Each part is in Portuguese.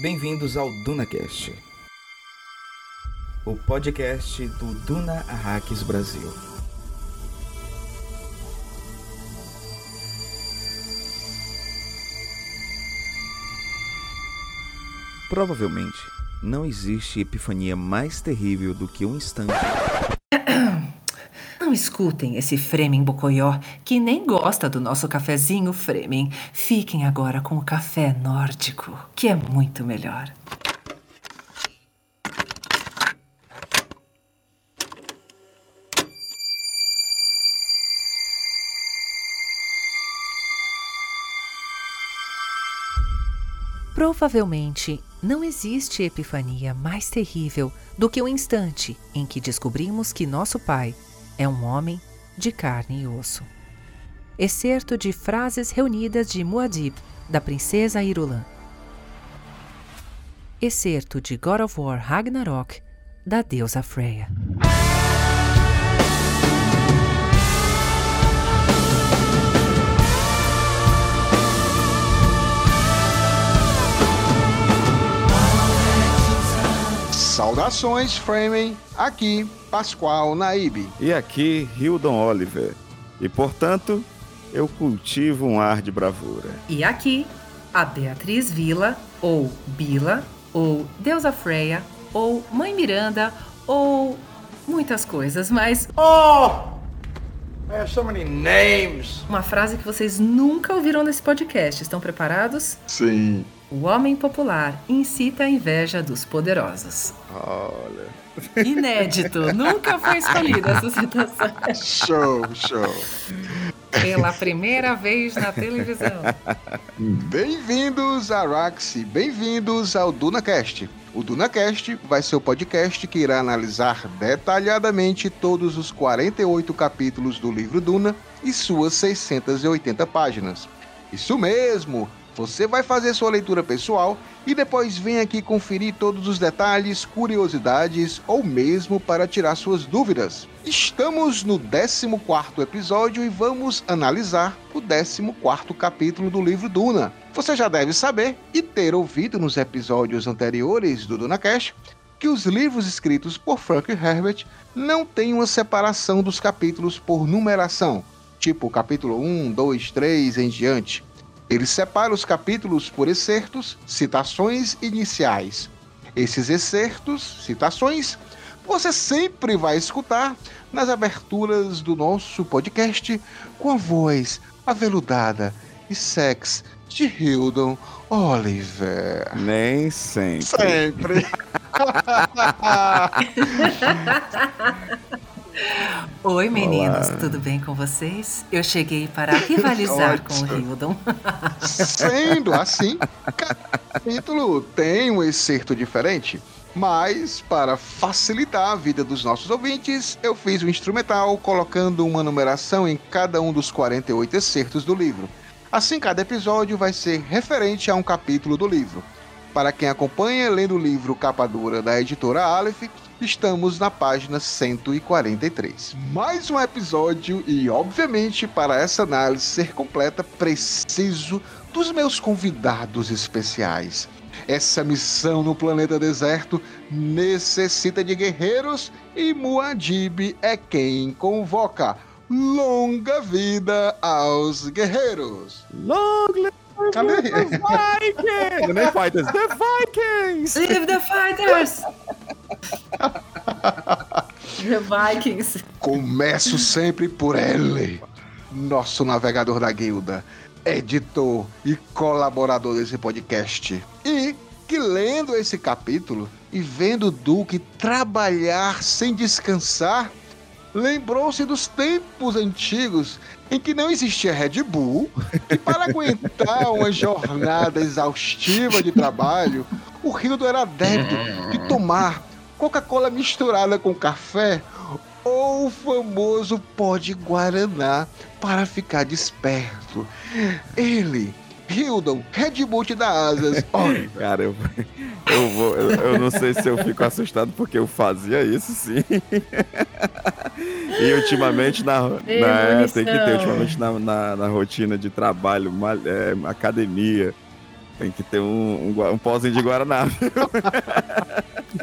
Bem-vindos ao DunaCast, o podcast do Duna Arrakis Brasil. Provavelmente não existe epifania mais terrível do que um instante. Não escutem esse Fremen Bocoió que nem gosta do nosso cafezinho Fremen. Fiquem agora com o café nórdico, que é muito melhor. Provavelmente não existe epifania mais terrível do que o instante em que descobrimos que nosso Pai é um homem de carne e osso. Excerto de frases reunidas de Muad'Dib, da princesa Irulan. Excerto de God of War Ragnarok, da deusa Freya. Saudações, Fremen! Aqui, Pascoal Naíbe. E aqui, Hildon Oliver. E portanto, eu cultivo um ar de bravura. E aqui, a Beatriz Vila, ou Bila, ou Deusa Freya, ou Mãe Miranda, ou muitas coisas, mas Oh! I have so many names. uma frase que vocês nunca ouviram nesse podcast. Estão preparados? Sim. O homem popular incita a inveja dos poderosos. Olha. Inédito, nunca foi escolhida essa citação. Show, show. Pela primeira vez na televisão. Bem-vindos a Raxi, bem-vindos ao DunaCast. O DunaCast vai ser o podcast que irá analisar detalhadamente todos os 48 capítulos do livro Duna e suas 680 páginas. Isso mesmo! Você vai fazer sua leitura pessoal e depois vem aqui conferir todos os detalhes, curiosidades ou mesmo para tirar suas dúvidas. Estamos no 14º episódio e vamos analisar o 14º capítulo do livro Duna. Você já deve saber e ter ouvido nos episódios anteriores do DunaCast que os livros escritos por Frank Herbert não têm uma separação dos capítulos por numeração, tipo capítulo 1, 2, 3 em diante. Ele separa os capítulos por excertos, citações iniciais. Esses excertos, citações, você sempre vai escutar nas aberturas do nosso podcast com a voz aveludada e sex de Hildon Oliver. Nem sempre. Sempre. Oi, meninos, Olá. tudo bem com vocês? Eu cheguei para rivalizar com o. Hildon. Sendo assim, cada capítulo tem um excerto diferente, mas para facilitar a vida dos nossos ouvintes, eu fiz um instrumental colocando uma numeração em cada um dos 48 excertos do livro. Assim, cada episódio vai ser referente a um capítulo do livro. Para quem acompanha lendo o livro Capa Dura da editora Aleph, estamos na página 143. Mais um episódio e, obviamente, para essa análise ser completa, preciso dos meus convidados especiais. Essa missão no planeta deserto necessita de guerreiros e Muad'Dib é quem convoca. Longa vida aos guerreiros! Long Cadê? the Vikings! Nem fighters, the Vikings! Live the fighters! the Vikings. Começo sempre por ele, nosso navegador da guilda, editor e colaborador desse podcast. E que lendo esse capítulo e vendo o Duque trabalhar sem descansar, lembrou-se dos tempos antigos em que não existia Red Bull e para aguentar uma jornada exaustiva de trabalho, o Hildo era adepto de tomar Coca-Cola misturada com café ou o famoso pó de Guaraná para ficar desperto. Ele, Hildon, Red Bull te dá asas. Oliver. Cara, eu, eu vou. Eu, eu não sei se eu fico assustado porque eu fazia isso sim. E ultimamente na, na é, tem que ter ultimamente na, na, na rotina de trabalho, mal- é, academia. Tem que ter um, um, um pozinho de Guaraná.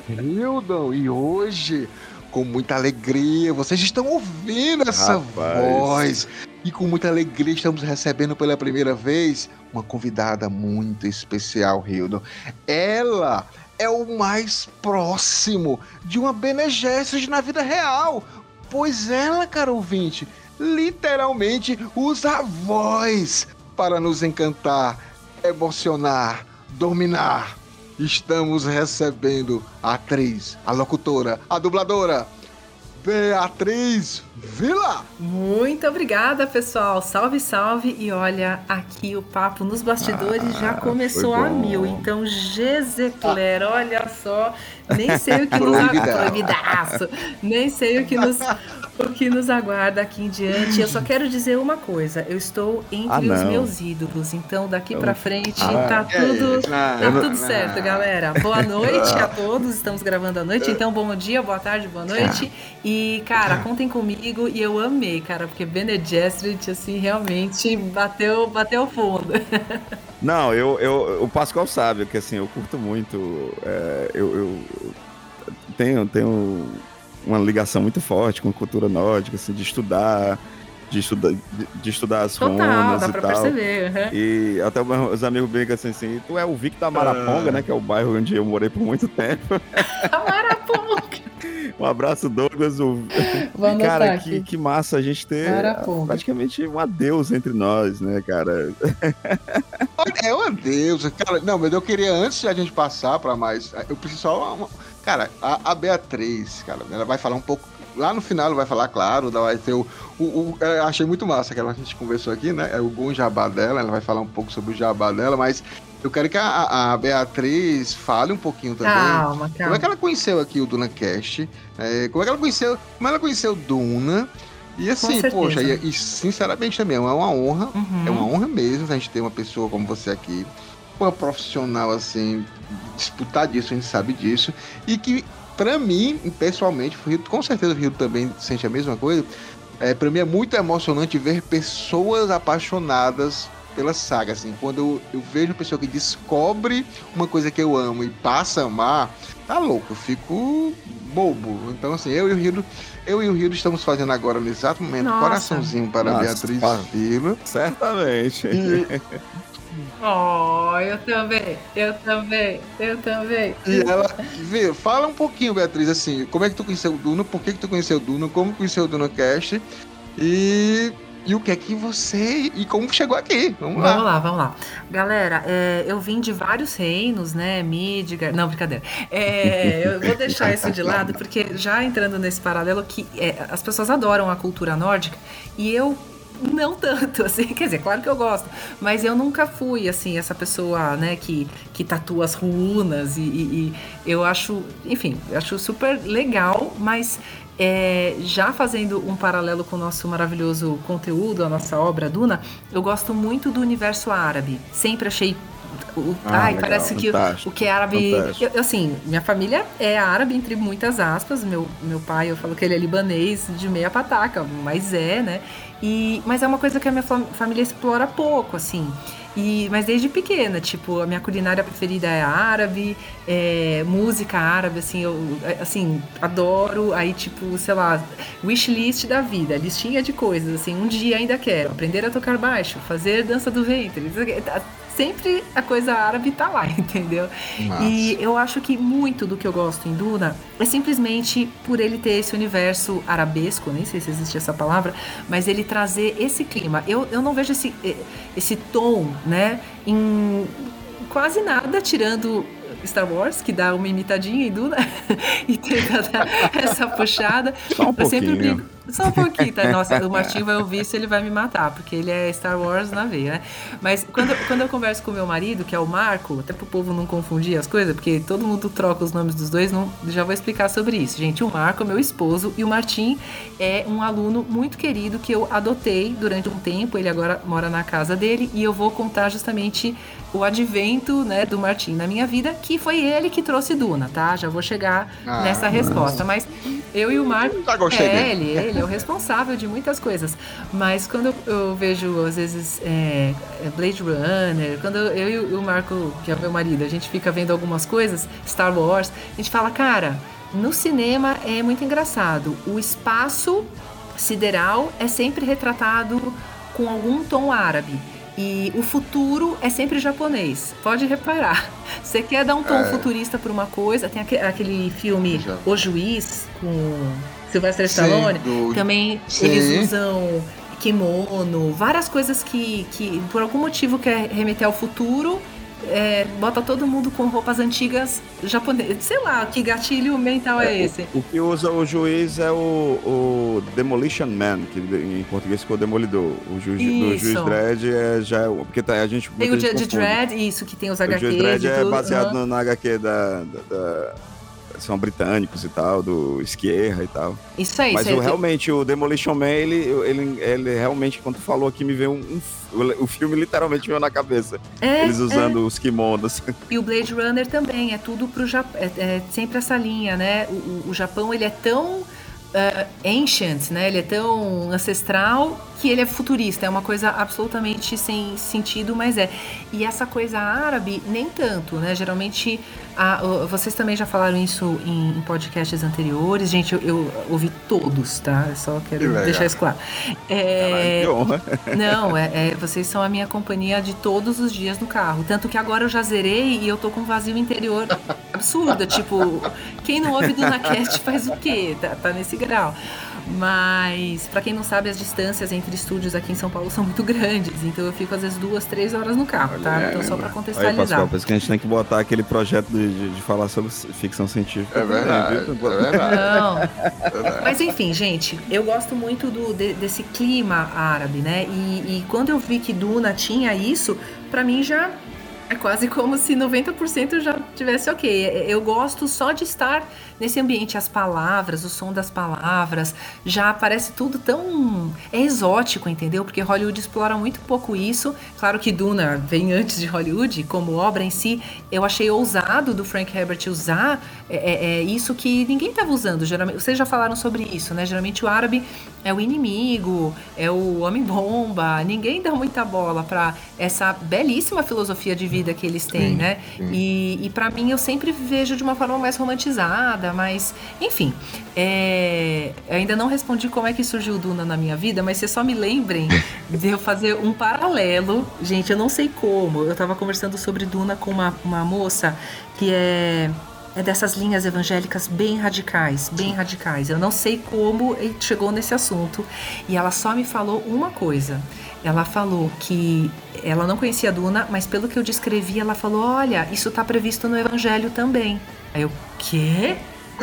Hildon, e hoje, com muita alegria, vocês estão ouvindo essa Rapaz. voz. E com muita alegria estamos recebendo pela primeira vez uma convidada muito especial, Hildon. Ela é o mais próximo de uma Bene Gesserit na vida real. Pois ela, caro ouvinte, literalmente usa a voz para nos encantar, emocionar, dominar. Estamos recebendo a atriz, a locutora, a dubladora, Beatriz Vila. Muito obrigada, pessoal. Salve, salve. E olha, aqui o papo nos bastidores já começou a mil. Então, Gesecler, olha só. Nem sei o que nos. Proibidaço. Nem sei o que nos, o que nos aguarda aqui em diante. Eu só quero dizer uma coisa. Eu estou entre Ah, os não. meus ídolos. Então, daqui pra frente, Ah, tá é tudo... isso. Tá Não, tudo não. certo, galera. Boa noite a todos. Estamos gravando à noite, então bom dia, boa tarde, boa noite. E, cara, contem comigo e eu amei, cara, porque Bene Gesserit, assim, realmente bateu, bateu fundo. Não, eu, eu, o Pascoal sabe que assim, eu curto muito. é, eu, eu tenho, tenho uma ligação muito forte com cultura nórdica, assim, de estudar, de estudar, de, de estudar as Total, runas dá e pra tal. perceber. uhum. E até os amigos brincam assim, assim, tu é o Vic da Maraponga, Ah. né? Que é o bairro onde eu morei por muito tempo. Maraponga. Um abraço, Douglas. O... Anotar cara, aqui. que, que massa a gente ter praticamente uma deusa entre nós, né, cara? É uma deusa, cara. Não, mas eu queria, antes de a gente passar pra mais. Eu preciso só. Uma... Cara, a, a Beatriz, cara, ela vai falar um pouco. Lá no final ela vai falar, claro, ela vai ter o. o, o- eu achei muito massa que ela- a gente conversou aqui, né? É o bom jabá dela, ela vai falar um pouco sobre o jabá dela, mas eu quero que a, a Beatriz fale um pouquinho também. Calma, Como é calma. que ela conheceu aqui o Duna Cast? É, como é que ela conheceu? Como ela conheceu Duna? E assim, poxa, e, e sinceramente também é uma honra Uhum. é uma honra mesmo a gente ter uma pessoa como você aqui, uma profissional assim, disputar disso, a gente sabe disso, e que pra mim, pessoalmente, com certeza o Rio também sente a mesma coisa. É, para mim é muito emocionante ver pessoas apaixonadas pela saga, assim, quando eu, eu vejo uma pessoa que descobre uma coisa que eu amo e passa a amar, tá louco, eu fico bobo. Então, assim, eu e o Rio, eu e o Rio estamos fazendo agora no exato momento Nossa. coraçãozinho para Nossa, Beatriz fala. Vila. Certamente. E, Oh, eu também, eu também, eu também. E ela, vê, fala um pouquinho, Beatriz, assim, como é que tu conheceu o Duna, por que que tu conheceu o Duna, como conheceu o Duna Cast e, e o que é que você, e como chegou aqui, vamos lá. Vamos lá, vamos lá. Galera, é, eu vim de vários reinos, né? Midgar. Não, brincadeira. É, eu vou deixar isso de lado, porque já entrando nesse paralelo que é, as pessoas adoram a cultura nórdica e eu não tanto, assim, quer dizer, claro que eu gosto, mas eu nunca fui, assim, essa pessoa, né, que, que tatua as runas e, e- e eu acho, enfim, eu acho super legal, mas é, já fazendo um paralelo com o nosso maravilhoso conteúdo, a nossa obra Duna, eu gosto muito do universo árabe. Sempre achei. o- Ah, ai, legal, parece que o, o que é árabe. eu- assim, minha família é árabe, entre muitas aspas. Meu, meu pai, eu falo que ele é libanês de meia pataca, mas é, né? E, mas é uma coisa que a minha fam- família explora pouco, assim. E, mas desde pequena, tipo, a minha culinária preferida é árabe, é, música árabe, assim, eu assim, adoro. Aí, tipo, sei lá, wishlist da vida, listinha de coisas, assim, um dia ainda quero aprender a tocar baixo, fazer dança do ventre. Sempre a coisa árabe tá lá, entendeu? Massa. E eu acho que muito do que eu gosto em Duna é simplesmente por ele ter esse universo arabesco, nem sei se existe essa palavra, mas ele trazer esse clima. Eu, eu não vejo esse, eh, esse tom, né, em quase nada, tirando Star Wars, que dá uma imitadinha em Duna e tenta dar essa puxada. Só um Eu sempre pouquinho. brinco. Só um pouquinho, tá? Nossa, o Martin vai ouvir isso, ele vai me matar, porque ele é Star Wars na veia, né? Mas quando, quando eu converso com o meu marido, que é o Marco, até pro povo não confundir as coisas, porque todo mundo troca os nomes dos dois, não, já vou explicar sobre isso. Gente, o Marco é meu esposo e o Martim é um aluno muito querido que eu adotei durante um tempo, ele agora mora na casa dele e eu vou contar justamente o advento, né, do Martim na minha vida, que foi ele que trouxe Duna, tá? Já vou chegar Ah, nessa resposta, mas Eu e o Marco. Já gostei é, dele. ele, ele é o responsável de muitas coisas. Mas quando eu, vejo, às vezes, é, Blade Runner, quando eu, e o Marco, que é meu marido, a gente fica vendo algumas coisas, Star Wars, a gente fala, cara, no cinema é muito engraçado. O espaço sideral é sempre retratado com algum tom árabe. E o futuro é sempre japonês. Pode reparar. Você quer dar um tom É. futurista para uma coisa, tem aque- aquele filme. O Juiz com Sylvester Sim, Stallone. do- Também Sim. eles usam kimono, várias coisas que, que por algum motivo quer remeter ao futuro. é, bota todo mundo com roupas antigas japonesas. Sei lá, que gatilho mental é, esse? O, o que usa o juiz é o, o Demolition Man, que em português ficou Demolidor. O juiz, do juiz Dredd é já é o- porque tá, a gente Tem o gente de. Dread, isso, que tem os O HQs juiz Dredd é tudo. baseado na HQ da, da, da- são britânicos e tal, do Esquerra e tal. Isso aí, Mas isso aí. o, realmente, o Demolition Man, ele, ele, ele realmente, quando falou aqui, me veio um, um o, filme literalmente veio na cabeça. É, Eles usando os kimonos. E o Blade Runner também, é tudo pro Japão, é, é sempre essa linha, né? O, o- o Japão, ele é tão ah, ancient, né? Ele é tão ancestral que ele é futurista, é uma coisa absolutamente sem sentido, mas é. E essa coisa árabe, nem tanto, né? Geralmente, a- o- vocês também já falaram isso em, em podcasts anteriores, gente, eu, eu ouvi todos, tá? Só Que quero legal. deixar isso claro. É, que honra. não, é, é- vocês são a minha companhia de todos os dias no carro. Tanto que agora eu já zerei e eu tô com um vazio interior absurdo. tipo, quem não ouve do NaCast faz o quê? Tá, tá nesse grau. Mas, pra quem não sabe, as distâncias entre estúdios aqui em São Paulo são muito grandes. Então eu fico às vezes duas, três horas no carro, tá? É, Então só né? pra Aí, contextualizar. Pascoal, por isso que a gente tem que botar aquele projeto de, de, de falar sobre ficção científica. É verdade, viu? é verdade. Não. é. Mas enfim, gente, eu gosto muito do, de- desse clima árabe, né? E, e quando eu vi que Duna tinha isso, pra mim já é quase como se 90% já tivesse ok. Eu gosto só de estar nesse ambiente, as palavras, o som das palavras, já parece tudo tão é exótico, entendeu? Porque Hollywood explora muito pouco isso. Claro que Duna vem antes de Hollywood, como obra em si, eu achei ousado do Frank Herbert usar é, é- é isso que ninguém estava usando. Geralmente, vocês já falaram sobre isso, né? Geralmente o árabe é o inimigo, é o homem-bomba. Ninguém dá muita bola para essa belíssima filosofia de vida que eles têm, Sim, né? sim. E, e para mim eu sempre vejo de uma forma mais romantizada, mas enfim. é, eu ainda não respondi como é que surgiu o Duna na minha vida, mas vocês só me lembrem de eu fazer um paralelo. Gente, eu não sei como. Eu tava conversando sobre Duna com uma, uma moça que é é dessas linhas evangélicas bem radicais, bem radicais. Eu não sei como ele chegou nesse assunto e ela só me falou uma coisa. Ela falou que ela não conhecia Duna, mas pelo que eu descrevi, ela falou: "Olha, isso tá previsto no evangelho também". Aí eu: "Quê?"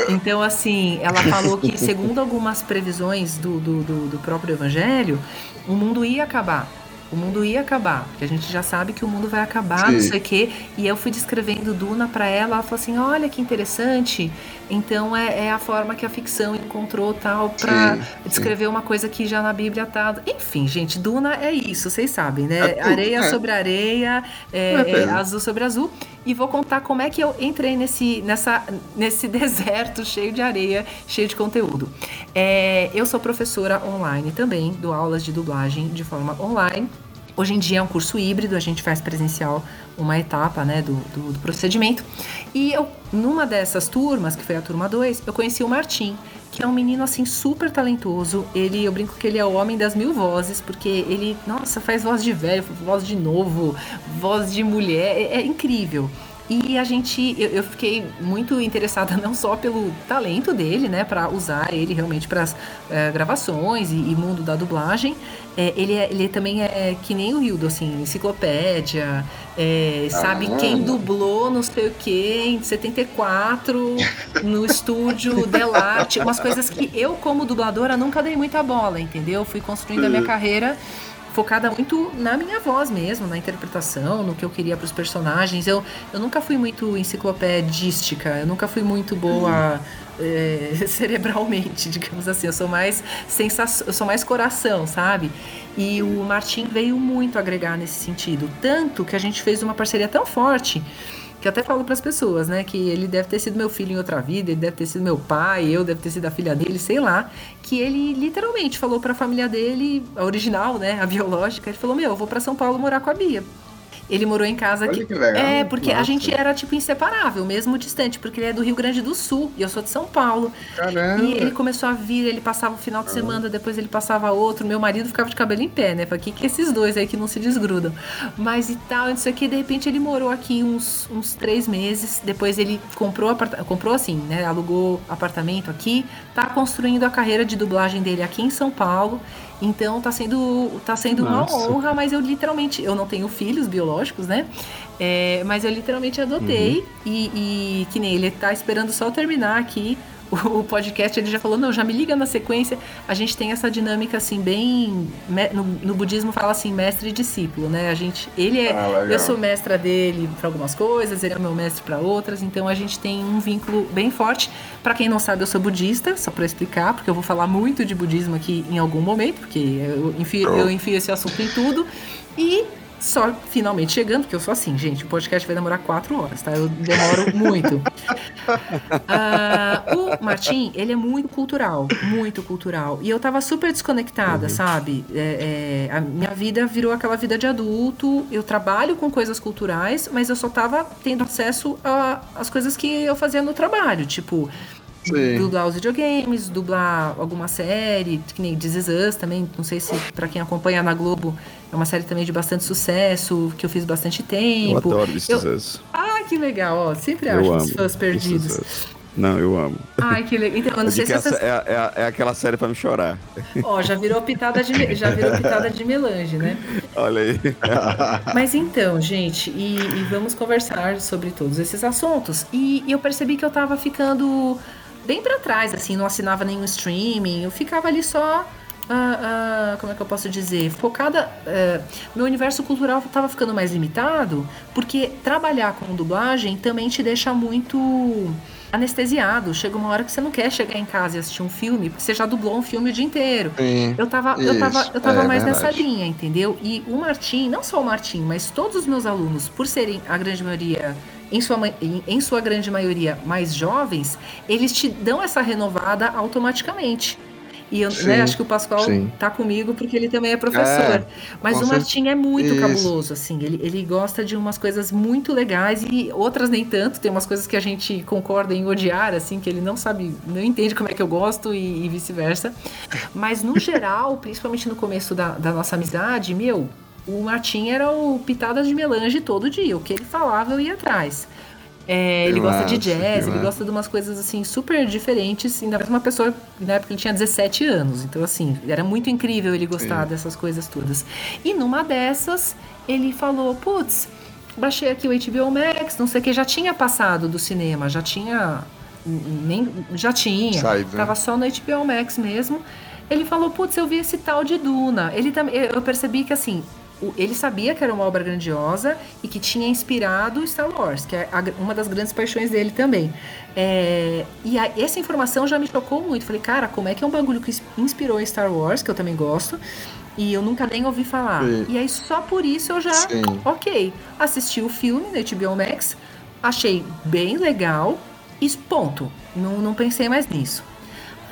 Então, assim, ela falou que, segundo algumas previsões do, do, do, do próprio Evangelho, o mundo ia acabar. O mundo ia acabar, porque a gente já sabe que o mundo vai acabar, não Sim. sei o quê. E eu fui descrevendo Duna pra ela, ela falou assim: olha que interessante. Então é, é a forma que a ficção encontrou tal pra Sim, descrever uma coisa que já na Bíblia tá. Enfim, gente, Duna é isso, vocês sabem, né? É areia é. sobre areia, é, É é azul sobre azul. E vou contar como é que eu entrei nesse, nessa, nesse deserto cheio de areia, cheio de conteúdo. Eu sou professora online também, dou aulas de dublagem de forma online. Hoje em dia é um curso híbrido, a gente faz presencial uma etapa né, do, do, do procedimento. E eu, numa dessas turmas, que foi a turma 2, eu conheci o Martim, que é um menino assim super talentoso. Ele, eu brinco que ele é o homem das mil vozes, porque ele, nossa, faz voz de velho, voz de novo, voz de mulher, é, é incrível. E a gente, eu, eu fiquei muito interessada não só pelo talento dele, né, para usar ele realmente para as gravações e, e mundo da dublagem. É, ele, é- ele também é que nem o Hildo, assim, enciclopédia, é, sabe Ah. quem dublou não sei o que em 74 no estúdio Delarte, umas coisas que eu, como dubladora, nunca dei muita bola, entendeu? Fui construindo a minha carreira focada muito na minha voz mesmo, na interpretação, no que eu queria para os personagens. Eu, eu nunca fui muito enciclopedística, eu nunca fui muito boa é, cerebralmente, digamos assim. Eu sou mais sensação, eu sou mais coração, sabe? E o Martin veio muito agregar nesse sentido, tanto que a gente fez uma parceria tão forte que eu até falo para as pessoas, né, que ele deve ter sido meu filho em outra vida, ele deve ter sido meu pai, eu deve ter sido a filha dele, sei lá, que ele literalmente falou para a família dele, a original, né, a biológica, ele falou: "Meu, eu vou para São Paulo morar com a Bia". Ele morou em casa Olha que. que legal. É, porque a Nossa. gente era, tipo, inseparável, mesmo distante, porque ele é do Rio Grande do Sul e eu sou de São Paulo. Caramba. E ele começou a vir, ele passava o final de semana, depois ele passava outro. Meu marido ficava de cabelo em pé, né? Falei, que que esses dois aí que não se desgrudam? Mas e tal, isso aqui, de repente ele morou aqui uns, uns três meses. Depois ele comprou, comprou assim, né? Alugou apartamento aqui. Tá construindo a carreira de dublagem dele aqui em São Paulo. Então tá sendo, tá sendo uma honra, mas eu literalmente, eu não tenho filhos biológicos, né? É, mas eu literalmente adotei e, e que nem ele tá esperando só terminar aqui o, o podcast, ele já falou, não, já me liga na sequência. A gente tem essa dinâmica assim, bem. No, no budismo fala assim, mestre e discípulo, né? A gente. Ele é. Ah, eu sou mestra dele para algumas coisas, ele é meu mestre para outras, então a gente tem um vínculo bem forte. Para quem não sabe, eu sou budista, só para explicar, porque eu vou falar muito de budismo aqui em algum momento, porque eu enfio, eu enfio esse assunto em tudo. E só finalmente chegando, porque eu sou assim, gente, o podcast vai demorar quatro horas, tá? Eu demoro muito. Ah, o Martim, ele é muito cultural, muito cultural. E eu tava super desconectada, sabe? É, é, a minha vida virou aquela vida de adulto. Eu trabalho com coisas culturais, mas eu só tava tendo acesso às coisas que eu fazia no trabalho, tipo. Sim. Dublar os videogames, dublar alguma série, que nem This Is Us também. Não sei se pra quem acompanha na Globo é uma série também de bastante sucesso, que eu fiz bastante tempo. Eu adoro This Eu- Is Us. Ah, que legal, ó. Sempre Eu acho amo. os fãs perdidos. Não, eu amo. Ai, que legal. Então, eu não Eu sei se vocês. é, é- é aquela série pra me chorar. Ó, já virou pitada de, já virou pitada de melange, né? Olha aí. Mas então, gente, e, e vamos conversar sobre todos esses assuntos. E, e eu percebi que eu tava ficando bem pra trás, assim, não assinava nenhum streaming, eu ficava ali só. ah, ah, como é que eu posso dizer? Focada. eh, meu universo cultural tava ficando mais limitado, porque trabalhar com dublagem também te deixa muito anestesiado. Chega uma hora que você não quer chegar em casa e assistir um filme, porque você já dublou um filme o dia inteiro. Sim. Eu tava, eu tava, Isso, eu tava é mais nessa verdade. linha, entendeu? E o Martim, não só o Martim, mas todos os meus alunos, por serem a grande maioria, em sua, em, em sua grande maioria, mais jovens, eles te dão essa renovada automaticamente. E eu Sim, né, acho que o Pascoal sim. tá comigo porque ele também é professor. É, Mas o Martim é muito Isso. cabuloso, assim. Ele, ele gosta de umas coisas muito legais e outras nem tanto. Tem umas coisas que a gente concorda em odiar, assim, que ele não sabe, não entende como é que eu gosto e, e vice-versa. Mas no geral, principalmente no começo da, da nossa amizade, meu, o Martim era o pitadas de melange todo dia. O que ele falava, eu ia atrás. É, ele gosta de jazz, ele gosta de umas coisas assim super diferentes. Ainda mais uma pessoa, na época ele tinha 17 anos. Então, assim, era muito incrível ele gostar Sim. dessas coisas todas. E numa dessas, ele falou: Putz, baixei aqui o HBO Max, não sei o que, já tinha passado do cinema, já tinha. Nem, já tinha. Saído, né? Tava só no HBO Max mesmo. Ele falou: Putz, eu vi esse tal de Duna. Ele também. Eu percebi que assim. Ele sabia que era uma obra grandiosa e que tinha inspirado Star Wars, que é uma das grandes paixões dele também. É, e a- essa informação já me chocou muito. Falei, cara, como é que é um bagulho que ins- inspirou Star Wars, que eu também gosto, e eu nunca nem ouvi falar. Sim. E aí só por isso eu já, Sim. ok, assisti o filme na HBO Max, achei bem legal e ponto. Não, não pensei mais nisso.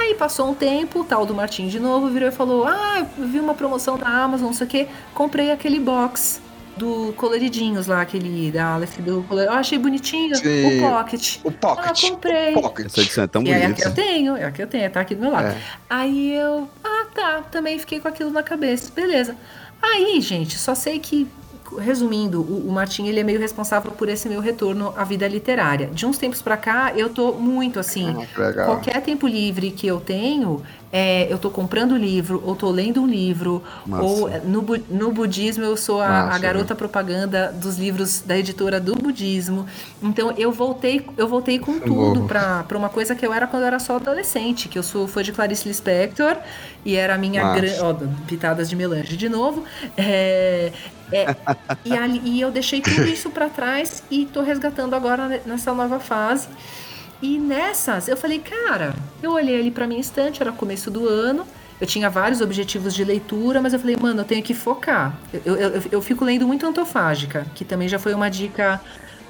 Aí passou um tempo, o tal do Martim de novo virou e falou: Ah, eu vi uma promoção da Amazon, não sei o que, comprei aquele box do coloridinhos lá, aquele da Aleph do color. Eu achei bonitinho, Sim. o Pocket. O Pocket. Ah, comprei. O Pocket. Essa edição é tão E é a que bonita. eu tenho, é a que eu tenho, tá aqui do meu lado. É. Aí eu, ah tá, também fiquei com aquilo na cabeça, beleza. Aí, gente, só sei que, resumindo, o, o Martim ele é meio responsável por esse meu retorno à vida literária. De uns tempos pra cá, eu tô muito assim, Ah, qualquer tempo livre que eu tenho, é, eu tô comprando livro, ou tô lendo um livro, Massa. ou é, no, no budismo eu sou a, Massa, a garota propaganda dos livros da editora do budismo. Então eu voltei, eu voltei com tudo pra uma coisa que eu era quando eu era só adolescente, que eu sou fã de Clarice Lispector e era a minha. Ó, pitadas de melange de novo. É, é, e, ali- e eu deixei tudo isso pra trás e tô resgatando agora ne- nessa nova fase. E nessas, eu falei, cara, eu olhei ali pra minha estante, era começo do ano. Eu tinha vários objetivos de leitura, mas eu falei, mano, eu tenho que focar. Eu, eu, eu, eu fico lendo muito Antofágica, que também já foi uma dica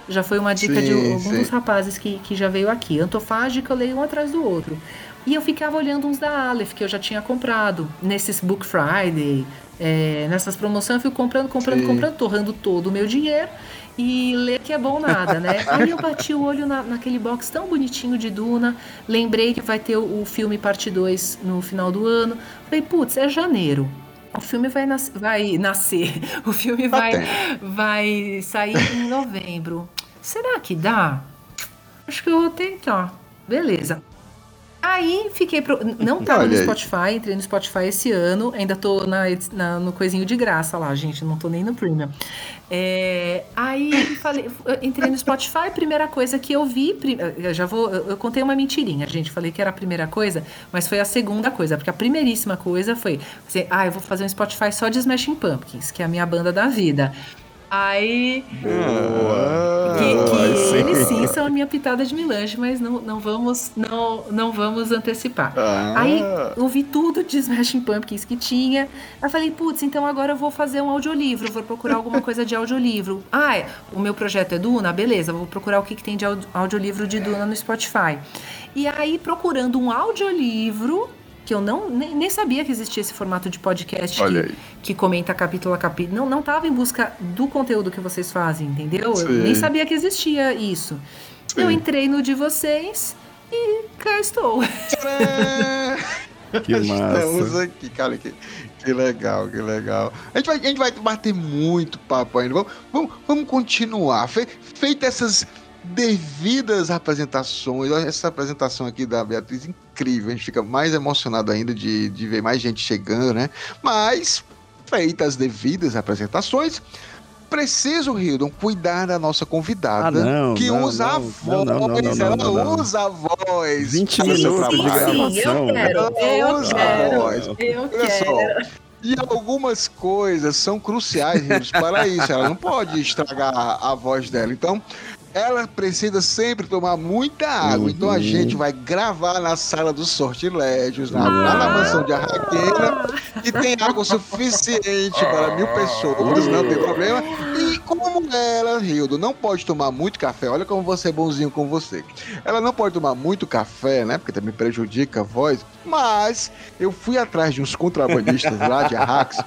Já foi uma dica Sim, de algum sim. dos rapazes que, que já veio aqui. Antofágica eu leio um atrás do outro. E eu ficava olhando uns da Aleph que eu já tinha comprado. Nesses Book Friday, é, nessas promoções, eu fui comprando, comprando, Sim. comprando, torrando todo o meu dinheiro. E ler que é bom nada, né? Aí eu bati o olho na, naquele box tão bonitinho de Duna. Lembrei que vai ter o, o filme parte 2 no final do ano. Falei, putz, é janeiro. O filme vai, nas- vai nascer. O filme vai, vai sair em novembro. Será que dá? Acho que eu vou tentar. Beleza. Aí fiquei. Pro... Não tava Olha no aí. Spotify, entrei no Spotify esse ano. Ainda tô na, na- no coisinho de graça lá, gente. Não tô nem no Premium. É, aí falei, entrei no Spotify, primeira coisa que eu vi. Eu já vou. Eu, eu contei uma mentirinha, gente. Falei que era a primeira coisa, mas foi a segunda coisa. Porque a primeiríssima coisa foi. Assim, ah, eu vou fazer um Spotify só de Smashing Pumpkins, que é a minha banda da vida. Aí. Boa. Que, que eles sim são a minha pitada de melange, mas não, não, vamos, não, não vamos antecipar. Ah. Aí eu vi tudo de Smashing Pumpkins que tinha. Aí falei, putz, então agora eu vou fazer um audiolivro, vou procurar alguma coisa de audiolivro. Ah, é, o meu projeto é Duna? Beleza, vou procurar o que, que tem de audi- audiolivro de Duna no Spotify. E aí, procurando um audiolivro, que eu não nem, nem sabia que existia esse formato de podcast Olha que, aí. que comenta capítulo a capítulo. Não, não tava em busca do conteúdo que vocês fazem, entendeu? Eu Sim. nem sabia que existia isso. Eu Sim. entrei no de vocês e cá estou. Que Estamos massa. aqui, cara, que, que legal, que legal. A gente vai, a gente vai bater muito papo ainda. Vamos, vamos, vamos continuar. Fe, feita essas devidas apresentações, olha essa apresentação aqui da Beatriz incrível. A gente fica mais emocionado ainda de, de ver mais gente chegando, né? Mas, feitas as devidas apresentações, preciso, Hildon, cuidar da nossa convidada Ah, não, que não, usa a não, voz. não, não, não, não, ela não, não. usa a voz. 20 para o seu minutos de gravação. Sim, eu quero, Ela usa a quero, voz. eu Olha quero. só. E algumas coisas são cruciais Rios, para isso. Ela não pode estragar a, a voz dela. Então, ela precisa sempre tomar muita água. Então, a Uhum. gente vai gravar na sala dos sortilégios, na, lá na mansão de Arraqueira. E tem água suficiente para mil pessoas, não tem problema. E como ela, Rildo, não pode tomar muito café, olha como você é bonzinho com você. Ela não pode tomar muito café, né? Porque também prejudica a voz. Mas eu fui atrás de uns contrabandistas lá de Arrax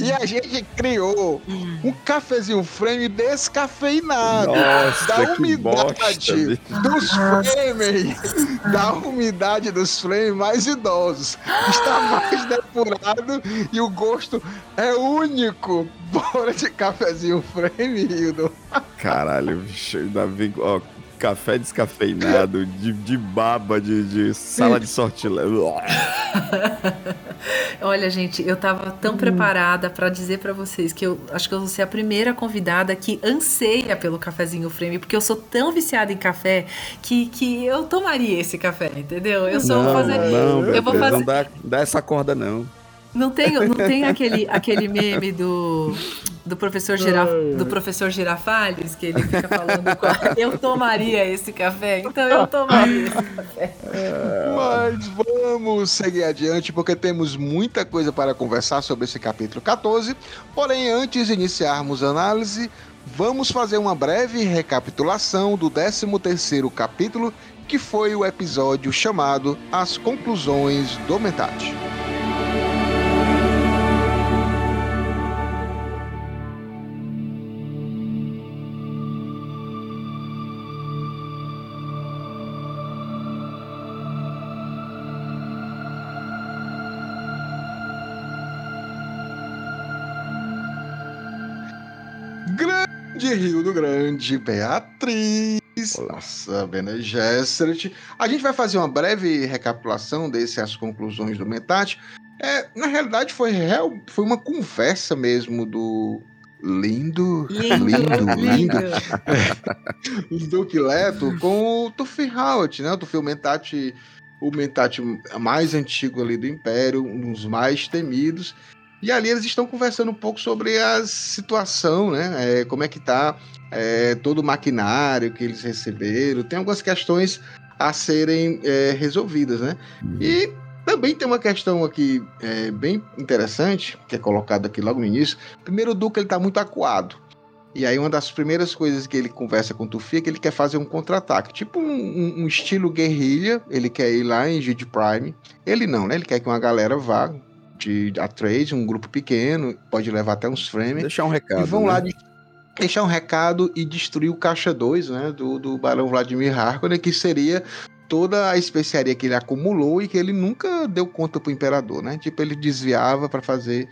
e a gente criou um cafezinho frame descafeinado. Nossa, da umidade bosta, dos frames, da umidade dos frames mais idosos. Está mais depurado e o gosto é único. Bora de cafezinho frame, Hildo. Caralho, bicho, ainda vem, ó, café descafeinado, de, de baba, de, de sala de sortilégio. Olha, gente, eu tava tão preparada pra dizer pra vocês que eu acho que eu vou ser a primeira convidada que anseia pelo cafezinho frame, porque eu sou tão viciada em café que, que eu tomaria esse café, entendeu? Eu sou não, fazer. não, eu vou fazer. não dá, dá essa corda, não. Não tem, não tem aquele, aquele meme do, do, professor Giraf, do professor Girafales, que ele fica falando com a- eu tomaria esse café, então eu tomaria esse café. Mas vamos seguir adiante, porque temos muita coisa para conversar sobre esse capítulo 14. Porém, antes de iniciarmos a análise, vamos fazer uma breve recapitulação do 13º capítulo, que foi o episódio chamado As Conclusões do Mentat. Rio do Grande, Beatriz. Nossa, Bene Gesserit. A gente vai fazer uma breve recapitulação dessas conclusões do Mentat. É, na realidade, foi, real, foi uma conversa mesmo do lindo, Lindo, lindo, lindo, lindo. Duque Leto com o Tufi Howard, né? O Tufi o Mentat, o Mentat mais antigo ali do Império, um dos mais temidos. E ali eles estão conversando um pouco sobre a situação, né? É, como é que tá é, todo o maquinário que eles receberam. Tem algumas questões a serem é, resolvidas, né? E também tem uma questão aqui é, bem interessante, que é colocada aqui logo no início. Primeiro, o Duque ele tá muito acuado. E aí uma das primeiras coisas que ele conversa com o Tufi é que ele quer fazer um contra-ataque, tipo um, um, um, estilo guerrilha, ele quer ir lá em Gid Prime. Ele não, né? Ele quer que uma galera vá de a trade, um grupo pequeno, pode levar até uns frames. Deixar um recado. E vão né? lá de, deixar um recado e destruir o caixa 2, né, do, do Barão Vladimir Harkonnen, que seria toda a especiaria que ele acumulou e que ele nunca deu conta pro imperador, né? Tipo, ele desviava para fazer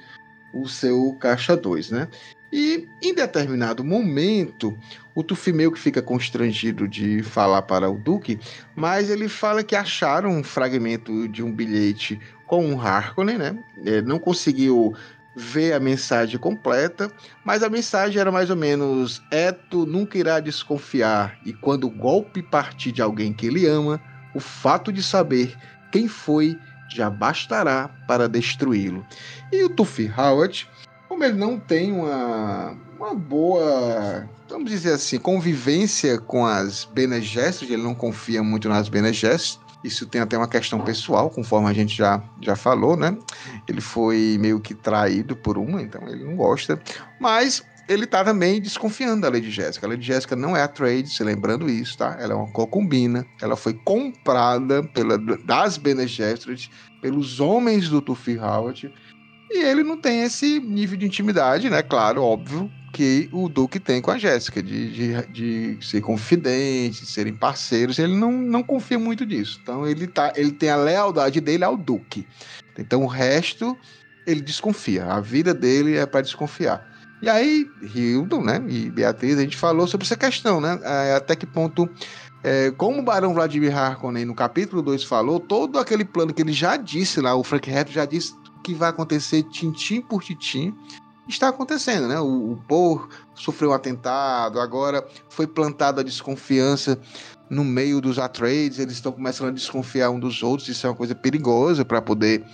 o seu caixa 2, né? E em determinado momento, o Tufi meio que fica constrangido de falar para o Duque, mas ele fala que acharam um fragmento de um bilhete com um Harkonnen, né? Ele não conseguiu ver a mensagem completa, mas a mensagem era mais ou menos: Eto nunca irá desconfiar, e quando o golpe partir de alguém que ele ama, o fato de saber quem foi já bastará para destruí-lo. E o Tufi Howard como ele não tem uma, uma boa, vamos dizer assim, convivência com as Bene Gesserit, ele não confia muito nas Bene Gesserit, isso tem até uma questão pessoal, conforme a gente já, já falou, né? Ele foi meio que traído por uma, então ele não gosta. Mas ele tá também desconfiando da Lady Jéssica. A Lady Jéssica não é a Trade, se lembrando isso, tá? Ela é uma concubina. Ela foi comprada pela, das Bene Gesserit, pelos homens do Tufi Howard. E ele não tem esse nível de intimidade, né? Claro, óbvio, que o Duque tem com a Jéssica, de, de, de ser confidente, de serem parceiros. Ele não, não confia muito disso. Então ele, tá, ele tem a lealdade dele ao Duque. Então o resto ele desconfia. A vida dele é para desconfiar. E aí, Hildon, né, e Beatriz, a gente falou sobre essa questão, né? É, até que ponto é, como o Barão Vladimir Harkonnen no capítulo 2 falou, todo aquele plano que ele já disse lá, o Frank Herbert já disse que vai acontecer tintim por tintim está acontecendo, né? O, o Paul sofreu um atentado, agora foi plantada a desconfiança no meio dos Atreides, eles estão começando a desconfiar um dos outros, isso é uma coisa perigosa para poder,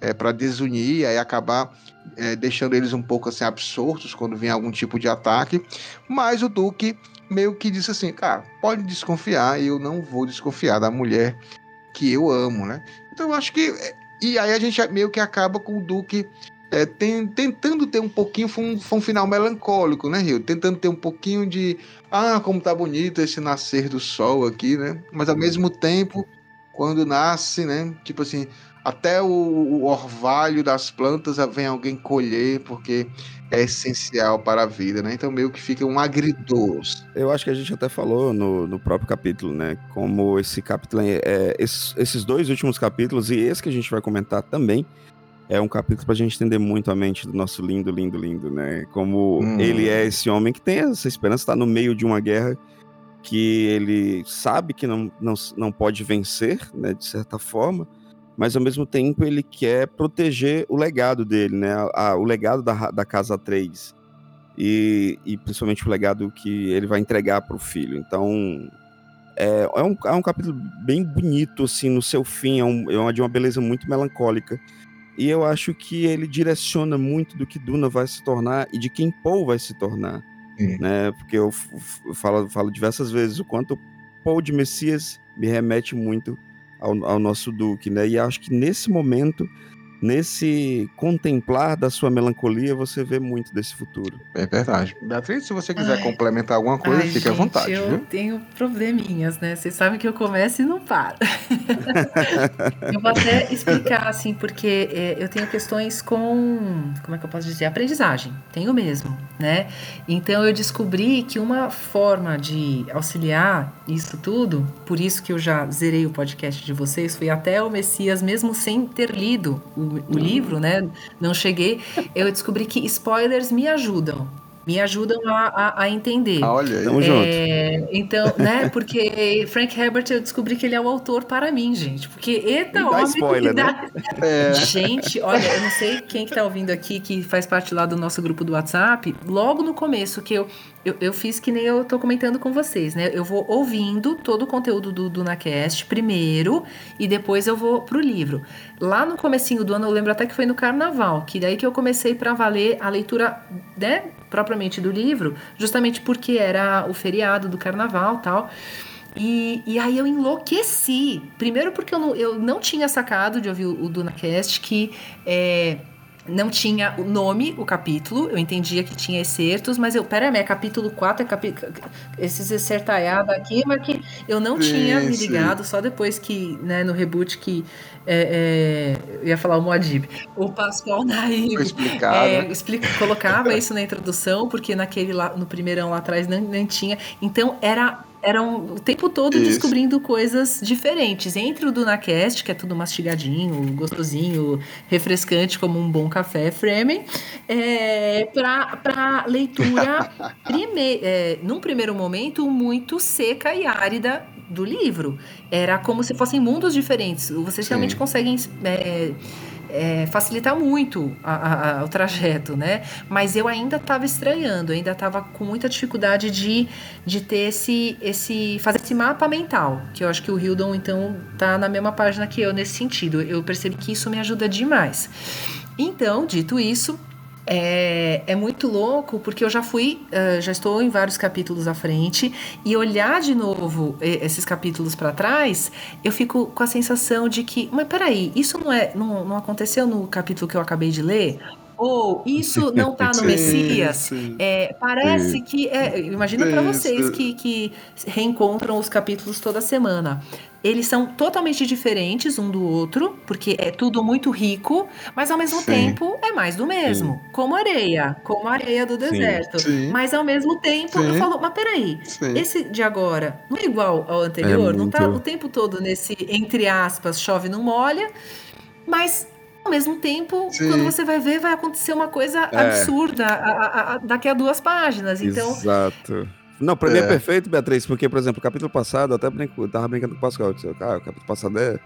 é, para desunir e acabar é, deixando eles um pouco assim absortos quando vem algum tipo de ataque. Mas o Duque meio que disse assim, cara, pode desconfiar, eu não vou desconfiar da mulher que eu amo, né? Então eu acho que é, e aí a gente meio que acaba com o Duque é, tem, tentando ter um pouquinho, foi um, foi um, final melancólico, né, Rio? Tentando ter um pouquinho de, ah, como tá bonito esse nascer do sol aqui, né? Mas ao mesmo tempo, quando nasce, né, tipo assim, até o, o orvalho das plantas vem alguém colher, porque é essencial para a vida, né? Então meio que fica um agridoce. Eu acho que a gente até falou no, no próprio capítulo, né? Como esse capítulo, é, é esses, esses dois últimos capítulos e esse que a gente vai comentar também, é um capítulo para a gente entender muito a mente do nosso lindo, lindo, lindo, né? Como hum. ele é esse homem que tem essa esperança, está no meio de uma guerra que ele sabe que não, não, não pode vencer, né? De certa forma, mas ao mesmo tempo ele quer proteger o legado dele, né? A, a, o legado da, da casa Trades. E, e principalmente o legado que ele vai entregar para o filho. Então, é, é, um, é um capítulo bem bonito, assim, no seu fim, é, um, é de uma beleza muito melancólica. E eu acho que ele direciona muito do que Duna vai se tornar e de quem Paul vai se tornar. Né? Porque eu falo, falo diversas vezes o quanto Paul de Messias me remete muito ao, ao nosso Duque, né? E acho que nesse momento nesse contemplar da sua melancolia, você vê muito desse futuro. É verdade. Beatriz, se você quiser ai, complementar alguma coisa, ai, fique gente, à vontade. Eu viu? tenho probleminhas, né? Vocês sabem que eu começo e não paro. eu vou até explicar, assim, porque é, eu tenho questões com, como é que eu posso dizer? Aprendizagem. Tenho mesmo, né? Então eu descobri que uma forma de auxiliar isso tudo, por isso que eu já zerei o podcast de vocês, foi até o Messias, mesmo sem ter lido o o, livro, né? Não cheguei. Eu descobri que spoilers me ajudam me ajudam a, a, a entender. Ah, olha, tamo é, junto. Então, né, porque Frank Herbert eu descobri que ele é o autor para mim, gente. Porque eita, homem. Spoiler, dá... né? É. Gente, olha, eu não sei quem que tá ouvindo aqui, que faz parte lá do nosso grupo do WhatsApp, logo no começo que eu. Eu, eu fiz que nem eu tô comentando com vocês, né? Eu vou ouvindo todo o conteúdo do DunaCast primeiro e depois eu vou pro livro. Lá no comecinho do ano, eu lembro até que foi no carnaval, que daí que eu comecei para valer a leitura, né, propriamente do livro, justamente porque era o feriado do carnaval tal. E, e aí eu enlouqueci. Primeiro porque eu não, eu não tinha sacado de ouvir o, o DunaCast que é, não tinha o nome, o capítulo. Eu entendia que tinha excertos, mas eu, pera, é capítulo 4, é capítulo. Esses excertaiados aqui, mas que eu não sim, tinha me ligado, sim. só depois que, né, no reboot que. É, é, eu ia falar o Moadib. O Pascoal Nair é, explica, colocava isso na introdução, porque naquele lá, no primeirão lá atrás não, não tinha. Então era eram o tempo todo Isso. descobrindo coisas diferentes. Entre o DunaCast, que é tudo mastigadinho, gostosinho, refrescante, como um bom café Fremen, é, para leitura, prime é, num primeiro momento, muito seca e árida do livro. Era como se fossem mundos diferentes. Vocês Sim. realmente conseguem. É, é, facilita muito a, a, o trajeto, né? Mas eu ainda estava estranhando, ainda estava com muita dificuldade de, de ter esse, esse. fazer esse mapa mental. Que eu acho que o Hildon, então, tá na mesma página que eu nesse sentido. Eu percebi que isso me ajuda demais. Então, dito isso, é, é muito louco porque eu já fui, uh, já estou em vários capítulos à frente e olhar de novo esses capítulos para trás, eu fico com a sensação de que, mas peraí, isso não é, não, não aconteceu no capítulo que eu acabei de ler? Ou isso não está no Messias, sim, é, parece sim. que. É, imagina para vocês que, que reencontram os capítulos toda semana. Eles são totalmente diferentes um do outro, porque é tudo muito rico, mas ao mesmo tempo é mais do mesmo. Como areia, como a areia do deserto. Mas ao mesmo tempo eu falo, mas peraí, esse de agora não é igual ao anterior? É não tá o tempo todo nesse, entre aspas, chove não molha, mas ao mesmo tempo, Sim. quando você vai ver, vai acontecer uma coisa é. absurda a, a, a, daqui a duas páginas. Então, Exato. Não, pra é. mim é perfeito, Beatriz, porque, por exemplo, o capítulo passado, eu até brinco, eu tava brincando com o Pascal, eu disse, cara, o capítulo passado é,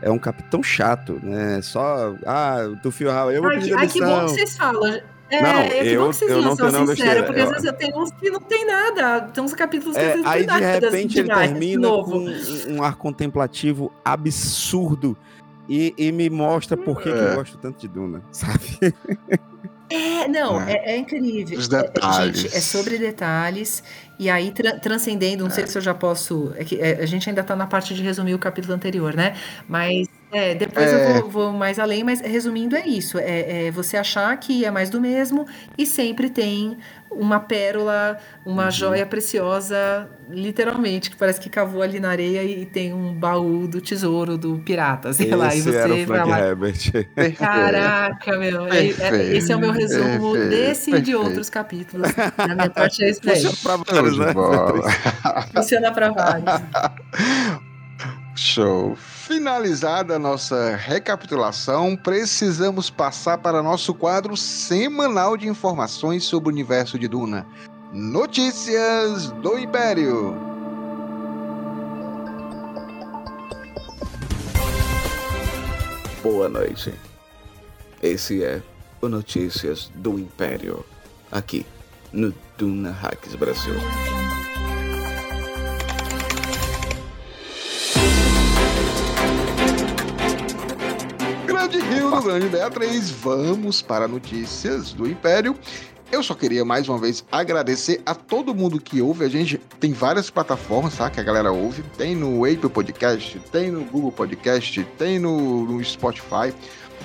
é um capitão chato, né? Só, ah, tu fio eu vou pedir ai, que bom que vocês falam. É, não, é que eu, bom que vocês eu não são sinceros, porque às vezes eu tenho uns que não tem nada, tem uns capítulos que é, Aí de repente ele termina com um, um ar contemplativo absurdo e, e me mostra por que, é. que eu é. gosto tanto de Duna, sabe? É, não, é, é, é incrível. Os detalhes. Gente, é sobre detalhes. E aí, tra transcendendo, não sei é. se eu já posso. É que, a gente ainda está na parte de resumir o capítulo anterior, né? Mas é, depois é... eu vou, vou, mais além, mas resumindo é isso: é, é, você achar que é mais do mesmo e sempre tem uma pérola, uma uhum. joia preciosa, literalmente, que parece que cavou ali na areia e tem um baú do tesouro do pirata, sei esse lá, e você vai lá. Herbert. Caraca, meu, é, é, esse é o meu resumo Perfeito. desse Perfeito. e de outros capítulos. Na minha parte é isso daí. Funciona pra vários, né? Funciona pra vários. Show. Finalizada a nossa recapitulação, precisamos passar para nosso quadro semanal de informações sobre o universo de Duna. Notícias do Império. Boa noite. Esse é o Notícias do Império, aqui no Duna Hacks Brasil. Grande Rio do Grande Beatriz, vamos para notícias do Império. Eu só queria mais uma vez agradecer a todo mundo que ouve. A gente tem várias plataformas, tá? Que a galera ouve. Tem no Apple Podcast, tem no Google Podcast, tem no, no Spotify.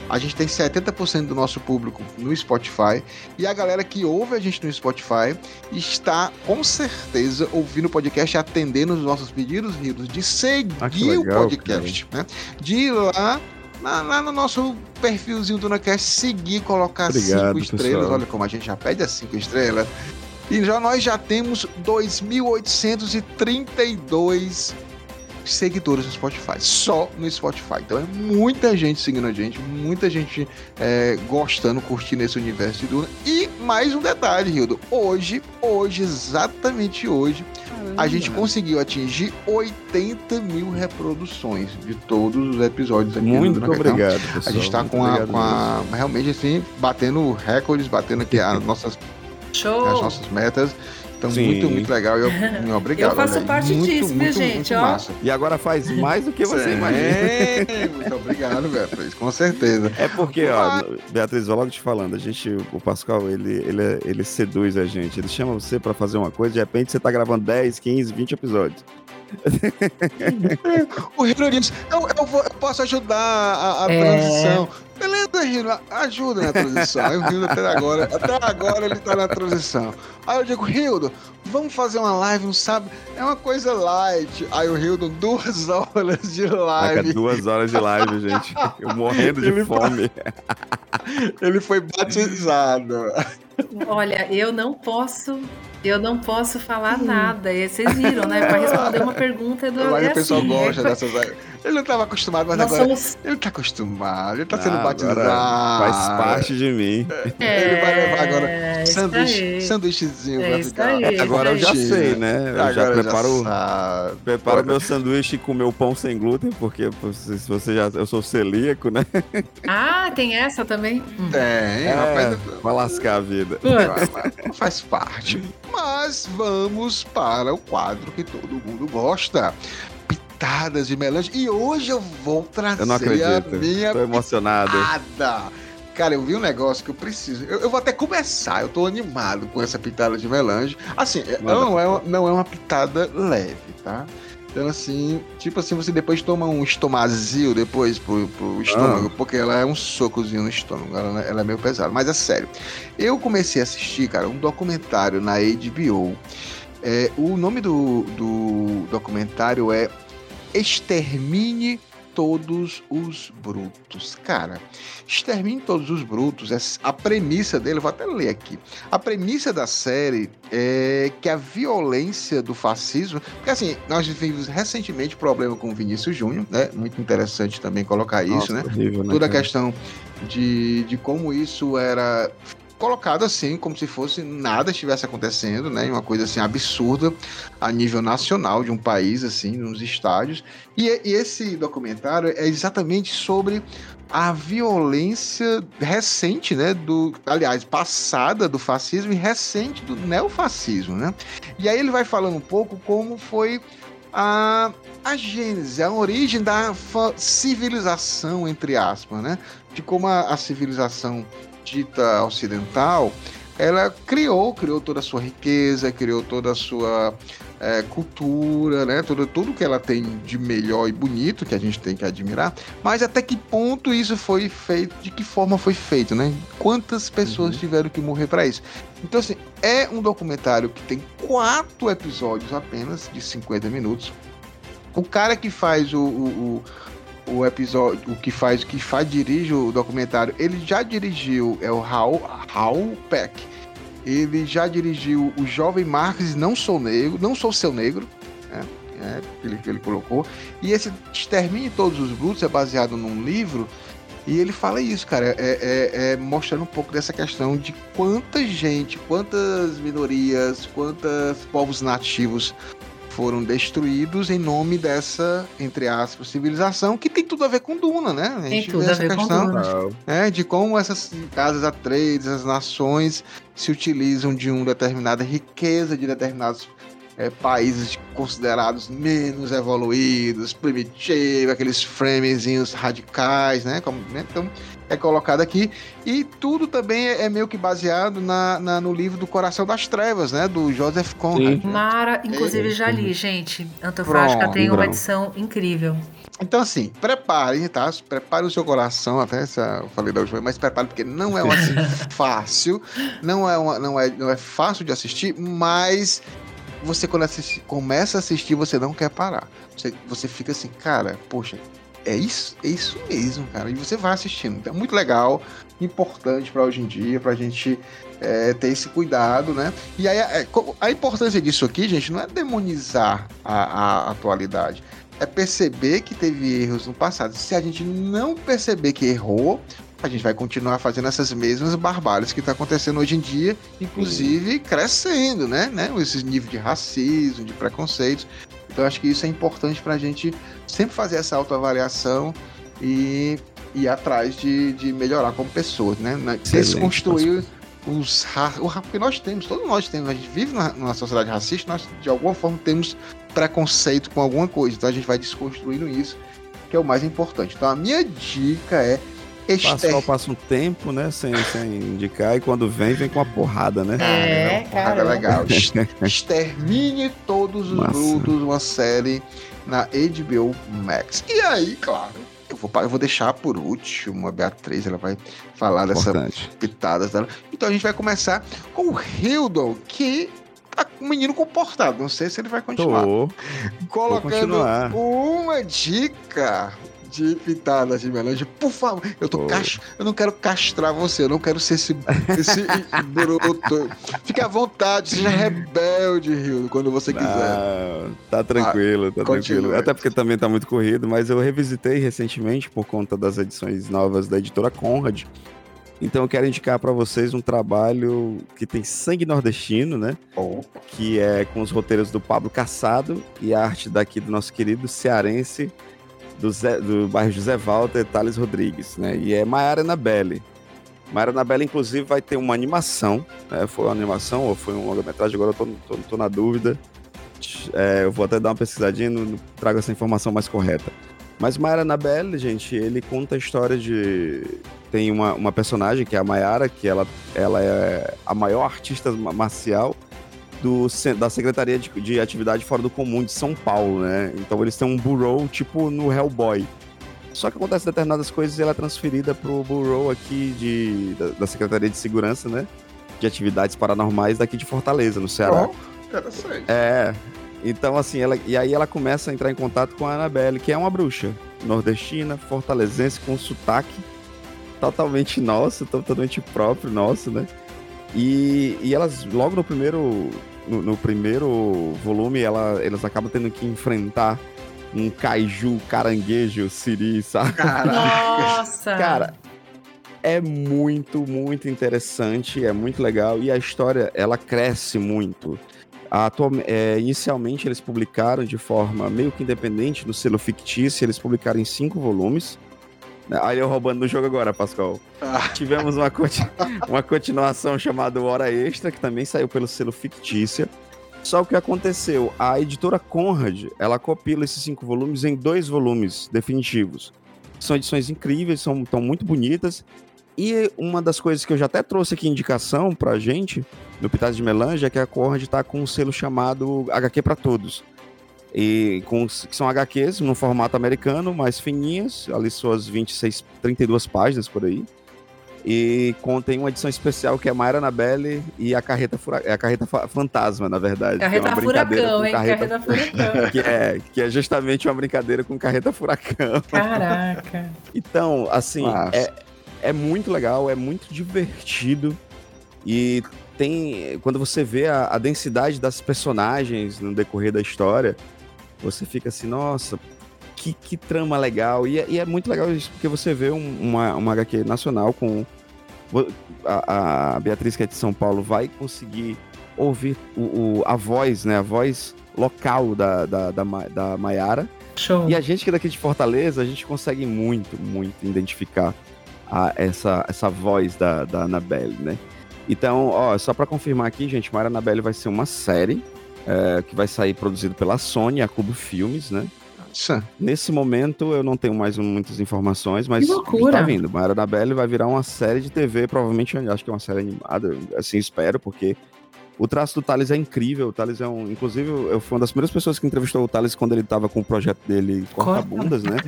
A gente tem 70% do nosso público no Spotify. E a galera que ouve a gente no Spotify está com certeza ouvindo o podcast, atendendo os nossos pedidos, Rios, de seguir ah, legal, o podcast, né? De ir lá lá no nosso perfilzinho do NaCast, seguir, colocar Obrigado, cinco estrelas. Pessoal. Olha como a gente já pede as cinco estrelas. E já nós já temos 2.832 seguidores no Spotify, só no Spotify. Então é muita gente seguindo a gente, muita gente é, gostando, curtindo esse universo de Duna. E mais um detalhe, Hildo. Hoje, hoje, exatamente hoje, a gente conseguiu atingir 80 mil reproduções de todos os episódios aqui Muito do obrigado, pessoal. A gente está com, a, com a, realmente assim, batendo recordes, batendo aqui as nossas, Show. as nossas metas. Então, Sim. muito, muito legal. Eu, obrigado. Eu faço né? parte muito, disso, muito, viu, gente? Ó. Massa. E agora faz mais do que você imagina. Muito obrigado, Beatriz, com certeza. É porque, ó, Beatriz, vou logo te falando, a gente, o Pascal, ele, ele, ele seduz a gente. Ele chama você para fazer uma coisa, de repente você tá gravando 10, 15, 20 episódios. o Hiro disse: eu, eu, vou, eu posso ajudar a, a É. transição. Beleza, Hiro, ajuda na transição. Aí o Hildo até agora, até agora ele tá na transição. Aí eu digo, Hildo, vamos fazer uma live no sábado. É uma coisa light. Aí o Hildo, duas horas de Caraca, live. duas horas de live, gente. Eu morrendo de Ele- fome. Ele foi batizado. Olha, eu não posso, eu não posso falar nada. E Vocês viram, né? Para responder uma pergunta do Mas é o pessoal assim, gosta é- dessas. Ele não estava acostumado, mas Nós agora. somos Ele tá acostumado, ele tá sendo Ah, batizado. Faz parte de mim. Ele vai levar agora É, isso sanduíche, sanduíchezinho É pra aí. Agora eu já sei, né? Eu já Agora preparo, sabe. preparo meu sanduíche com meu pão sem glúten, porque se você já. Eu sou celíaco, né? Ah, tem essa também? Tem, É, rapaz. vai lascar a vida. Putz. Faz parte. Mas vamos para o quadro que todo mundo gosta. Pitadas de melange. E hoje eu vou trazer Eu não a acredito. minha Tô emocionado. pitada. Cara, eu vi um negócio que eu preciso. Eu, eu vou até começar. Eu tô animado com essa pitada de melange. Assim, Manda. não é, uma- não é uma pitada leve, tá? Então, assim, tipo assim, você depois toma um estomazio depois pro, pro estômago, porque ela é um socozinho no estômago, ela, ela é meio pesada. Mas é sério. Eu comecei a assistir, cara, um documentário na HBO. É, o nome do, do documentário é Extermine Todos os Brutos. Cara, Extermine Todos os Brutos, é a premissa dele, eu vou até ler aqui. A premissa da série é que a violência do fascismo. Porque assim, nós vivemos recentemente problema com o Vinícius Júnior, né? Muito interessante também colocar isso, Nossa, né? horrível, né, toda a questão de, de como isso era colocado assim, como se fosse nada estivesse acontecendo, né? Uma coisa assim absurda a nível nacional de um país, assim, nos estádios. E, e esse documentário é exatamente sobre a violência recente, né? Do, aliás, passada do fascismo e recente do neofascismo, né? E aí ele vai falando um pouco como foi a, a gênese, a origem da civilização, entre aspas, né? De como a, a civilização dita ocidental, ela criou, criou toda a sua riqueza, criou toda a sua eh, cultura, né? Tudo, tudo que ela tem de melhor e bonito, que a gente tem que admirar, mas até que ponto isso foi feito, de que forma foi feito, né? Quantas pessoas tiveram que morrer para isso? Então, assim, é um documentário que tem quatro episódios apenas, de 50 minutos. O cara que faz o, o, o, episódio, o que faz, o que faz, dirige o documentário, ele já dirigiu, é o Raul, Raul Peck. Ele já dirigiu o Jovem Marques Não Sou Negro, Não Sou Seu Negro, né? É, ele, ele colocou. E esse Extermine Todos os Brutos é baseado num livro e ele fala isso, cara, é, é- é mostrando um pouco dessa questão de quanta gente, quantas minorias, quantos povos nativos foram destruídos em nome dessa, entre aspas, civilização, que tem tudo a ver com Duna, né? A Tem gente tudo vê a essa ver com questão Duna. é, de como essas casas atreides, as nações se utilizam de uma determinada riqueza de determinados é, países considerados menos evoluídos, primitivos, aqueles framezinhos radicais, né? Como, né? Então, é colocado aqui. E tudo também é, é meio que baseado na, na- no livro do Coração das Trevas, né? Do Joseph Conrad. Mara, inclusive já li, gente. Antofágica tem uma edição incrível. Então, assim, prepare, tá? Prepare o seu coração, até essa eu falei da última vez, mas prepare, porque não é uma assim, fácil, não é, uma, não, é, não é fácil de assistir, mas você, quando começa a assistir, você não quer parar. Você, você fica assim, cara, poxa, é isso, é isso mesmo, cara. E você vai assistindo. Então, é muito legal, importante para hoje em dia, pra gente é, ter esse cuidado, né? E aí, é, co- a importância disso aqui, gente, não é demonizar a, a atualidade é perceber que teve erros no passado. Se a gente não perceber que errou, a gente vai continuar fazendo essas mesmas barbáries que está acontecendo hoje em dia, inclusive crescendo, né? né? Esses níveis de racismo, de preconceitos. Então, acho que isso é importante para a gente sempre fazer essa autoavaliação e ir atrás de, de melhorar como pessoas, né? Excelente, Desconstruir os o porque nós temos, todos nós temos, a gente vive na- numa sociedade racista, nós de alguma forma temos preconceito com alguma coisa, então a gente vai desconstruindo isso, que é o mais importante. Então a minha dica é Ester... passa um tempo, né, sem, sem indicar, e quando vem, vem com uma porrada, né? É, Porrada cara. legal. Extermine todos os Massa. brutos, uma série na HBO Max. E aí, claro, eu vou, eu vou deixar por último a Beatriz, ela vai falar dessas Importante. pitadas dela. Então a gente vai começar com o Hildon, que tá um menino comportado. Não sei se ele vai continuar. Tô. Colocando continuar. uma dica de pitadas de melange. Por favor, eu tô Tô. cas... eu não quero castrar você, eu não quero ser esse, esse bruto. Fique à vontade, seja rebelde, Rio, quando você quiser. Ah, tá tranquilo, tá continua. tranquilo. Até porque também tá muito corrido, mas eu revisitei recentemente por conta das edições novas da editora Conrad. Então eu quero indicar para vocês um trabalho que tem sangue nordestino, né? Oh, Que é com os roteiros do Pablo Cassado e a arte daqui do nosso querido cearense do, Zé- do bairro José Walter Thales Rodrigues, né? E é Maiara Anabelle. Maiara Anabelle, inclusive, vai ter uma animação, né? Foi uma animação ou foi um longa-metragem, agora eu tô, tô, tô na dúvida. É, eu vou até dar uma pesquisadinha e trago essa informação mais correta. Mas Maiara Anabelle, gente, ele conta a história de. Tem uma, uma personagem que é a Maiara, que ela, ela é a maior artista ma- marcial do, da Secretaria de, de Atividade Fora do Comum de São Paulo, né? Então eles têm um bureau tipo no Hellboy. Só que acontece determinadas coisas e ela é transferida pro bureau aqui de, da, da Secretaria de Segurança, né? De Atividades Paranormais daqui de Fortaleza, no Ceará. oh, interessante. É. Então, assim, ela, e aí ela começa a entrar em contato com a Annabelle, que é uma bruxa nordestina, fortalezense, com sotaque totalmente nosso, totalmente próprio nosso, né? E, e elas, logo no primeiro, no, no primeiro volume, ela, elas acabam tendo que enfrentar um kaiju, caranguejo, siri, sabe? Nossa! Cara, é muito, muito interessante, é muito legal e a história ela cresce muito. Atual- é, inicialmente eles publicaram de forma meio que independente no selo fictício, eles publicaram em cinco volumes. Aí eu roubando no jogo agora, Pascoal. Ah. Tivemos uma, conti- uma continuação chamada Hora Extra, que também saiu pelo selo fictícia. Só o que aconteceu? A editora Conrad, ela copila esses cinco volumes em dois volumes definitivos. São edições incríveis, são tão muito bonitas. E uma das coisas que eu já até trouxe aqui indicação pra gente, no Pitadas de Melange, é que a Conrad tá com um selo chamado HQ para Todos. E com, que são HQs no formato americano, mais fininhas, ali suas 26, 32 páginas por aí. E contém uma edição especial que é Mayra Anabelle e a Carreta, Fura... é a Carreta Fa- Fantasma, na verdade. que é Carreta uma brincadeira furacão, com hein? Carreta furacão. que é, que é justamente uma brincadeira com carreta furacão. Caraca. Então, assim, é, é muito legal, é muito divertido. E tem. Quando você vê a, a densidade das personagens no decorrer da história, você fica assim, nossa, que, que trama legal. E, é- e é muito legal isso, porque você vê um- uma, uma HQ nacional com. A, a Beatriz, que é de São Paulo, vai conseguir ouvir o, o- a voz, né? A voz local da, da, da, da Maiara. Show. E a gente que é daqui de Fortaleza, a gente consegue muito, muito identificar a- essa, essa voz da, da Annabelle, né? Então, ó, só pra confirmar aqui, gente, Mara Annabelle vai ser uma série é, que vai sair produzido pela Sony, a Cubo Filmes, né? Nossa. Nesse momento eu não tenho mais muitas informações, mas tá vindo. Mara Annabelle vai virar uma série de TV, provavelmente acho que é uma série animada, assim espero, porque o traço do Thales é incrível. O Thales é um. Inclusive, eu fui uma das primeiras pessoas que entrevistou o Thales quando ele tava com o projeto dele Corta Bundas, né?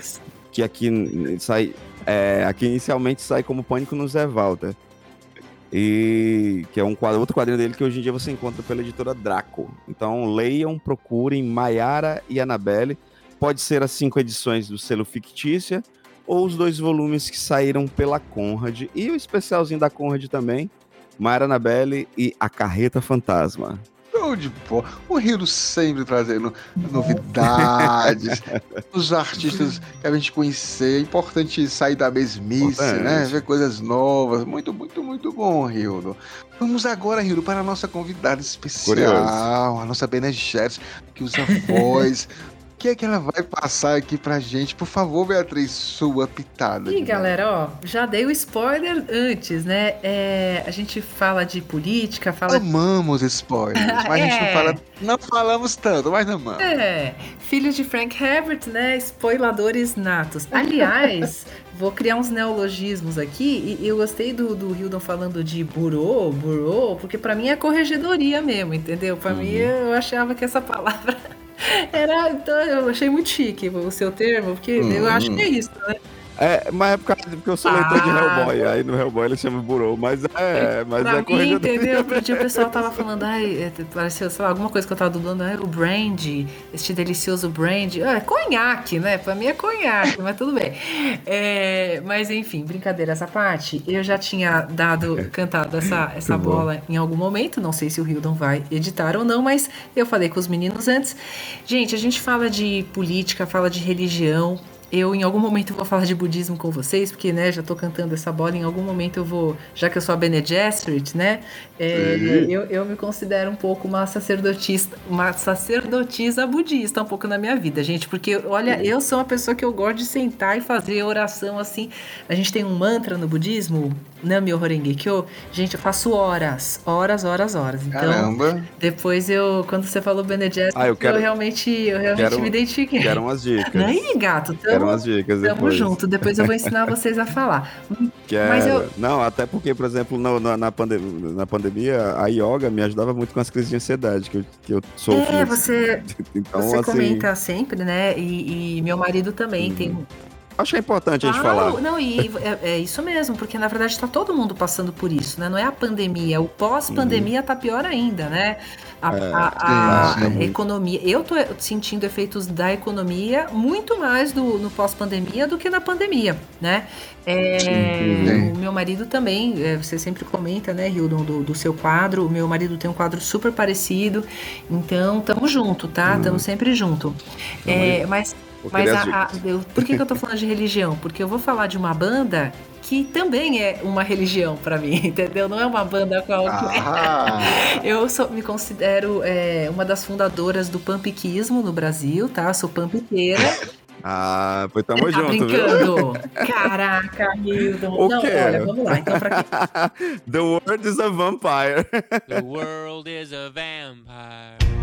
Que aqui sai. é, aqui inicialmente sai como Pânico no Zé Walter. E que é um quadro, outro quadrinho dele que hoje em dia você encontra pela editora Draco. Então leiam, procurem Maiara e Annabelle. Pode ser as cinco edições do selo fictícia ou os dois volumes que saíram pela Conrad. E o especialzinho da Conrad também, Maiara Annabelle e A Carreta Fantasma. Show de bola. O Rio sempre trazendo novidades. Os artistas que a gente conhecer. É importante sair da mesmice, Importante. né? Ver coisas novas. Muito, muito, muito bom, Rildo. Vamos agora, Rildo, para a nossa convidada especial, Curioso. a nossa Bene Gesserit, que usa voz. que é que ela vai passar aqui pra gente? Por favor, Beatriz, sua pitada. E galera, ó, já dei o spoiler antes, né? É, a gente fala de política, fala. Amamos spoilers, mas a gente não É. fala. Não falamos tanto, mas amamos. É, filhos de Frank Herbert, né? Spoiladores natos. Aliás, vou criar uns neologismos aqui e eu gostei do, do Hildon falando de burô, burô, porque pra mim é corregedoria mesmo, entendeu? Pra mim eu achava que essa palavra era. Então eu achei muito chique o seu termo, porque eu acho que é isso, né? É, mas é por causa porque eu sou leitor de Ah. Hellboy. Aí no Hellboy ele chama Burrow, mas é, mas pra é mim, entendeu? Outro dia o pessoal tava falando, ai, é, pareceu, sei lá, alguma coisa que eu tava dublando, ai, o brand, este delicioso brand. Ah, é conhaque, né? Pra mim é conhaque, mas tudo bem. É, mas enfim, brincadeira essa parte. Eu já tinha dado, cantado essa, essa Muito bom. bola em algum momento, não sei se o Hildon vai editar ou não, mas eu falei com os meninos antes. Gente, a gente fala de política, fala de religião, eu, em algum momento, vou falar de budismo com vocês, porque, né, já tô cantando essa bola, em algum momento eu vou, já que eu sou a Bene Gesserit, né, é, eu, eu me considero um pouco uma sacerdotisa, uma sacerdotisa budista um pouco na minha vida, gente, porque, olha, eu sou uma pessoa que eu gosto de sentar e fazer oração, assim, a gente tem um mantra no budismo, Nami Horenge Kyo, gente, eu faço horas, horas, horas, horas, então... Caramba. Depois eu, quando você falou Bene Gesserit, Ah, eu quero- realmente, eu realmente quero- me identifiquei. Quero umas dicas. Aí, gato, Quero umas dicas tamo depois. junto. Depois eu vou ensinar vocês a falar. Quero. Eu- Não, até porque, por exemplo, no- na, na, pande- na pandemia, a yoga me ajudava muito com as crises de ansiedade que eu, que eu sofro. É, você, Então, você assim, comenta sempre, né? E, e meu marido também tem. Acho que é importante a gente Ah, falar. Não, e é, é isso mesmo, porque na verdade tá todo mundo passando por isso, né? Não é a pandemia, o pós-pandemia tá pior ainda, né? A, a- a sim, sim. economia. Eu tô sentindo efeitos da economia muito mais do, no pós-pandemia do que na pandemia, né? É, Sim. o meu marido também, é, você sempre comenta, né, Hildon, do, do seu quadro. O meu marido tem um quadro super parecido. Então, tamo junto, tá? Tamo sempre junto. É, mas mas a- a- eu- por que, que eu tô falando de religião? Porque eu vou falar de uma banda que também é uma religião pra mim, entendeu? Não é uma banda qualquer. Ah, Eu sou- me considero é, uma das fundadoras do pampiquismo no Brasil, tá? Eu sou pampiqueira. Ah, pois tamo tá junto, viu? brincando? Caraca, Hildon. O Não, quê? olha, vamos lá. Então, pra quem The world is a vampire. The world is a vampire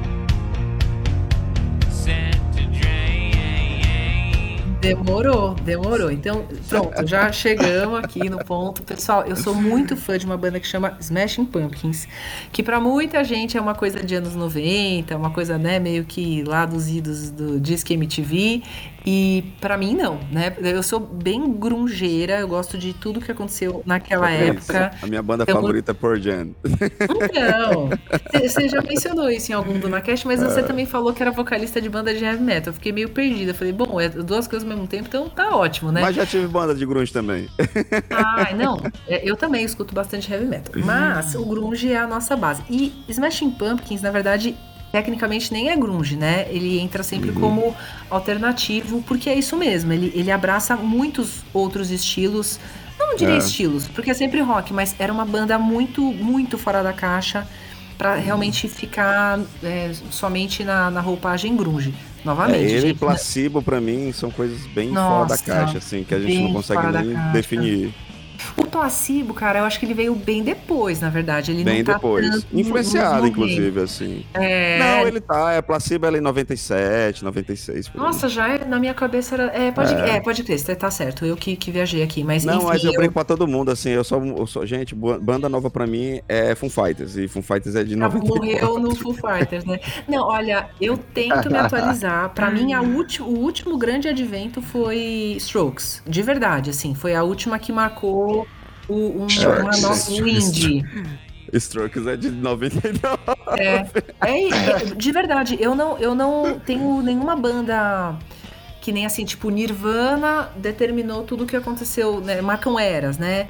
Demorou, demorou. Então, pronto, já chegamos aqui no ponto. Pessoal, eu sou muito fã de uma banda que chama Smashing Pumpkins, que pra muita gente é uma coisa de anos 90, uma coisa, né, meio que lá dos idos do Disque MTV. E pra mim, não, né? Eu sou bem grungeira, eu gosto de tudo que aconteceu naquela época. A minha banda Eu- favorita é Pearl Jam. Então, você já mencionou isso em algum do Nacast, mas você também falou que era vocalista de banda de heavy metal. Eu fiquei meio perdida. Eu falei, bom, é duas coisas mesmo tempo, então tá ótimo, né? Mas já tive banda de grunge também. Ai, não. é, Eu também escuto bastante heavy metal. Mas o grunge é a nossa base. E Smashing Pumpkins, na verdade, tecnicamente nem é grunge, né? Ele entra sempre como alternativo, porque é isso mesmo. Ele, ele abraça muitos outros estilos. Não diria É. estilos, porque é sempre rock, mas era uma banda muito, muito fora da caixa pra realmente ficar é, somente na, na roupagem grunge. É, Novamente, ele e gente, né? placebo, pra mim, são coisas bem fora da Nossa, caixa, assim, que a gente não consegue nem caixa. O placebo, cara, eu acho que ele veio bem depois, na verdade. Ele Bem não tá depois. Influenciado, inclusive, assim. É... Não, ele tá. É placebo ela em 97, 96. Por aí. Nossa, já é, na minha cabeça era. É, pode, É. é. pode crer, você tá certo. Eu que, que viajei aqui, mas Não, enfim. mas eu eu- brinco pra todo mundo, assim, eu sou, eu sou- gente, banda nova pra mim é Foo Fighters, e Foo Fighters é de Ah, 94. Morreu no Foo Fighters, né? Não, olha, eu tento me atualizar. Pra mim, a ulti- o último grande advento foi Strokes. De verdade, assim. Foi a última que marcou o, um, uma Strokes, nova indie. Strokes é de 99. É, é, é, de verdade, eu não, eu não tenho nenhuma banda que nem assim, tipo, Nirvana determinou tudo o que aconteceu, né? Marcam eras, né?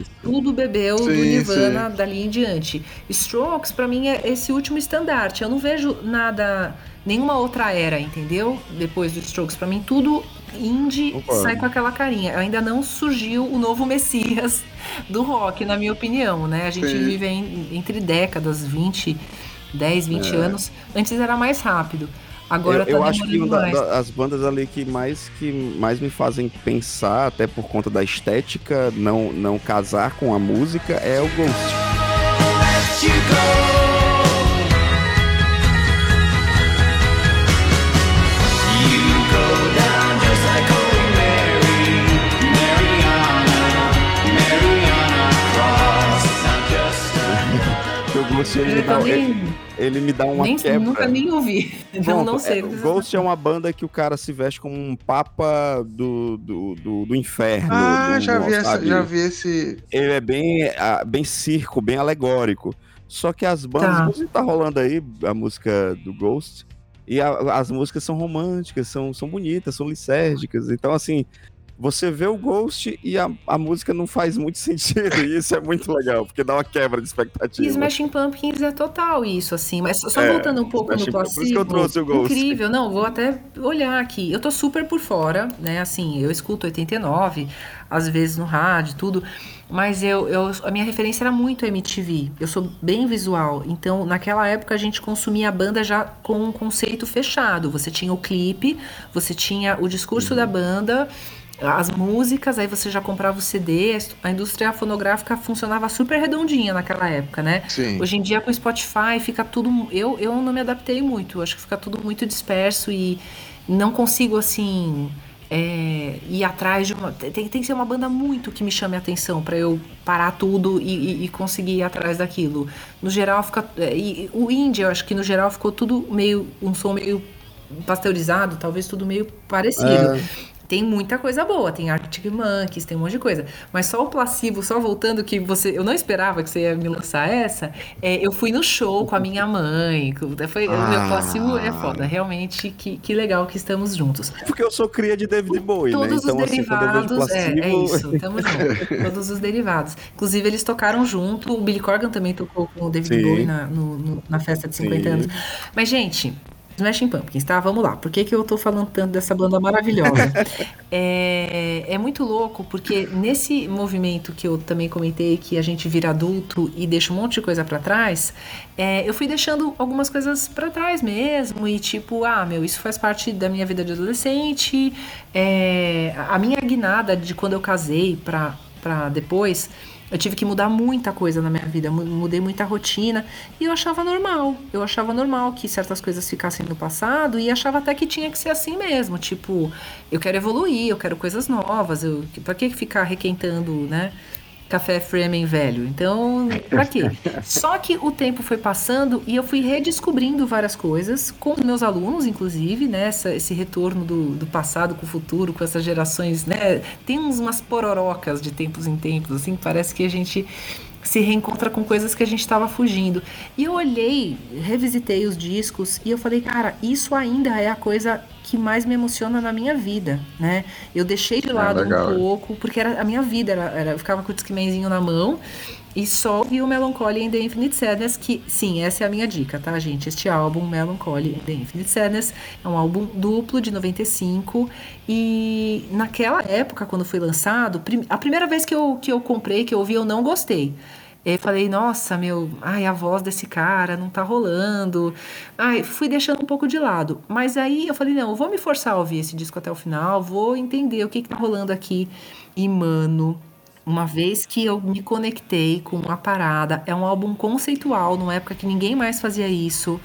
Isso. tudo bebeu do Sim, Nirvana dali em diante. Strokes, pra mim, é esse último estandarte. Eu não vejo nada, nenhuma outra era, entendeu? Depois do Strokes. Pra mim, tudo indie Concordo. sai com aquela carinha. Ainda não surgiu o novo Messias do rock, na minha opinião, né? A gente Sim. vive em- entre décadas, 20, 10, 20 É. anos. Antes era mais rápido. Agora eu, eu tá acho que uma da- as bandas ali que mais, que mais me fazem pensar, até por conta da estética, não, não casar com a música, é o Ghost. Ghost ele, dá, também ele, ele me dá uma nem, quebra. nunca nem ouvi. Não, Pronto, não sei. é, o Ghost é uma banda que o cara se veste como um papa do, do, do, do inferno. Ah, do- já vi, essa, já vi esse. Ele é bem, bem circo, bem alegórico. Só que as bandas, Tá. inclusive tá rolando aí a música do Ghost, e a- as músicas são românticas, são, são bonitas, são lisérgicas. Então, assim, você vê o Ghost e a, a música não faz muito sentido. E isso é muito legal, porque dá uma quebra de expectativa. E Smashing Pumpkins é total isso, assim. Mas só É, voltando um pouco no Smashing Pumpkins, por isso que eu trouxe o Ghost. Incrível, não, vou até olhar aqui. Eu tô super por fora, né? Assim, eu escuto 89, às vezes no rádio, tudo. Mas eu, eu, a minha referência era muito MTV. Eu sou bem visual. Então, naquela época, a gente consumia a banda já com um conceito fechado. Você tinha o clipe, você tinha o discurso Uhum. da banda, as músicas, aí você já comprava o CD. A indústria fonográfica funcionava super redondinha naquela época, né? Sim. Hoje em dia com o Spotify fica tudo. Eu, eu não me adaptei muito. Acho que fica tudo muito disperso e não consigo assim. é, ir atrás de uma. Tem, tem que ser uma banda muito que me chame a atenção para eu parar tudo e, e- e conseguir ir atrás daquilo. No geral fica. é, e o indie, eu acho que no geral ficou tudo meio. um som meio pasteurizado, talvez tudo meio parecido. Tem muita coisa boa, tem Arctic Monkeys, tem um monte de coisa. Mas só o placebo, só voltando que você. Eu não esperava que você ia me lançar essa. é, eu fui no show com a minha mãe. Foi, O meu Ah. placebo é foda. Realmente, que, que legal que estamos juntos. Porque eu sou cria de David Bowie, né? Todos Então, os assim, eu vejo derivados, é, placebo... é isso, tamo junto. Todos os derivados. Inclusive, eles tocaram junto. O Billy Corgan também tocou com o David Sim. Bowie na, no- no- na festa de 50 Sim. anos. Mas, gente, Smashing Pumpkins, tá? Vamos lá. Por que, que eu tô falando tanto dessa banda maravilhosa? é, é muito louco, porque nesse movimento que eu também comentei, que a gente vira adulto e deixa um monte de coisa pra trás, é, eu fui deixando algumas coisas pra trás mesmo, e tipo, ah, meu, isso faz parte da minha vida de adolescente, é, a minha guinada de quando eu casei pra, pra depois, eu tive que mudar muita coisa na minha vida, mu- mudei muita rotina e eu achava normal. Eu achava normal que certas coisas ficassem no passado e achava até que tinha que ser assim mesmo. Tipo, eu quero evoluir, eu quero coisas novas. Eu, pra que ficar requentando, né? Café Fremen velho. Então, pra quê? Só que o tempo foi passando e eu fui redescobrindo várias coisas, com os meus alunos, inclusive, né? Essa- esse retorno do, do passado com o futuro, com essas gerações, né? Tem uns, umas pororocas de tempos em tempos, assim, parece que a gente se reencontra com coisas que a gente estava fugindo. E eu olhei, revisitei os discos e eu falei, cara, isso ainda é a coisa que mais me emociona na minha vida, né? Eu deixei de lado legal, um pouco, porque era a minha vida, era, era- eu ficava com o Discmanzinho na mão e só ouvi o Melancholy and the Infinite Sadness, que, sim, essa é a minha dica, tá, gente? Este álbum, Melancholy and the Infinite Sadness, é um álbum duplo de 95 e naquela época, quando foi lançado, a primeira vez que eu, que eu comprei, que eu ouvi, eu não gostei. Eu falei, nossa, meu, ai, a voz desse cara não tá rolando. Ai, fui deixando um pouco de lado. Mas aí eu falei, não, eu vou me forçar a ouvir esse disco até o final, vou entender o que, que tá rolando aqui. E, mano, uma vez que eu me conectei com a parada, é um álbum conceitual, numa época que ninguém mais fazia isso.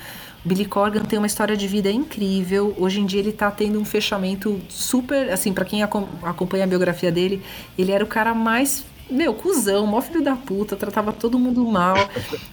Billy Corgan tem uma história de vida incrível. Hoje em dia ele tá tendo um fechamento super, assim, pra quem acom- acompanha a biografia dele, ele era o cara mais meu, cuzão, mó filho da puta, tratava todo mundo mal,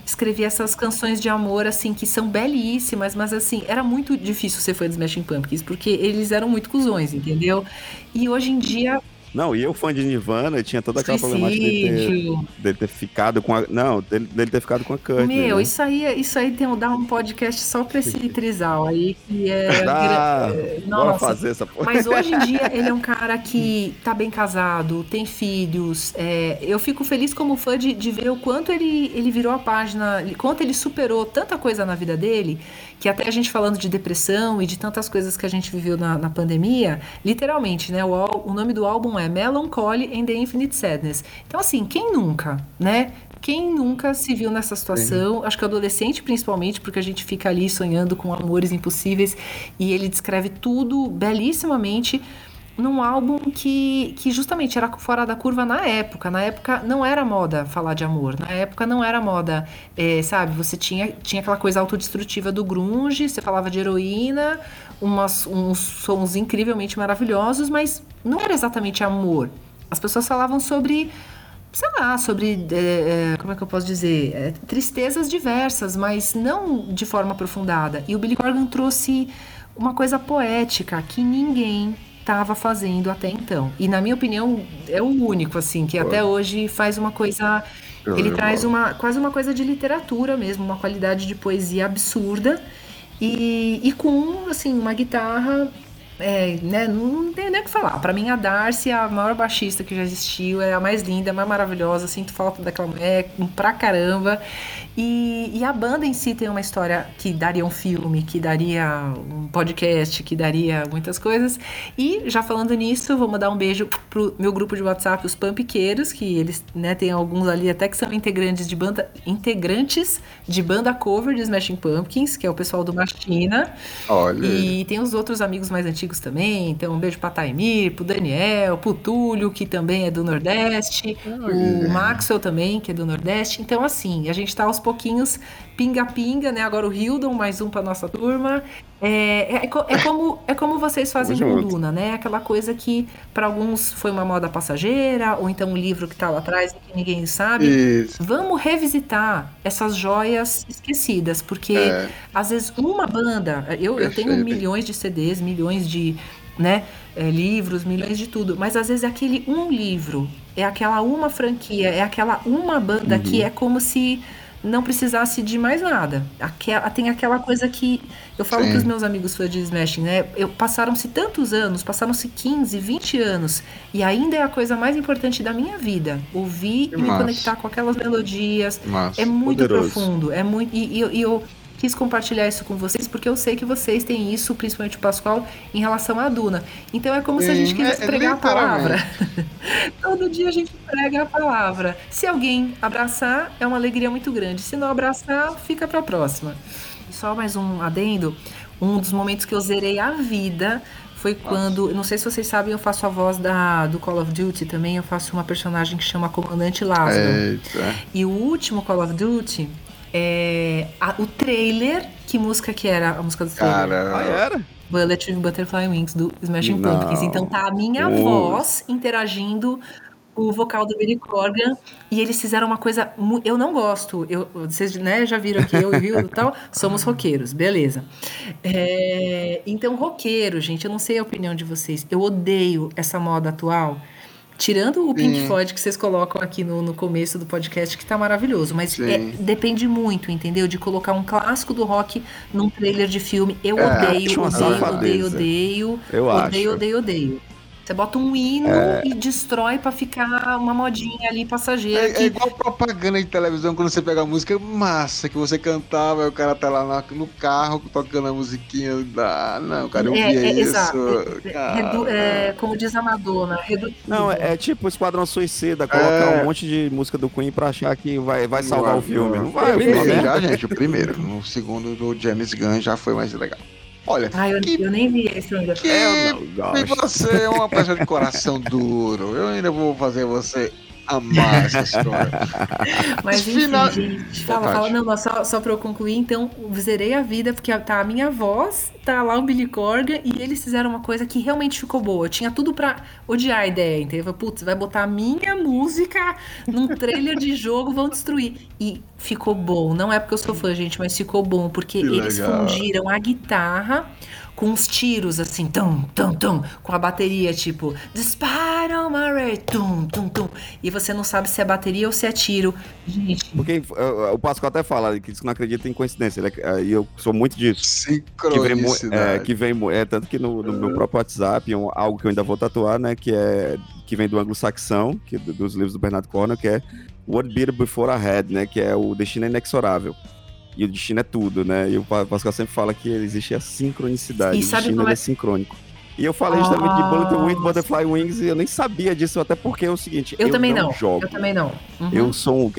escrevia essas canções de amor, assim, que são belíssimas, mas, assim, era muito difícil ser fã de Smashing Pumpkins, porque eles eram muito cuzões, entendeu? E hoje em dia, Não, e eu fã de Nirvana, tinha toda aquela problemática dele ter, suicídio, ter ficado com a... Não, dele, dele ter ficado com a Kurt, Meu, né? isso aí, isso aí tem dá um podcast só pra esse trisal aí, que é. Dá, gra- Nossa. fazer essa porra. Mas hoje em dia ele é um cara que tá bem casado, tem filhos. é, eu fico feliz como fã de, de ver o quanto ele, ele virou a página, quanto ele superou tanta coisa na vida dele, que até a gente falando de depressão e de tantas coisas que a gente viveu na, na pandemia, literalmente, né? O, o nome do álbum é Melancholy and the Infinite Sadness. Então, assim, quem nunca, né? Quem nunca se viu nessa situação? Acho que o adolescente, principalmente, porque a gente fica ali sonhando com amores impossíveis e ele descreve tudo belíssimamente num álbum que, que justamente era fora da curva na época. Na época não era moda falar de amor. Na época não era moda, é, sabe? Você tinha, tinha aquela coisa autodestrutiva do grunge, você falava de heroína, umas, uns sons incrivelmente maravilhosos, mas não era exatamente amor. As pessoas falavam sobre sei lá, sobre, é, é, como é que eu posso dizer, é, tristezas diversas, mas não de forma aprofundada. E o Billy Corgan trouxe uma coisa poética que ninguém estava fazendo até então. E na minha opinião, é o único, assim, que até hoje faz uma coisa. Ele traz uma quase uma coisa de literatura mesmo, uma qualidade de poesia absurda. E, e com, assim, uma guitarra é, né, não tem nem o que falar. Pra mim, a Darcy é a maior baixista que já existiu, é a mais linda, a mais maravilhosa. Sinto falta daquela mulher pra caramba. E, e, a banda em si tem uma história que daria um filme, que daria um podcast, que daria muitas coisas. E já falando nisso, vou mandar um beijo pro meu grupo de WhatsApp, os Pampiqueiros, que eles, né, tem alguns ali até que são integrantes de banda, integrantes de banda cover de Smashing Pumpkins, que é o pessoal do Machina. Olha. E tem os outros amigos mais antigos também. Então, um beijo pra Taimir, pro Daniel, pro Túlio, que também é do Nordeste, o Maxwell também, que é do Nordeste. Então, assim, a gente tá aos pouquinhos, pinga-pinga, né? Agora o Hildon, mais um pra nossa turma. É, é, é como, é como vocês fazem Tamo com. Duna, né? Aquela coisa que para alguns foi uma moda passageira, ou então um livro que tá lá atrás e que ninguém sabe. Isso. Vamos revisitar essas joias esquecidas, porque É. às vezes uma banda, eu, eu tenho milhões de CDs, milhões de né, é, livros, milhões de tudo, mas às vezes aquele um livro, é aquela uma franquia, é aquela uma banda Uhum. que é como se não precisasse de mais nada. Aquela, tem aquela coisa que eu falo para os meus amigos fãs de Smashing, né? Eu, passaram-se tantos anos, passaram-se 15, 20 anos, e ainda é a coisa mais importante da minha vida. Ouvir Que e me conectar com aquelas melodias. Massa. É muito Poderoso. profundo, é muito. E, e e eu quis compartilhar isso com vocês porque eu sei que vocês têm isso, principalmente o Pascoal, em relação à Duna. Então é como se a Sim, gente quisesse é- é pregar a palavra. Todo dia a gente prega a palavra. Se alguém abraçar, é uma alegria muito grande. Se não abraçar, fica pra próxima. E só mais um adendo. Um dos momentos que eu zerei a vida foi quando, não sei se vocês sabem, eu faço a voz da, do Call of Duty também, eu faço uma personagem que chama Comandante Lázaro. Eita. E o último Call of Duty, é, a- o trailer, que música que era a música do trailer? Ah, era? Bullet with Butterfly Wings do Smashing Não. Pumpkins. Então tá a minha voz interagindo com o vocal do Billy Corgan e eles fizeram uma coisa eu não gosto eu, vocês né, já viram aqui eu e o Rio e tal somos roqueiros beleza É, então roqueiro gente eu não sei a opinião de vocês eu odeio essa moda atual Tirando o Pink Sim. Floyd que vocês colocam aqui no, no começo do podcast, que tá maravilhoso, mas é- depende muito, entendeu? De colocar um clássico do rock num trailer de filme. Eu É, odeio, uma odeio, odeio, odeio. Eu odeio, acho. odeio, odeio. Você bota um hino e destrói pra ficar uma modinha ali passageira. É, é que- igual propaganda de televisão quando você pega a música massa que você cantava e o cara tá lá no carro tocando a musiquinha. Ah, não, cara, eu é, é, isso. exato. É, cara. redu- é, como diz a Madonna, redu- Não, é, é tipo Esquadrão Suicida, colocar É. um monte de música do Queen pra achar que vai, vai salvar Não, o filme. não. Não vai, O o primeiro filme, né? já, gente, o primeiro. No segundo do James Gunn já foi mais legal. Olha, Ai, eu, que eu nem vi esse ainda. que Eu não e gosto. você é uma pessoa de coração duro. Eu ainda vou fazer você amar essa história. Mas enfim, Final- gente, fala, Vontade. fala, não, mas só, só pra eu concluir, então, zerei a vida, porque tá a minha voz, tá lá o Billy Corgan, e eles fizeram uma coisa que realmente ficou boa. Eu tinha tudo pra odiar a ideia, entendeu? Eu falei, Putz, vai botar a minha música num trailer de jogo, vão destruir. E ficou bom. Não é porque eu sou fã, gente, mas ficou bom, porque Que eles legal. fundiram a guitarra com os tiros, assim, tum, tum, tum, com a bateria, tipo, Despite on my ray, tum, tum, tum. E você não sabe se é bateria ou se é tiro. Gente, Porque uh, o Pascoal até fala que diz que não acredita em coincidência. Ele é- uh, E eu sou muito disso. Que vem, é, Sincronicidade. que vem, é tanto que no, no meu próprio WhatsApp, um- algo que eu ainda vou tatuar, né, que é que vem do anglo-saxão, que é do- dos livros do Bernard Cornwell, que é What Beat Before I Had, né, que é o destino é inexorável. E o destino é tudo, né? E o Pa- Pascal sempre fala que existe a sincronicidade, E o destino é- é sincrônico. E eu falei justamente de Bullet Ah. Wind, Butterfly Wings, e eu nem sabia disso, até porque é o seguinte, eu, também não. jogo. Eu também não. Uhum. Eu sou um.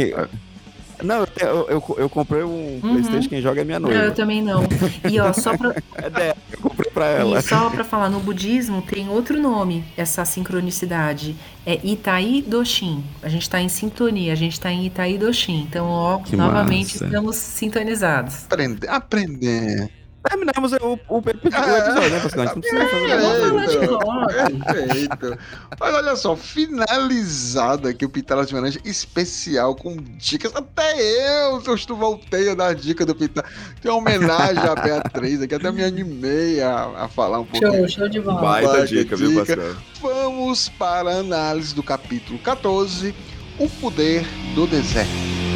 Não, eu, eu, eu comprei um Uhum. Playstation, quem joga é minha Não, eu noiva. também não. E ó, só pra, É dela, eu comprei pra ela. e só pra falar, no budismo tem outro nome, essa sincronicidade. É Itai Doshin. A gente tá em sintonia, a gente tá em Itai Doshin. Então, ó, Que novamente massa. estamos sintonizados. Aprender. Aprender. Terminamos o, o, o episódio, né, Pascal? A gente não precisa fazer nada. Perfeito. Perfeito. Mas olha só, finalizado aqui o Pitalas de Laranja especial com dicas. Até eu, se eu voltei a dar dica do Pitalas. Tem uma homenagem à Beatriz aqui, até me animei a, a falar um pouquinho. Show, show de bola. Baita Baita dica, viu. Pascal? Vamos para a análise do capítulo 14, O Poder do Deserto.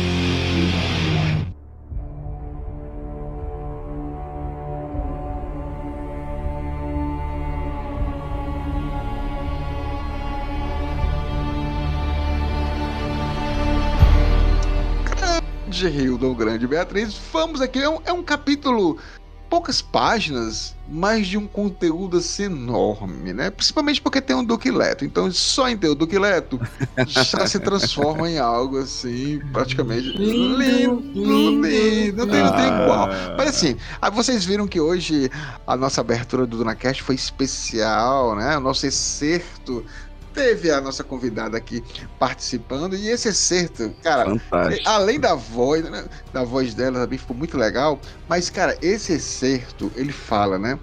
Grande Hildon, grande Beatriz. Vamos aqui, é um, é um capítulo poucas páginas, mas de um conteúdo assim enorme, né? Principalmente porque tem um Duque Leto. Então, só em ter o Duque Leto já se transforma em algo assim, praticamente Lindo, lindo, lindo. não tem, não tem igual. Ah, Mas assim, aí vocês viram que hoje a nossa abertura do DunaCast foi especial, né? O nosso excerto teve a nossa convidada aqui participando, e esse excerto, cara, Fantástico. Além da voz, né, da voz dela também ficou muito legal, mas cara, esse excerto, ele fala, né?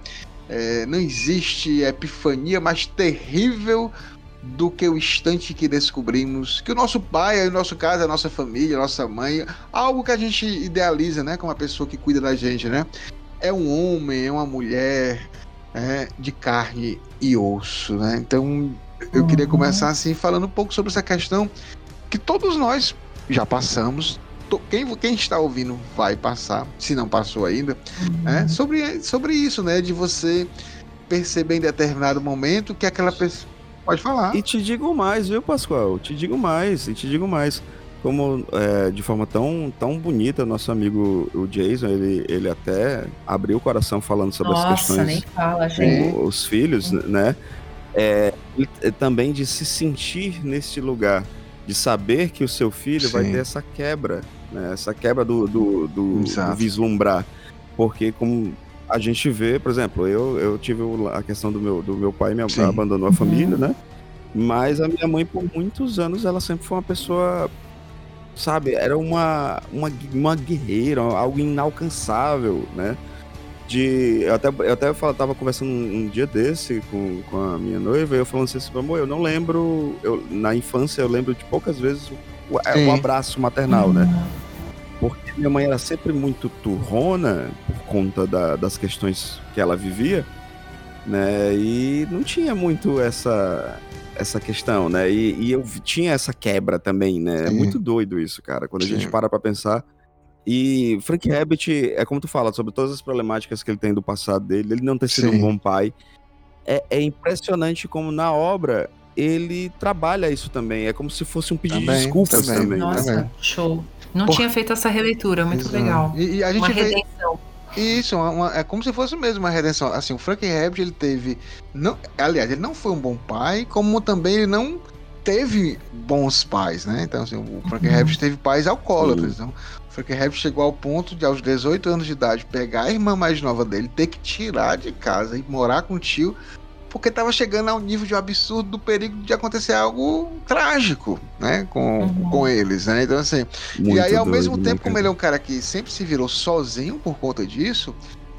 é, não existe epifania mais terrível do que o instante que descobrimos que o nosso pai, no nosso caso, a nossa família, a nossa mãe, algo que a gente idealiza, né, como uma pessoa que cuida da gente, né? É um homem, é uma mulher, é, de carne e osso, né? Então, eu queria Uhum. começar assim falando um pouco sobre essa questão que todos nós já passamos. Quem, quem está ouvindo vai passar, se não passou ainda, né? sobre, sobre isso, né? De você perceber em determinado momento que aquela pessoa. Pode falar. E te digo mais, viu, Pascoal? Te digo mais, e te digo mais. Como é, de forma tão, tão bonita, nosso amigo o Jason, ele, ele até abriu o coração falando sobre as Nossa, questões nem fala, gente. com os filhos, né? É, também de se sentir nesse lugar, de saber que o seu filho vai Sim. ter essa quebra, né? Essa quebra do, do, do- do vislumbrar. Porque como a gente vê, por exemplo, eu, eu tive a questão do meu, do meu pai, me Sim. abandonou a família, né? Mas a minha mãe, por muitos anos, ela sempre foi uma pessoa, sabe, era uma, uma, uma guerreira, algo inalcançável, né? De, eu até, eu até fala- tava conversando um, um dia desse com, com a minha noiva, e eu falando assim, amor, eu não lembro, eu, na infância eu lembro de poucas vezes o, o- o abraço maternal, né? Porque minha mãe era sempre muito turrona por conta da- das questões que ela vivia, né? E não tinha muito essa essa questão, né? E, e eu tinha essa quebra também, né? É muito doido isso, cara. Quando a gente para pra pensar. E Frank Herbert, é como tu fala, sobre todas as problemáticas que ele tem do passado dele, ele não ter sido Sim. um bom pai. É, é impressionante como na obra ele trabalha isso também. É como se fosse um pedido Também, de desculpas também. também. né? Nossa, também. show. Não Por- tinha feito essa releitura, muito Exato. legal. E, e a gente Uma vê. redenção. Isso, uma- uma- é como se fosse mesmo uma redenção. Assim, o Frank Herbert, ele teve. Não, aliás, ele não foi um bom pai, como também ele não teve bons pais, né? Então, assim, o Frank Uhum. Herbert teve pais alcoólatras. Sim. Então, o Frank Herbert chegou ao ponto de, aos 18 anos de idade, pegar a irmã mais nova dele, ter que tirar de casa e morar com o tio, porque estava chegando ao nível de um absurdo do perigo de acontecer algo trágico, né? Com, Uhum. com eles, né? Então, assim. E Muito aí, ao doido, mesmo né, tempo, cara? como ele é um cara que sempre se virou sozinho por conta disso,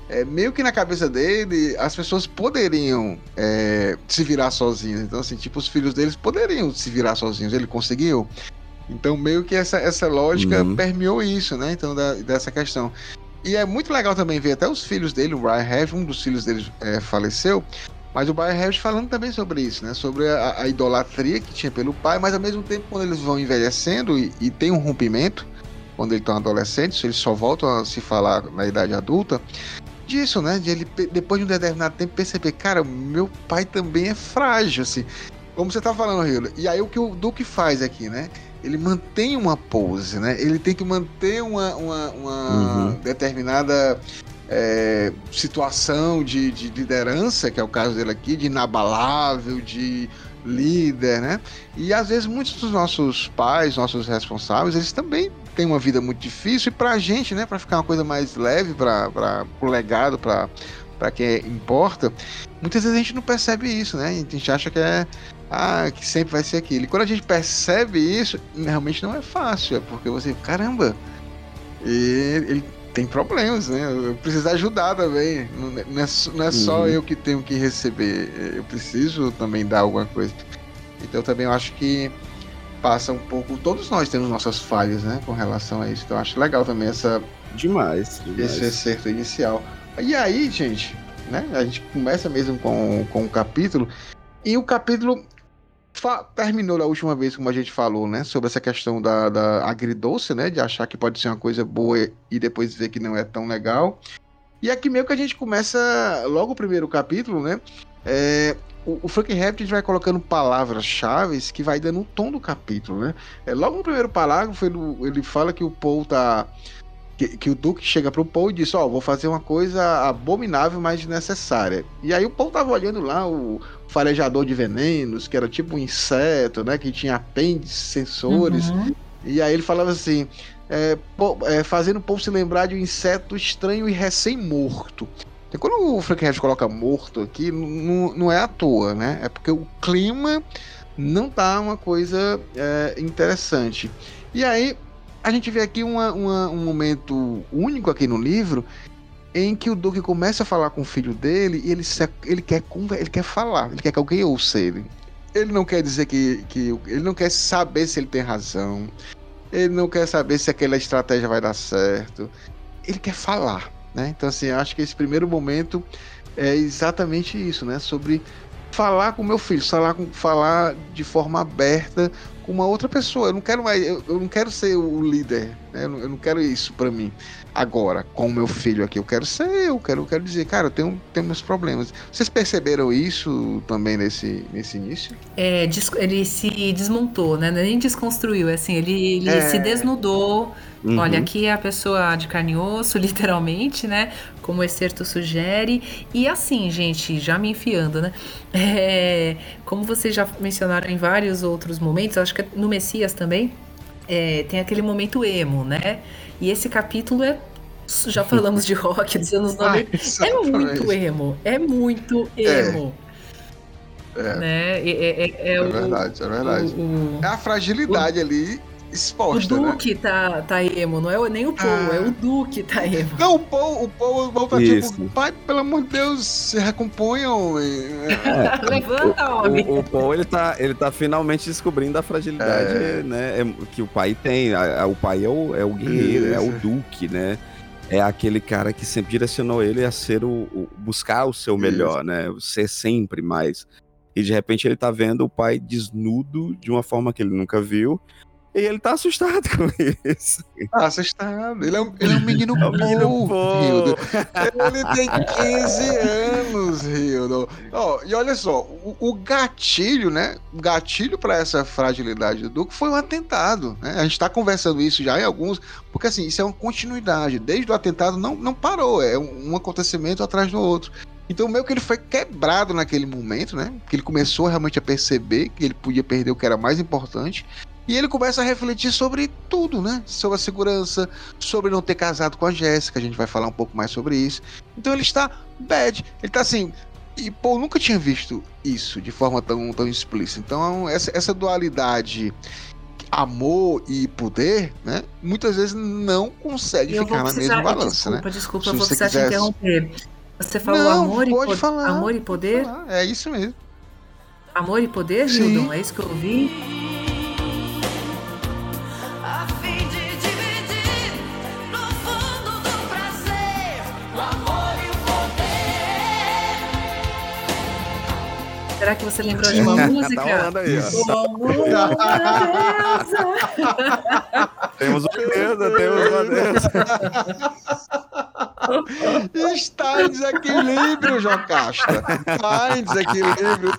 é, meio que na cabeça dele, as pessoas poderiam é, se virar sozinhas. Então, assim, tipo, os filhos deles poderiam se virar sozinhos. Ele conseguiu. Então, meio que essa, essa lógica Uhum. permeou isso, né? Então, da- dessa questão. E é muito legal também ver até os filhos dele, o Brian Herbert, um dos filhos dele é, faleceu, mas o Brian Herbert falando também sobre isso, né? Sobre a, a idolatria que tinha pelo pai, mas ao mesmo tempo, quando eles vão envelhecendo e, e tem um rompimento, quando eles estão adolescentes, eles só voltam a se falar na idade adulta, disso, né? De ele, depois de um determinado tempo, perceber, cara, meu pai também é frágil, assim. Como você tá falando, Rio. E aí o que o Duque faz aqui, né? Ele mantém uma pose, né? Ele tem que manter uma, uma, uma Uhum. determinada é, situação de, de liderança, que é o caso dele aqui, de inabalável, de líder, né? E às vezes muitos dos nossos pais, nossos responsáveis, eles também tem uma vida muito difícil e pra gente, né, pra ficar uma coisa mais leve para para pro legado, para quem importa, muitas vezes a gente não percebe isso, né? A gente acha que é ah, que sempre vai ser aquilo. E quando a gente percebe isso, realmente não é fácil, é porque você, caramba, ele, ele tem problemas, né? Eu preciso ajudar também. Não é, não é, só Uhum. eu que tenho que receber, eu preciso também dar alguma coisa. Então também eu acho que passa um pouco. Todos nós temos nossas falhas, né? Com relação a isso. Então eu acho legal também essa, Demais, demais. esse excerto inicial. E aí, gente, né? A gente começa mesmo com, com o capítulo. E o capítulo terminou da última vez, como a gente falou, né? Sobre essa questão da, da agridoce, né? De achar que pode ser uma coisa boa e depois ver que não é tão legal. E aqui meio que a gente começa logo o primeiro capítulo, né? É, o, o Frank Herbert vai colocando palavras-chave que vai dando o tom do capítulo, né? É, logo no primeiro parágrafo ele, ele fala que o Paul tá que, que o Duque chega pro Paul e diz, ó, vou fazer uma coisa abominável, mas necessária. E aí o Paul tava olhando lá o farejador de venenos, que era tipo um inseto, né, que tinha apêndices, sensores. Uhum. E aí ele falava assim, é, é, fazendo o Paul se lembrar de um inseto estranho e recém-morto. E quando o Frank Herbert coloca morto aqui, não é à toa, né? É porque o clima não tá uma coisa é, interessante. E aí a gente vê aqui uma- uma- um momento único aqui no livro em que o Duque começa a falar com o filho dele e ele, se- ele, quer, ele quer falar, ele quer que alguém ouça ele. Ele não quer dizer que, que. Ele não quer saber se ele tem razão. Ele não quer saber se aquela estratégia vai dar certo. Ele quer falar, né? Então, assim, acho que esse primeiro momento é exatamente isso, né? Sobre falar com meu filho, falar, com, falar de forma aberta com uma outra pessoa. Eu não quero mais, eu, eu não quero ser o líder, né? Eu não, eu não quero isso pra mim agora com o meu filho aqui. Eu quero ser eu, quero, eu quero dizer, cara, eu tenho, tenho meus problemas. Vocês perceberam isso também nesse, nesse início? É, ele se desmontou, né? Não é Nem desconstruiu, é assim, ele, ele É. se desnudou. Uhum. Olha, aqui é a pessoa de carne e osso, literalmente, né? Como o excerto sugere. E assim, gente, já me enfiando, né? É, como vocês já mencionaram em vários outros momentos, acho que no Messias também, é, tem aquele momento emo, né? E esse capítulo é. Já falamos de rock dos anos 90. É muito emo. É muito emo. É. Né? É, é- é- é É o- verdade, é verdade. o- o- É a fragilidade ali o exposta, né? Duque tá, tá emo, não é o- nem o Paul, Ah. é o Duque tá emo. Não, o Paul, o Paul, o Paul tá Isso. tipo, pai, pelo amor de Deus, se recomponham. Levanta, homem. O, o Paul, ele tá, ele tá finalmente descobrindo a fragilidade É. né, é- que o pai tem. A- a- o pai é o, é o guerreiro, é o Isso. duque, né? É aquele cara que sempre direcionou ele a ser o, o- buscar o seu melhor, né? Ser sempre mais. E de repente ele tá vendo o pai desnudo de uma forma que ele nunca viu. E ele tá assustado com isso. Tá assustado. Ele é um, ele é um menino É Paul, Paul. Hildo. Ele tem 15 anos, Hildo. Ó, e olha só, o, o gatilho, né? O gatilho para essa fragilidade do Duque foi um atentado. Né? A gente tá conversando isso já em alguns, porque assim, isso é uma continuidade. Desde o atentado não, não parou, é um, um acontecimento atrás do outro. Então, meio que ele foi quebrado naquele momento, né? Que ele começou realmente a perceber que ele podia perder o que era mais importante. E ele começa a refletir sobre tudo, né? Sobre a segurança, sobre não ter casado com a Jéssica, a gente vai falar um pouco mais sobre isso. Então ele está bad, ele tá assim. E Paul nunca tinha visto isso de forma tão, tão explícita. Então, essa, essa dualidade amor e poder, né? Muitas vezes não consegue Eu ficar na mesma balança, desculpa, né? desculpa, Se eu vou você precisar te quiser- interromper. Você falou Não, amor, e pode po- falar. amor e poder? É isso mesmo. Amor e poder, Sim. Hildon? É isso que eu ouvi? Será que você lembrou de uma música? tá aí, ó. O amor a beleza. Temos uma deusa, temos uma deusa. Está em desequilíbrio, Jocasta. Está em desequilíbrio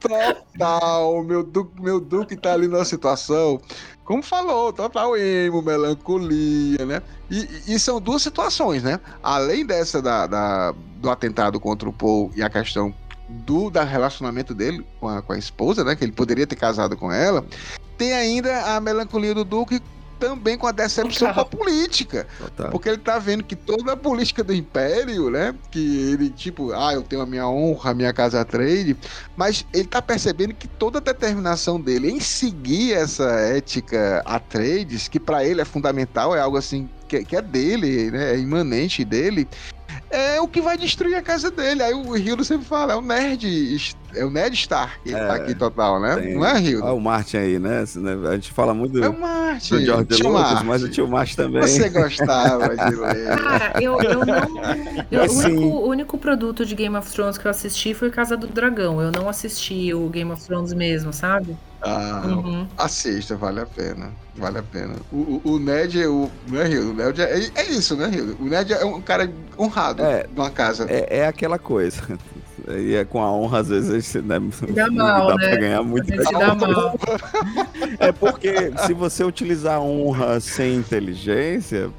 total. Meu Duque, meu Duque tá ali numa situação, como falou, total emo, melancolia, né? E, e são duas situações, né? Além dessa da, da- do atentado contra o Paul e a questão do da relacionamento dele com a, com a esposa, né? Que ele poderia ter casado com ela. Tem ainda a melancolia do Duque também com a decepção com a política. Total. Porque ele tá vendo que toda a política do Império, né? Que ele, tipo, ah, eu tenho a minha honra, a minha casa trade, mas ele tá percebendo que toda a determinação dele em seguir essa ética a trades, que para ele é fundamental, é algo assim que, que é dele, né? É imanente dele. É o que vai destruir a casa dele. Aí o Hildo sempre fala, é o nerd, é o Ned Stark que É, tá aqui total, né? Tem- Não é Hildo? Olha o Martin aí, né? Né? A gente fala muito do, É o Martin. do George Tio Lucas, Martin. mas o tio Martin também. Você gostava de ler. Cara, eu, eu não. eu- o, Assim. único, o único produto de Game of Thrones que eu assisti foi Casa do Dragão. Eu não assisti o Game of Thrones mesmo, sabe? Ah, Uhum. assista, vale a pena. Vale a pena. O, o, o Ned, é o, não é Hildo? O Ned é, é isso, né, Hildo? O Ned é um cara honrado É. numa casa. É, é aquela coisa. E é com a honra, às vezes, né, dá mal, dá né? pra ganhar A muito. gente se dá mal. É porque se você utilizar a honra sem inteligência,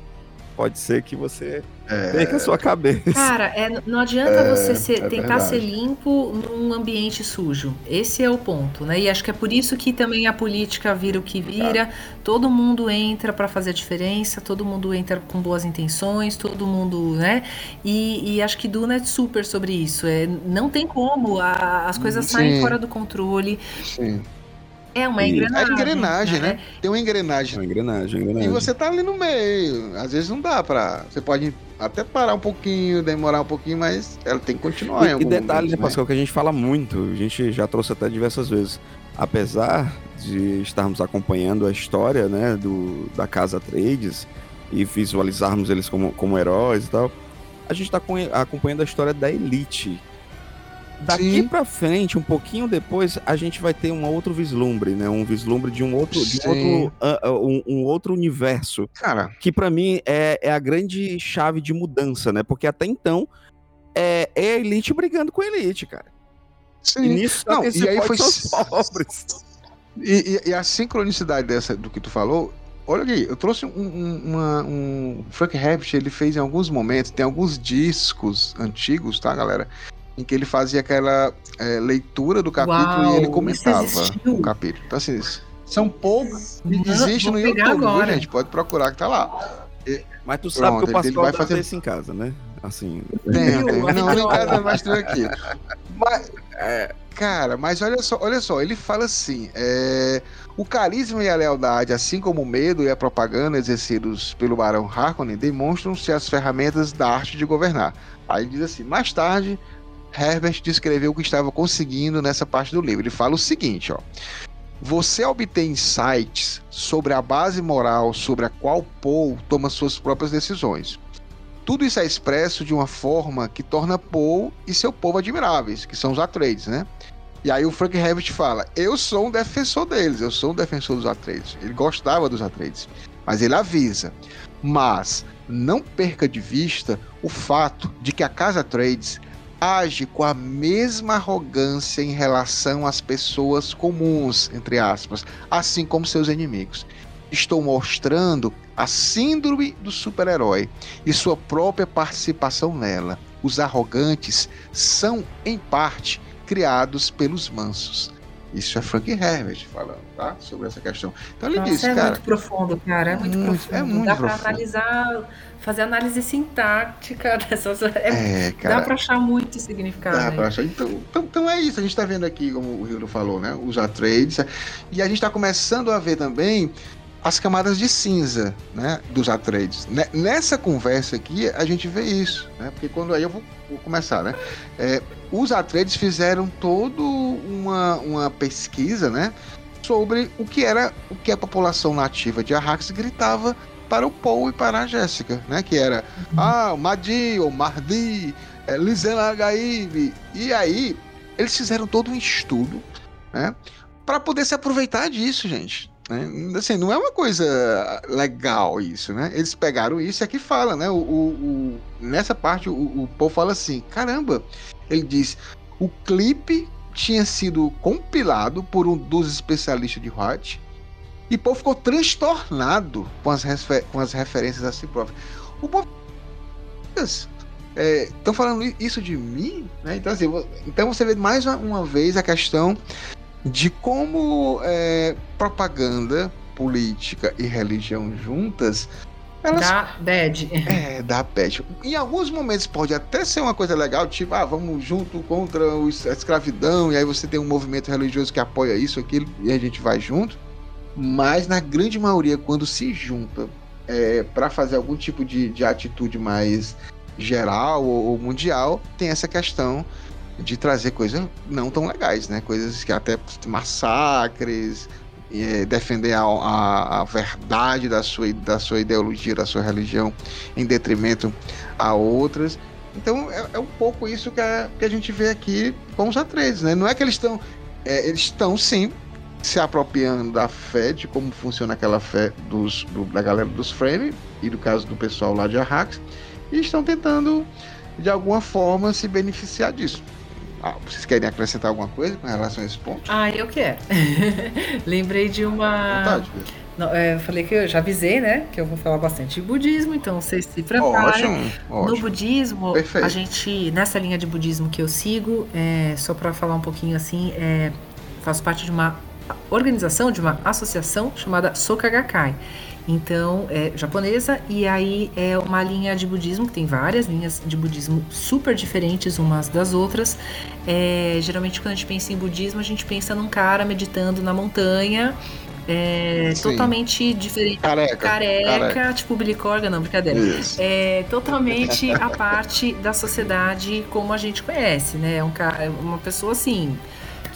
pode ser que você É, perca a sua cabeça. Cara, é, não adianta você ser- é tentar verdade. ser limpo num ambiente sujo. Esse é o ponto, né? E acho que é por isso que também a política vira o que vira. Todo mundo entra pra fazer a diferença, todo mundo entra com boas intenções, todo mundo, né? E, e acho que Duna é super sobre isso. É, não tem como, a- as coisas Sim. saem fora do controle. sim. É uma E- É engrenagem. engrenagem, né? Tem uma engrenagem. Uma engrenagem, uma E engrenagem. você tá ali no meio. Às vezes não dá pra. Você pode até parar um pouquinho, demorar um pouquinho, mas ela tem que continuar em E, algum e detalhe, né, momento, Pascoal, que a gente fala muito, a gente já trouxe até diversas vezes. Apesar de estarmos acompanhando a história né, do, da Casa Trades e visualizarmos eles como, como heróis e tal, a gente está acompanhando a história da Elite. Daqui Sim. pra frente, um pouquinho depois, a gente vai ter um outro vislumbre, né? Um vislumbre de um outro, de outro, ah, um, um outro universo Cara, que pra mim é, é a grande chave de mudança, né? Porque até então é, é a elite brigando com a elite, cara. E sim. nisso Não, e aí foi pobres. E, e- e a sincronicidade dessa do que tu falou, olha aqui, eu trouxe um, um, uma- um- Frank Herbert, ele fez em alguns momentos, tem alguns discos antigos, tá, galera? Em que ele fazia aquela é, leitura do capítulo Uau, e ele comentava o capítulo. Então, assim, são poucos. Existe no YouTube, viu, agora. gente? Pode procurar que tá lá. Mas tu sabe Pronto, que o Pascoal vai fazer- isso em casa, né? Assim, Tem, tem. Não, em não- casa é mais tranquilo. Mas, é, cara, mas olha só, olha só, ele fala assim: é, o carisma e a lealdade, assim como o medo e a propaganda exercidos pelo Barão Harkonnen, demonstram-se as ferramentas da arte de governar. Aí ele diz assim: mais tarde, Herbert descreveu o que estava conseguindo nessa parte do livro. Ele fala o seguinte, ó. Você obtém insights sobre a base moral sobre a qual Paul toma suas próprias decisões. Tudo isso é expresso de uma forma que torna Paul e seu povo admiráveis, que são os Atreides, né? E aí o Frank Herbert fala: Eu sou um defensor deles, eu sou um defensor dos Atreides. Ele gostava dos Atreides, mas ele avisa. Mas não perca de vista o fato de que a casa Atreides age com a mesma arrogância em relação às pessoas comuns, entre aspas, assim como seus inimigos. Estou mostrando a síndrome do super-herói e sua própria participação nela. Os arrogantes são, em parte, criados pelos mansos. Isso é Frank Herbert falando, tá? Sobre essa questão. Então ele Nossa, disse, é cara. muito profundo, cara. É muito, Muito, profundo. é muito Dá profundo. analisar, fazer análise sintática dessas. É, É, cara. dá pra achar muito significado. Dá pra achar. Então, então, então é isso. A gente tá vendo aqui, como o Hildo falou, né? Os Atreides. E a gente tá começando a ver também as camadas de cinza, né? Dos Atreides. Ne- Nessa conversa aqui, a gente vê isso, né? Porque quando aí eu vou, vou começar, né? É, os Atreides fizeram toda uma, uma pesquisa, né? Sobre o que era o que a população nativa de Arrakis gritava para o Paul e para a Jéssica, né? Que era ah, o Madi, ou Mardi, é, Lizena Gaib. E aí, eles fizeram todo um estudo, né? Para poder se aproveitar disso, gente. Né? Assim, não é uma coisa legal isso, né? Eles pegaram isso e aqui fala, né? O, o- o- nessa parte, o, o Paul fala assim: caramba, ele diz, o clipe tinha sido compilado por um dos especialistas de Watt e Paul ficou transtornado com as, refer- com as referências a si próprio. O Paul estão falando i- isso de mim, né? Então, assim, então você vê mais uma, uma vez a questão de como é, propaganda política e religião juntas, elas Da bad. é, dá pet. Em alguns momentos pode até ser uma coisa legal, tipo, ah, vamos junto contra a escravidão, e aí você tem um movimento religioso que apoia isso, aquilo, e a gente vai junto. Mas na grande maioria, quando se junta é, para fazer algum tipo de, de atitude mais geral ou, ou mundial, tem essa questão de trazer coisas não tão legais, né? Coisas que até massacres, é, defender a, a, a verdade da sua, da sua ideologia, da sua religião, em detrimento a outras. Então é, é um pouco isso que a, que a gente vê aqui com os atletas, né? Não é que eles estão. é, eles estão sim se apropriando da fé, de como funciona aquela fé dos, do- da galera dos frame e do caso do pessoal lá de Arrax, e estão tentando de alguma forma se beneficiar disso. Ah, vocês querem acrescentar alguma coisa com relação a esse ponto? Ah, eu quero. Lembrei de uma. Vontade. Não, é, eu falei que eu já avisei, né? Que eu vou falar bastante de budismo, então vocês se preparem. Ótimo, No ótimo. budismo, Perfeito. a gente, nessa linha de budismo que eu sigo, é, só para falar um pouquinho assim, é, faço parte de uma organização, de uma associação chamada Soka Gakkai. Então, é japonesa, e aí é uma linha de budismo, que tem várias linhas de budismo super diferentes umas das outras. É, geralmente, quando a gente pensa em budismo, a gente pensa num cara meditando na montanha, é, totalmente diferente. Careca. Careca, tipo Billy Corgan, não, brincadeira Isso. é totalmente a parte da sociedade como a gente conhece, né? É um cara, é uma pessoa assim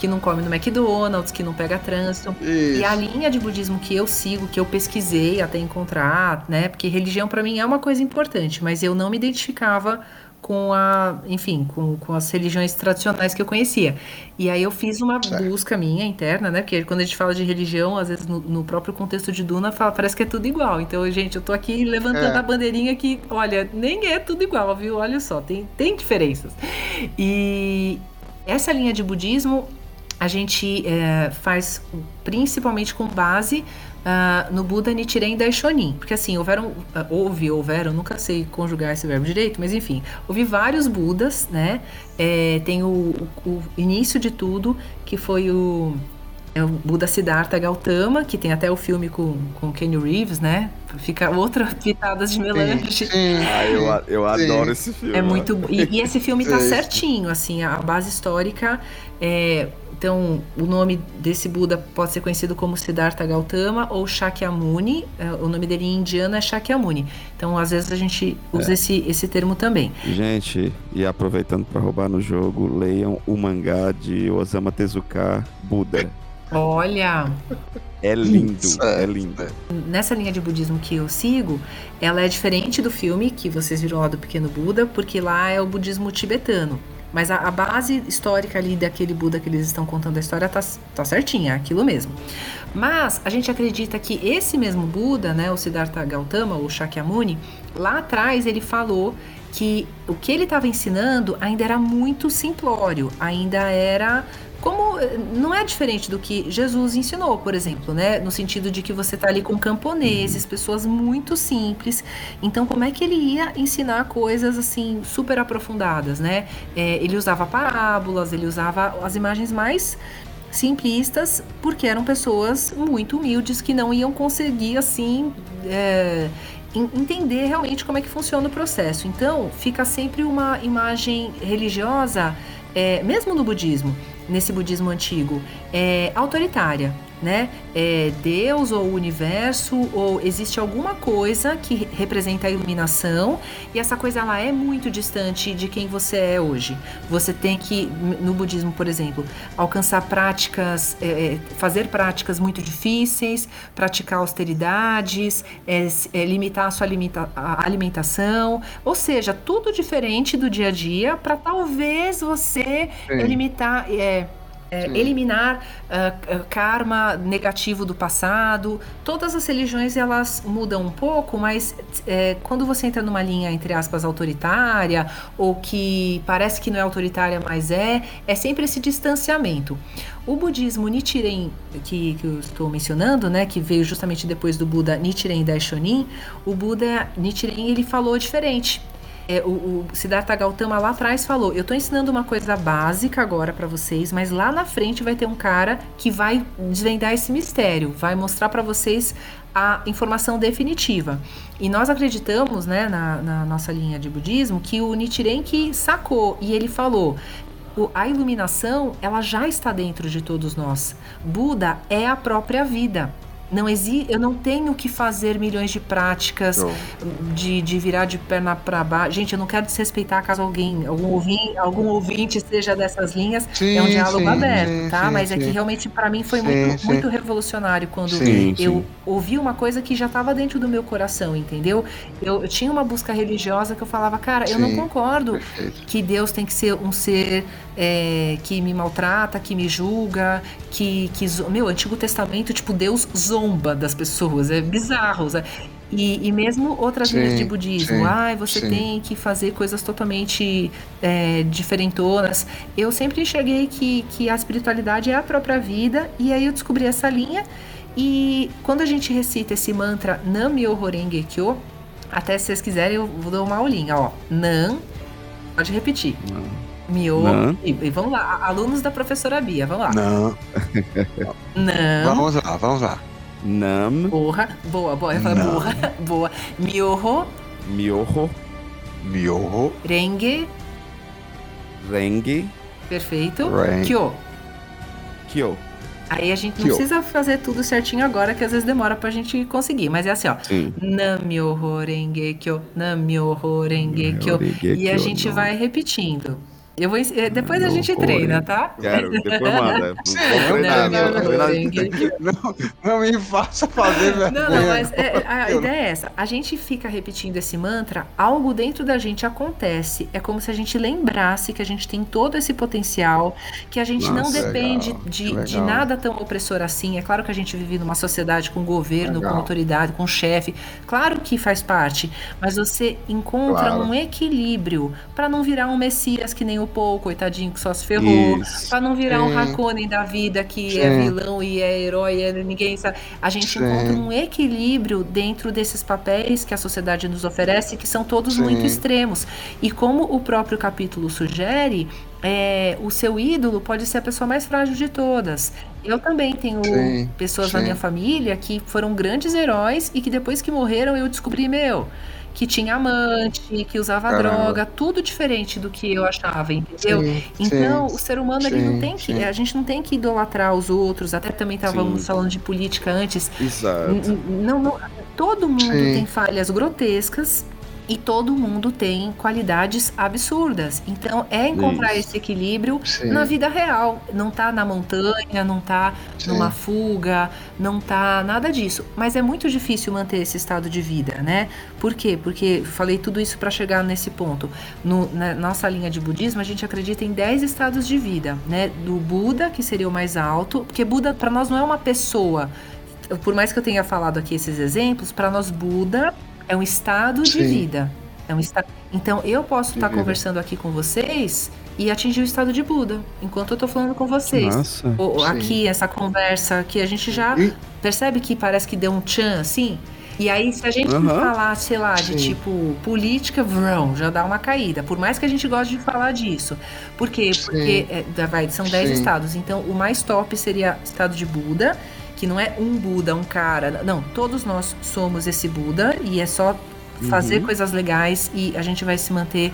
que não come no McDonald's, que não pega trânsito. E Isso. a linha de budismo que eu sigo, que eu pesquisei até encontrar, né? Porque religião pra mim é uma coisa importante, mas eu não me identificava com a, enfim, com, com as religiões tradicionais que eu conhecia. E aí eu fiz uma Certo. busca minha interna, né? Porque quando a gente fala de religião, às vezes no, no próprio contexto de Duna, fala, parece que é tudo igual. Então, gente, eu tô aqui levantando É. a bandeirinha que, olha, nem é tudo igual, viu? Olha só, tem, tem diferenças. E essa linha de budismo a gente é, faz principalmente com base ah, no Buda Nichiren Daishonin. Porque assim, houveram, ah, houve, houveram, nunca sei conjugar esse verbo direito, mas enfim, houve vários Budas, né? É, tem o, o- o início de tudo, que foi o, é o Buda Siddhartha Gautama, que tem até o filme com, com o Kenny Reeves, né? Fica outra pitadas de melange. Sim, sim, Ah, eu, eu Sim. adoro esse filme. É muito. E, e esse filme tá Sim. certinho, assim, a base histórica. É, então, o nome desse Buda pode ser conhecido como Siddhartha Gautama ou Shakyamuni. é, o nome dele em indiano é Shakyamuni. Então, às vezes a gente usa esse, esse termo também. Gente, e aproveitando pra roubar no jogo, leiam o mangá de Osama Tezuka, Buda. Olha, É lindo, Certo. é lindo. nessa linha de budismo que eu sigo, ela é diferente do filme que vocês viram lá do Pequeno Buda, porque lá é o budismo tibetano. Mas a, a base histórica ali daquele Buda que eles estão contando a história tá, tá certinha, é aquilo mesmo. Mas a gente acredita que esse mesmo Buda, né, o Siddhartha Gautama, ou Shakyamuni, lá atrás ele falou que o que ele estava ensinando ainda era muito simplório, ainda era como não é diferente do que Jesus ensinou, por exemplo, né? No sentido de que você tá ali com camponeses, pessoas muito simples. Então, como é que ele ia ensinar coisas assim super aprofundadas, né? É, ele usava parábolas, ele usava as imagens mais simplistas, porque eram pessoas muito humildes que não iam conseguir assim. é, en- entender realmente como é que funciona o processo. Então, fica sempre uma imagem religiosa, é, mesmo no budismo, nesse budismo antigo, é autoritária, né? É Deus ou o universo ou existe alguma coisa que representa a iluminação e essa coisa ela é muito distante de quem você é hoje. Você tem que, no budismo, por exemplo, alcançar práticas, é, é, fazer práticas muito difíceis, praticar austeridades, é, é, limitar a sua limita- a alimentação, ou seja, tudo diferente do dia a dia para talvez você limitar. é, é, eliminar ah, karma negativo do passado. Todas as religiões elas mudam um pouco, mas é, quando você entra numa linha entre aspas autoritária ou que parece que não é autoritária, mas é, é sempre esse distanciamento. O budismo Nichiren que, que eu estou mencionando, né, que veio justamente depois do Buda Nichiren Daishonin, o Buda Nichiren ele falou diferente. É, o, o Siddhartha Gautama lá atrás falou: eu tô ensinando uma coisa básica agora pra vocês, mas lá na frente vai ter um cara que vai desvendar esse mistério, vai mostrar pra vocês a informação definitiva. E nós acreditamos, né, na, na nossa linha de budismo, que o Nichiren que sacou e ele falou. A iluminação, ela já está dentro de todos nós. Buda é a própria vida. Não exi eu não tenho que fazer milhões de práticas de, de virar de perna para baixo. Gente, eu não quero desrespeitar caso alguém, algum ouvinte, algum ouvinte seja dessas linhas. Sim, é um diálogo sim, aberto, sim, tá? Mas é que realmente para mim foi muito, muito revolucionário quando eu ouvi uma coisa que já estava dentro do meu coração, entendeu? Eu, eu tinha uma busca religiosa que eu falava, cara, eu não concordo Perfeito. que Deus tem que ser um ser é, que me maltrata, que me julga, que, que. Meu, Antigo Testamento, tipo, Deus zomba das pessoas. É bizarro. sabe? E, e mesmo outras Sim, linhas de budismo, sim, ai, você sim. tem que fazer coisas totalmente é, diferentonas. Eu sempre enxerguei que, que a espiritualidade é a própria vida, e aí eu descobri essa linha. E quando a gente recita esse mantra Nam-myoho Renge Kyo, até se vocês quiserem, eu vou dar uma aulinha, ó. Nam, pode repetir. Myo. Nam. E, e vamos lá, alunos da professora Bia, vamos lá. Não. Nam. Vamos lá, vamos lá. Nam, Porra. Boa, boa. Eu falei, Nam. boa. Boa. Myoho Myoho, Myoho Renge. Renge, Perfeito. Ren- Kyo. Kyo. Aí a gente não Kyo. precisa fazer tudo certinho agora, que às vezes demora pra gente conseguir. Mas é assim, ó. Sim. Nam-myoho Renge Kyo. Nam-myoho Renge Kyo. E a gente vai repetindo. Eu vou, eh, depois a gente treina, tá? Quero, depois manda. Sim, treinar, treinar. Não, não me faça fazer vergonha. Não, não, mas é- a Eu- ideia é essa. A gente fica repetindo esse mantra, algo dentro da gente acontece. É como se a gente lembrasse que a gente tem todo esse potencial, que a gente não Nossa, depende legal, de, legal. de nada tão opressor assim. É claro que a gente vive numa sociedade com governo, Legal. com autoridade, com chefe. Claro que faz parte, mas você encontra Claro. um equilíbrio para não virar um messias que nem o Paul, coitadinho, que só se ferrou. Isso. Pra não virar um Sim. Harkonnen da vida que é Sim. vilão e é herói, é ninguém sabe. A gente Sim. encontra um equilíbrio dentro desses papéis que a sociedade nos oferece, que são todos Sim. muito extremos. E como o próprio capítulo sugere, é, o seu ídolo pode ser a pessoa mais frágil de todas. Eu também tenho Sim, pessoas na sim. minha família que foram grandes heróis e que depois que morreram eu descobri, meu, que tinha amante, que usava Caramba. droga, tudo diferente do que eu achava, entendeu? Sim, Então, sim, o ser humano ele não sim, tem que, sim. a gente não tem que idolatrar os outros. Até também estávamos Sim. falando de política antes. Exato. Não, não, todo mundo Sim. tem falhas grotescas e todo mundo tem qualidades absurdas. Então, é encontrar Isso. esse equilíbrio Sim. na vida real. Não tá na montanha, não tá Sim. numa fuga, não tá nada disso. Mas é muito difícil manter esse estado de vida, né? Por quê? Porque falei tudo isso para chegar nesse ponto. No- na nossa linha de budismo, a gente acredita em 10 estados de vida, né? Do Buda, que seria o mais alto, porque Buda para nós não é uma pessoa. Por mais que eu tenha falado aqui esses exemplos, para nós Buda é um estado de Sim. vida. É um esta... Então eu posso De estar vida. conversando aqui com vocês e atingir o estado de Buda enquanto eu tô falando com vocês. Nossa. Sim. aqui, essa conversa que a gente já E- percebe que parece que deu um tchan assim. E aí, se a gente Aham. falar, sei lá, de Sim. tipo política, vrão, já dá uma caída. Por mais que a gente goste de falar disso. Por quê? Sim. Porque é, vai, são 10 Sim. estados. Então, o mais top seria estado de Buda, que não é um Buda, um cara. Não, todos nós somos esse Buda e é só fazer Uhum. coisas legais e a gente vai se manter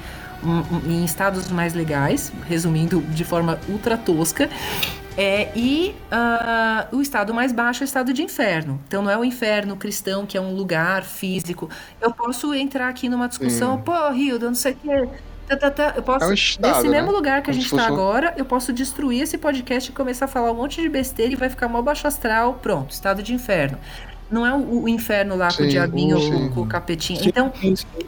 em estados mais legais, resumindo de forma ultra tosca. É, e ah, o estado mais baixo é o estado de inferno. Então não é o inferno cristão, que é um lugar físico. Eu posso entrar aqui numa discussão, Sim. pô, Rio, não sei o quê. Tá, tá, tá. Eu posso, É um estado, nesse mesmo né? lugar que a Como gente se tá fosse agora, eu posso destruir esse podcast e começar a falar um monte de besteira e vai ficar mó baixo astral. Pronto, estado de inferno. Não é o, o inferno lá com o Sim, diabinho, sim. com, o capetinho. Então,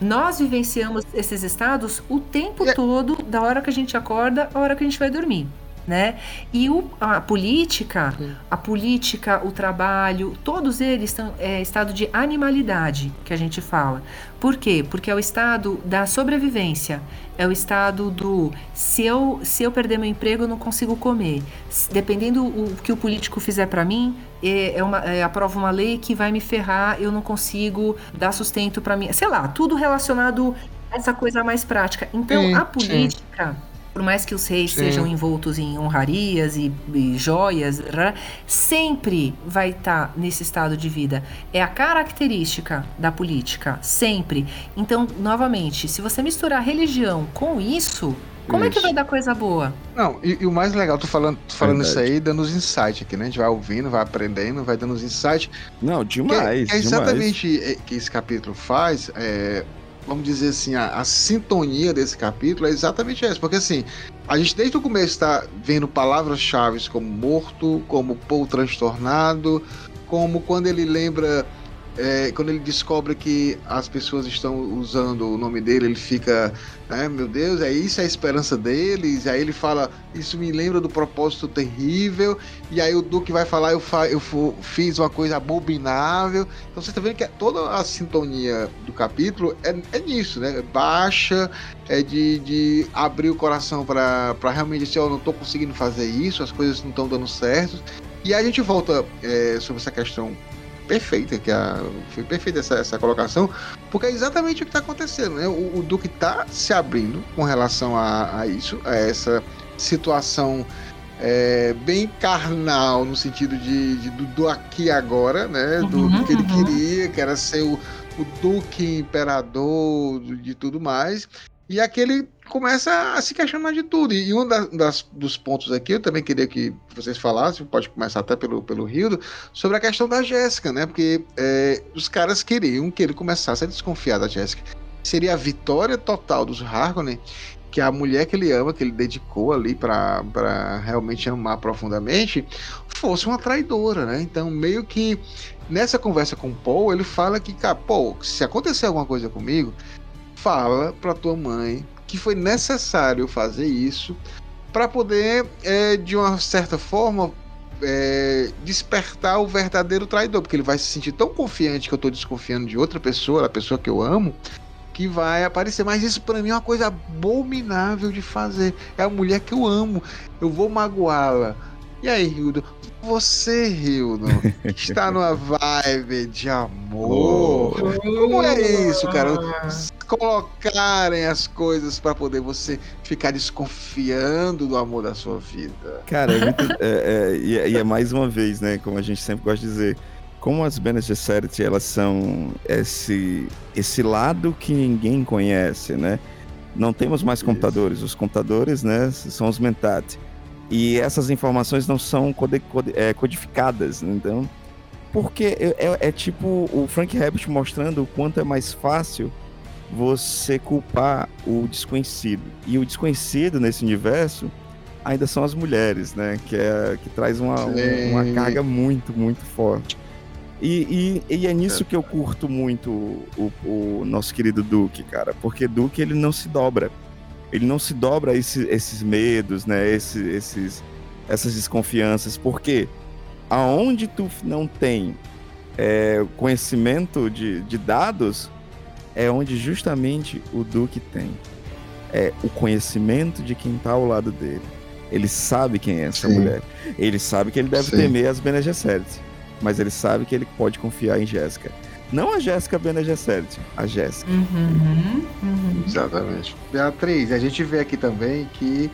nós vivenciamos esses estados o tempo E- todo, da hora que a gente acorda, a hora que a gente vai dormir. Né? E o- a política, Sim. a política, o trabalho, todos eles estão é estado de animalidade que a gente fala. Por quê? Porque é o estado da sobrevivência, é o estado do se eu, se eu perder meu emprego eu não consigo comer. Dependendo o que o político fizer para mim, é, é uma, é, aprova uma lei que vai me ferrar, eu não consigo dar sustento para mim. Sei lá, tudo relacionado essa coisa mais prática. Então, Sim, a sim. Por mais que os reis Sim. sejam envoltos em honrarias e, e joias, sempre vai estar nesse estado de vida. É a característica da política, sempre. Então, novamente, se você misturar religião com isso, como é que Isso. vai dar coisa boa? Não, e, e o mais legal, tô falando, tô falando isso aí, dando os insights aqui, né? A gente vai ouvindo, vai aprendendo, vai dando os insights. Não, Que, demais, que é demais. exatamente é, que esse capítulo faz, é, vamos dizer assim, a, a sintonia desse capítulo é exatamente essa. Porque assim, a gente desde o começo está vendo palavras-chave como morto, como Paul transtornado, como quando ele lembra. É, quando ele descobre que as pessoas estão usando o nome dele, ele fica, né, meu Deus, é isso é a esperança deles. Aí ele fala, isso me lembra do propósito terrível. E aí o Duque vai falar, eu, fa eu fiz uma coisa abominável. Então você tá vendo que toda a sintonia do capítulo é, é nisso, né? Baixa, é de, de abrir o coração para realmente dizer, eu não tô conseguindo fazer isso, as coisas não estão dando certo. E aí a gente volta é, sobre essa questão perfeita, que a, foi perfeita essa, essa colocação, porque é exatamente o que está acontecendo, né? O, o Duque está se abrindo com relação a, a isso, a essa situação é, bem carnal, no sentido de, de- do, do aqui agora, né? Do, Uhum, do que ele uhum. queria, que era ser o, o Duque Imperador de tudo mais. E aqui ele começa a se questionar de tudo. E um da- das, dos pontos aqui, eu também queria que vocês falassem, pode começar até pelo, pelo Rildo, sobre a questão da Jéssica, né? Porque é, os caras queriam que ele começasse a desconfiar da Jéssica. Seria a vitória total dos Harkonnen, que a mulher que ele ama, que ele dedicou ali pra realmente amar profundamente, fosse uma traidora, né? Então, meio que nessa conversa com o Paul, ele fala que, cara, Paul, se acontecer alguma coisa comigo, fala pra tua mãe que foi necessário fazer isso para poder, é, de uma certa forma, é, despertar o verdadeiro traidor, porque ele vai se sentir tão confiante que eu tô desconfiando de outra pessoa, a pessoa que eu amo, que vai aparecer. Mas isso para mim é uma coisa abominável de fazer. É a mulher que eu amo. Eu vou magoá-la. E aí, Hildo? Você, Hildo, está numa vibe de amor. Como é isso, cara? Colocarem as coisas para poder você ficar desconfiando do amor da sua vida. Cara, é muito, é- é- e, é, e é mais uma vez, né? Como a gente sempre gosta de dizer, como as Bene Gesserit, elas são esse, esse lado que ninguém conhece, né? Não temos mais computadores. Os computadores, né, são os mentat. E essas informações não são é, codificadas, né? então... Porque é, é- é tipo o Frank Herbert mostrando o quanto é mais fácil você culpar o desconhecido. E o desconhecido nesse universo ainda são as mulheres, né? Que, é, que traz uma, um- uma carga muito, muito forte. E, e, e é nisso que eu curto muito o, o nosso querido Duke, cara. Porque Duke, ele não se dobra. Ele não se dobra a esse- esses medos, né? Esse- esses, essas desconfianças. Porque aonde tu não tem é, conhecimento de, de dados, é onde justamente o Duque tem. É o conhecimento de quem tá ao lado dele. Ele sabe quem é essa Sim. mulher. Ele sabe que ele deve Sim. temer as Bene Gesserit. Mas ele sabe que ele pode confiar em Jéssica. Não a Jéssica Bene Gesserit, a Jéssica. Uhum, uhum. Exatamente. Beatriz, a gente vê aqui também que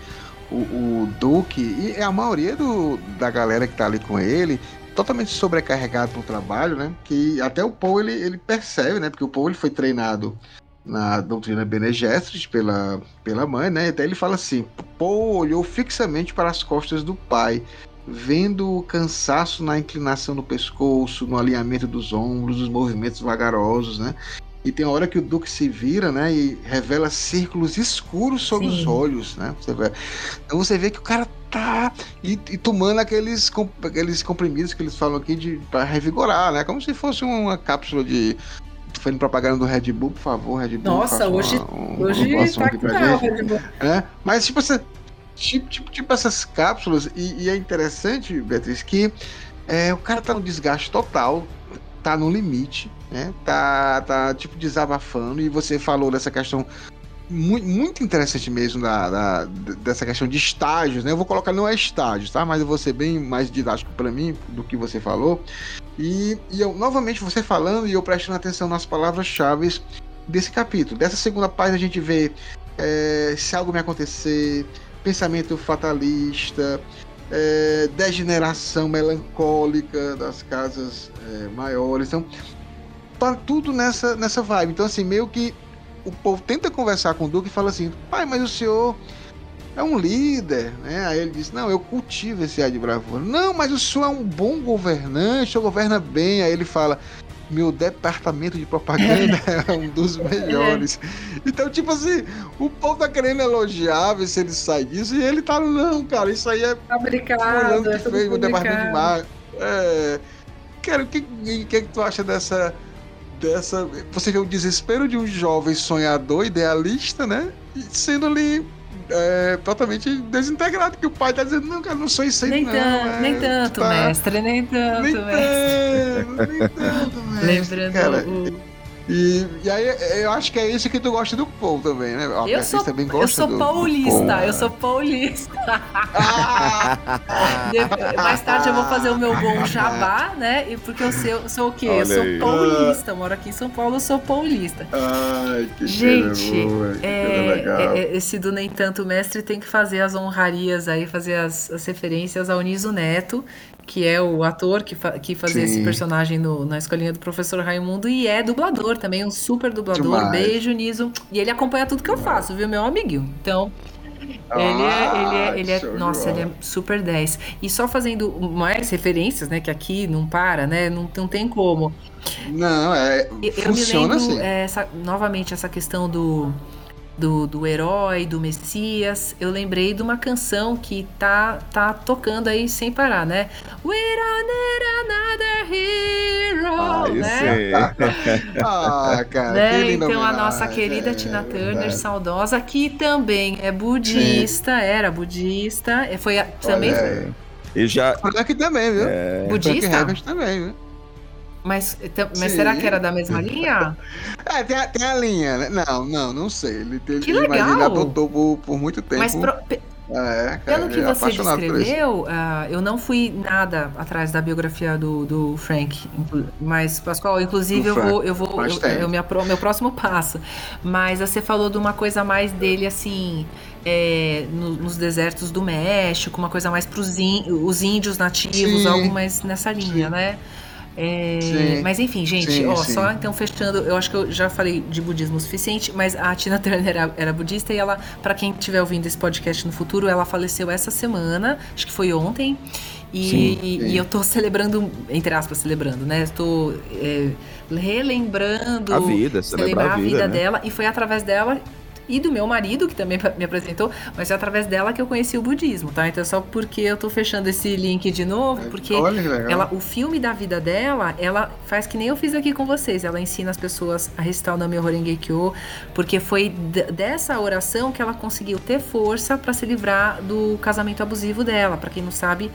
o, o Duque e a maioria do, da galera que tá ali com ele totalmente sobrecarregado pro trabalho, né? Que até o Paul ele, ele percebe, né? Porque o Paul ele foi treinado na doutrina Bene Gesserit pela, pela mãe, né? Até ele fala assim: Paul olhou fixamente para as costas do pai, vendo o cansaço na inclinação do pescoço, no alinhamento dos ombros, os movimentos vagarosos, né? E tem uma hora que o Duque se vira, né? E revela círculos escuros sobre Sim. os olhos, né? Você vê. Então você vê que o cara tá e, e tomando aqueles, aqueles comprimidos que eles falam aqui de para revigorar, né? Como se fosse uma cápsula de. Tô fazendo propaganda do Red Bull, por favor, Red Bull. Nossa, faça uma- hoje- um- Hoje tá aqui que pra tá, gente Bull. né? Mas tipo essa, tipo, tipo, tipo essas cápsulas e, e é interessante, Beatriz, que é, o cara tá no desgaste total, tá no limite, né? Tá, tá tipo desabafando e você falou dessa questão muito, muito interessante mesmo da, da- dessa questão de estágios, né? Eu vou colocar não é estágios, tá? Mas eu vou ser bem mais didático para mim do que você falou. E, e eu novamente você falando e eu prestando atenção nas palavras-chave desse capítulo. Dessa segunda página a gente vê é, se algo me acontecer, pensamento fatalista, é, degeneração melancólica das casas é, maiores. Então, tá tudo nessa, nessa vibe. Então, assim, meio que o povo tenta conversar com o Duque e fala assim: pai, mas o senhor é um líder, né? Aí ele diz: não, eu cultivo esse ar de bravura. Não, mas o senhor é um bom governante, o senhor governa bem. Aí ele fala: meu departamento de propaganda é um dos melhores. Então, tipo assim, o povo tá querendo elogiar, ver se ele sai disso, e ele tá, não, cara, isso aí é Fabricado, fulano é fez o departamento de publicado. marketing. É, cara, o que, que, que tu acha dessa, dessa. Você vê o desespero de um jovem sonhador, idealista, né? Sendo ali é, totalmente desintegrado, que o pai tá dizendo, não, cara, não sou isso aí, Nem, não. tan- é, nem tu tanto, tá- mestre, nem tanto, nem mestre. tanto, nem tanto, mestre, Lembrando cara. o. E, e aí, eu acho que é isso que tu gosta do Paul também, né? A Eu sou, também eu gosta sou do, do paulista, Paul. eu sou paulista. Ah, Mais tarde eu vou fazer o meu bom jabá, né? E porque eu sou, eu sou o quê? Olha eu sou aí. paulista, eu moro aqui em São Paulo, eu sou paulista. ai, que Gente, boa, que é, legal. é- é- esse do Nem Tanto Mestre tem que fazer as honrarias aí, fazer as, as referências ao Niso Neto, que é o ator que, fa- que fazia esse Sim. personagem no- na escolinha do professor Raimundo e é dublador também, um super dublador. Demais. Beijo, Niso. E ele acompanha tudo que eu faço, viu, meu amiguinho? Então, ele é, ele é, ele é, Ah, nossa, ele é super 10. E só fazendo mais referências, né, que aqui não para, né, não, não tem como. Não, é. Eu, eu me funciona lembro, assim. é, essa- novamente, essa questão do, do, do herói, do Messias. Eu lembrei de uma canção que tá, tá tocando aí sem parar, né? We don't need another hero, Ah, isso né? aí. Ah, cara, Né? Então a nossa querida é, Tina Turner, verdade. saudosa, que também é budista, era budista, é, foi a- também Olha aí. E já. Frank também, viu? Frank budista, Herbert também, viu? Mas, tam- mas Sim. será que era da mesma linha? É, tem a, tem a linha, né? Não, não, não sei. Ele, ele, Que mas ele legal! adotou por, por muito tempo. Mas pro- pe- É, cara, Pelo que é você descreveu, ah, eu não fui nada atrás da biografia do, do Frank, mas Pascoal, inclusive eu vou, eu vou, eu- o minha meu próximo passo. Mas você falou de uma coisa mais dele assim, é, no- nos desertos do México, uma coisa mais para os índios nativos, Sim. algo mais nessa linha, Sim. né? É, mas enfim, gente, Sim, ó, sim. só então fechando, eu acho que eu já falei de budismo o suficiente, mas a Tina Turner era, era budista e ela, pra quem estiver ouvindo esse podcast no futuro, ela faleceu essa semana, acho que foi ontem. E, Sim, e- e eu tô celebrando, entre aspas, celebrando, né? Tô é, relembrando A vida, celebrar a vida, né? dela, e foi através dela e do meu marido, que também me apresentou, mas foi através dela que eu conheci o budismo, tá? Então só porque eu tô fechando esse link de novo, porque ela, o filme da vida dela, ela faz que nem eu fiz aqui com vocês. Ela ensina as pessoas a recitar o Nami Horenge Kyo, porque foi dessa oração que ela conseguiu ter força para se livrar do casamento abusivo dela. Para quem não sabe,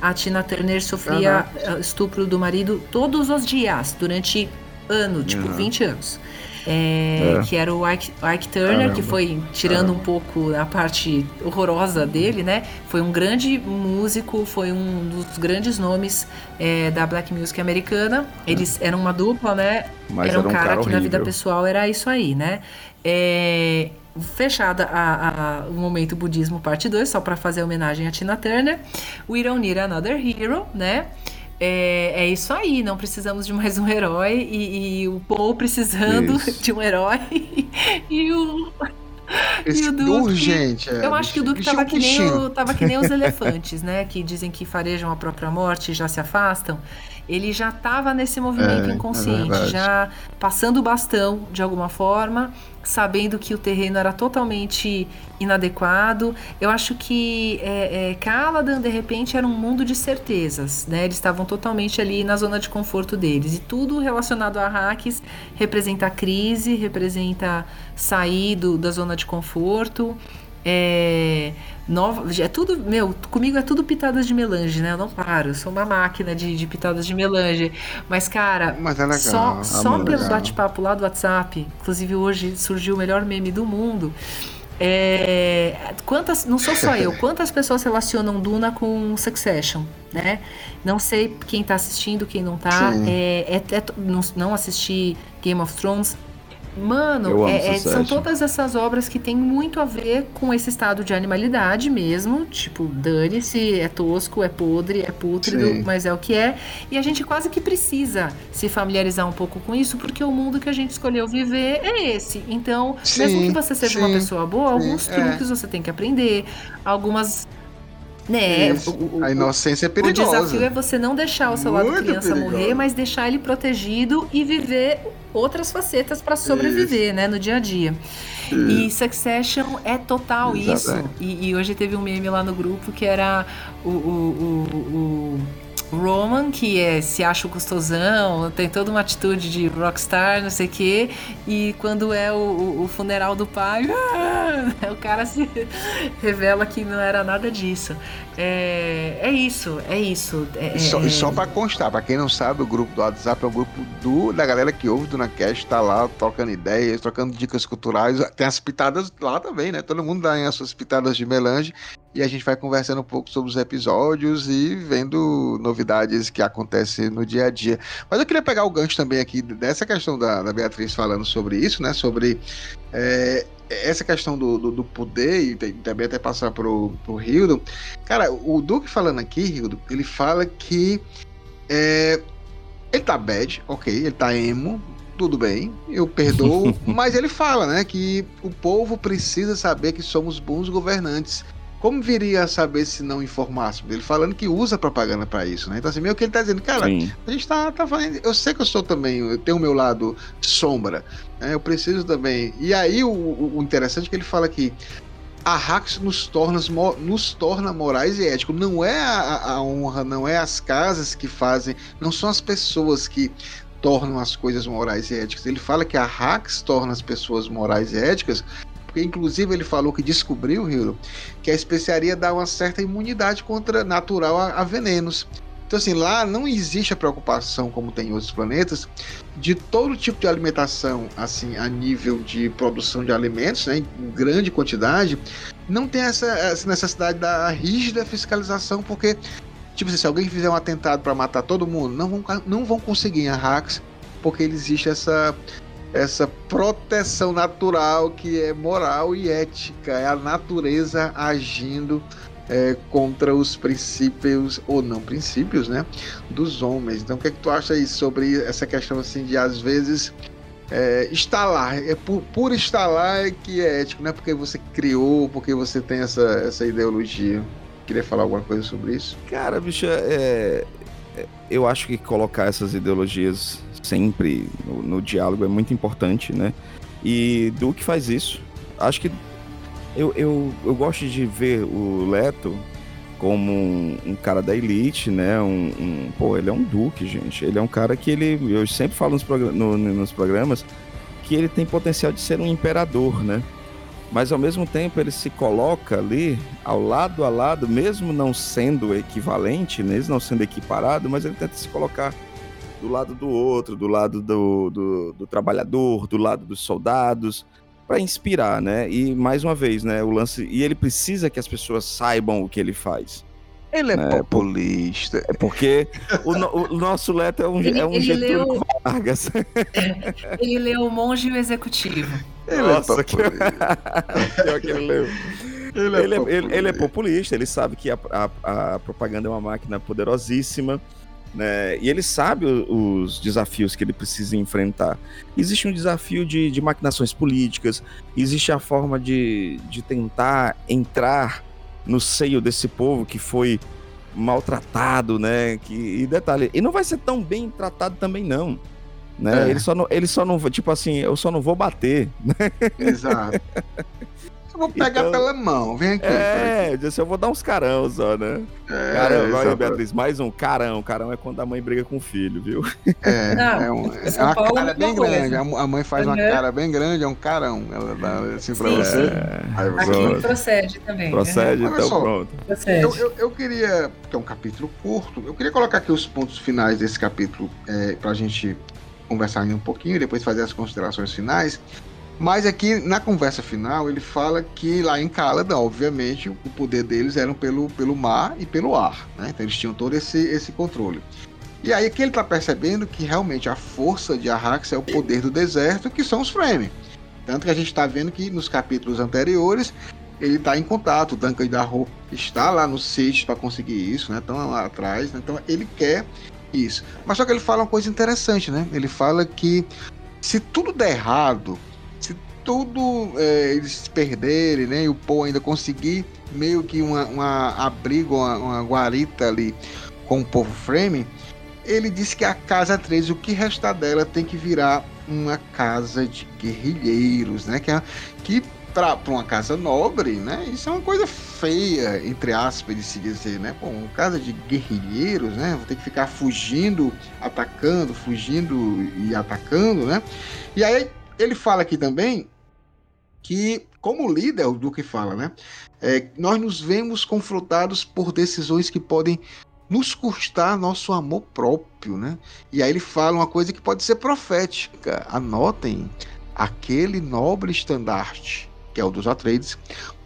a Tina Turner sofria eh, estupro do marido todos os dias, durante ano, tipo Uhum. 20 anos. É, É. Que era o Ike, Ike Turner, Caramba, que foi tirando um pouco a parte horrorosa dele, né? Foi um grande músico, foi um dos grandes nomes é, da black music americana. Eles eram uma dupla, né? Mas era um cara, que na vida pessoal era isso aí, né? É, fechada a, a- o momento budismo parte 2, só para fazer homenagem a Tina Turner. We don't need another hero, né? É, é isso aí, não precisamos de mais um herói e, e o Paul precisando Isso. de um herói e o Esse e o Duque- urgente. é, eu acho que o Duque tava que, nem o, tava que nem os elefantes, né? Que dizem que farejam a própria morte e já se afastam. Ele já tava nesse movimento É, é inconsciente, verdade. já passando o bastão de alguma forma, sabendo que o terreno era totalmente inadequado. Eu acho que é, é, Caladan, de repente, era um mundo de certezas, né? Eles estavam totalmente ali na zona de conforto deles. E tudo relacionado a hacks representa crise, representa sair do- da zona de conforto. É, nova, é tudo, meu, comigo é tudo pitadas de melange, né? Eu não paro, eu sou uma máquina de, de pitadas de melange. Mas, cara, Mas é legal. só, é só pelo bate-papo lá do WhatsApp, inclusive hoje surgiu o melhor meme do mundo. É, quantas, não sou só eu, quantas pessoas relacionam Duna com Succession, né? Não sei quem tá assistindo, quem não tá. É, é- é- não, não assisti Game of Thrones. Mano, é- é- são todas essas obras que têm muito a ver com esse estado de animalidade mesmo. Tipo, dane-se, é tosco, é podre, é pútrido, Sim. mas é o que é. E a gente quase que precisa se familiarizar um pouco com isso, porque o mundo que a gente escolheu viver é esse. Então, mesmo Sim, que você seja uma sim, pessoa boa, alguns é. truques você tem que aprender, algumas. Né, Isso. o- o- a inocência é o perigosa. desafio é você não deixar o seu lado Muito criança perigosa. morrer, mas deixar ele protegido e viver outras facetas para sobreviver, né, no dia a dia. E Succession é total isso. Exatamente. E, e hoje teve um meme lá no grupo que era o, o, o- o Roman, que é, se acha o gostosão, tem toda uma atitude de rockstar, não sei o quê. E quando é o, o- o funeral do pai, o cara se revela que não era nada disso. É, é isso, é isso. É, E só, é- só pra constar, pra quem não sabe, o grupo do WhatsApp é o grupo do, da galera que ouve do Nacast, tá lá trocando ideias, trocando dicas culturais. Tem as pitadas lá também, né? Todo mundo dá as suas pitadas de melange e a gente vai conversando um pouco sobre os episódios e vendo novidades que acontecem no dia a dia. Mas eu queria pegar o gancho também aqui dessa questão da, da Beatriz falando sobre isso, né? Sobre é, essa questão do, do, do poder e também até passar pro, pro Hildo. Cara, o Duque falando aqui, Hildo, ele fala que é, ele tá bad, ok, ele tá emo, tudo bem, eu perdoo, mas ele fala, né, que o povo precisa saber que somos bons governantes. Como viria a saber se não informássemos? Ele falando que usa propaganda pra isso, né? Então, assim, meio que ele tá dizendo, cara, Sim. a gente tá, tá falando. Eu sei que eu sou também, eu tenho o meu lado sombra, né? Eu preciso também. E aí o, o- interessante é que ele fala que a Hacks nos torna, nos torna morais e éticos. Não é a, a honra, não é as casas que fazem, não são as pessoas que tornam as coisas morais e éticas. Ele fala que a Hacks torna as pessoas morais e éticas, porque inclusive ele falou que descobriu, Hiro, que a especiaria dá uma certa imunidade contra natural a- a venenos. Então, assim, lá não existe a preocupação, como tem em outros planetas, de todo tipo de alimentação, assim, a nível de produção de alimentos, né, em grande quantidade, não tem essa, essa necessidade da rígida fiscalização, porque, tipo assim, se alguém fizer um atentado para matar todo mundo, não vão, não vão conseguir em hacks, porque existe essa, essa proteção natural que é moral e ética, é a natureza agindo é, contra os princípios, ou não princípios, né, dos homens. Então, o que é que tu acha aí sobre essa questão, assim, de às vezes é, instalar, é por, por instalar é que é ético, não é porque você criou, porque você tem essa, essa ideologia. Queria falar alguma coisa sobre isso? Cara, bicho, é, é- eu acho que colocar essas ideologias sempre no, no diálogo é muito importante, né? E Duke faz isso. Acho que eu, eu, eu gosto de ver o Leto como um, um cara da elite, né? Um, um- pô, ele é um Duque, gente. Ele é um cara que ele. Eu sempre falo nos, no- nos programas que ele tem potencial de ser um imperador, né? Mas ao mesmo tempo ele se coloca ali ao lado a lado, mesmo não sendo equivalente, mesmo não sendo equiparado, mas ele tenta se colocar do lado do outro, do lado do, do, do trabalhador, do lado dos soldados, para inspirar, né? E mais uma vez, né? O lance e ele precisa que as pessoas saibam o que ele faz. Ele é, É, populista. É porque o, no- o nosso Leto é um, Ele- é um ele Getúlio leu- Vargas. Ele leu O Monge e o Executivo. Ele Nossa, é que- populista. Pior que ele leu. Ele ele, é, ele- ele é populista, ele sabe que a, a- a propaganda é uma máquina poderosíssima, né? E ele sabe os desafios que ele precisa enfrentar. Existe um desafio de, de maquinações políticas, existe a forma de, de tentar entrar no seio desse povo que foi maltratado, né? Que, e detalhe, e não vai ser tão bem tratado também, não. Né? É. Ele, só não, ele só não, tipo assim, eu só não vou bater, Exato. Eu vou pegar Então- pela mão, vem aqui. É, eu disse, eu vou dar uns carão só, né? É, Carão, olha. Beatriz, mais um carão. Carão é quando a mãe briga com o filho, viu? É, Não, é, um- é uma Paulo é cara mesma bem coisa. grande. A mu- A mãe faz uma Uhum. cara bem grande, é um carão. Ela dá assim pra Sim, você. Aí você- Aqui procede também. Procede, Olha então só. pronto. Uhum, procede. Eu, eu, eu queria, que é um capítulo curto, eu queria colocar aqui os pontos finais desse capítulo é, para a gente conversar um pouquinho e depois fazer as considerações finais. Mas aqui na conversa final ele fala que lá em Caladan, obviamente, o poder deles era pelo, pelo mar e pelo ar, né? Então eles tinham todo esse, esse controle. E aí que ele tá percebendo que realmente a força de Arrax é o poder do deserto, que são os Frame. Tanto que a gente tá vendo que nos capítulos anteriores ele tá em contato, o Duncan Darrow está lá no sítio para conseguir isso, né? Estão lá atrás, né? então ele quer isso. Mas só que ele fala uma coisa interessante, né? Ele fala que se tudo der errado, tudo é, eles perderem, né? E o Paul ainda conseguir meio que uma, uma abrigo, uma, uma guarita ali com o povo Frame, ele disse que a casa 3, o que restar dela tem que virar uma casa de guerrilheiros, né? Que, é, que para uma casa nobre, né? Isso é uma coisa feia, entre aspas, de se dizer, né? Pô, uma casa de guerrilheiros, né? Vou ter que ficar fugindo, atacando, fugindo e atacando, né? E aí ele fala aqui também que, como líder, o Duque fala, né? É, nós nos vemos confrontados por decisões que podem nos custar nosso amor próprio, né? E aí ele fala uma coisa que pode ser profética. Anotem, aquele nobre estandarte, que é o dos Atreides,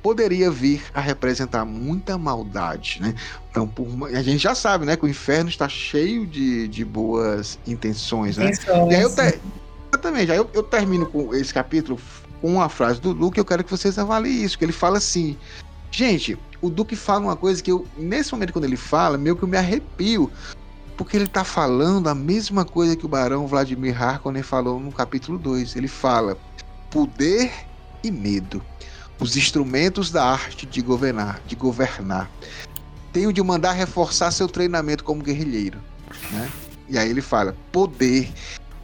poderia vir a representar muita maldade, né? Então, por a gente já sabe, né, que o inferno está cheio de, de boas intenções, né? E aí eu te- Exatamente. Aí eu, eu termino com esse capítulo com uma frase do Duque, eu quero que vocês avaliem isso, que ele fala assim, gente, o Duque fala uma coisa que eu, nesse momento quando ele fala, meio que eu me arrepio, porque ele tá falando a mesma coisa que o Barão Vladimir Harkonnen falou no capítulo 2. Ele fala poder e medo, os instrumentos da arte de governar, de governar. Tenho de mandar reforçar seu treinamento como guerrilheiro, né? E aí ele fala poder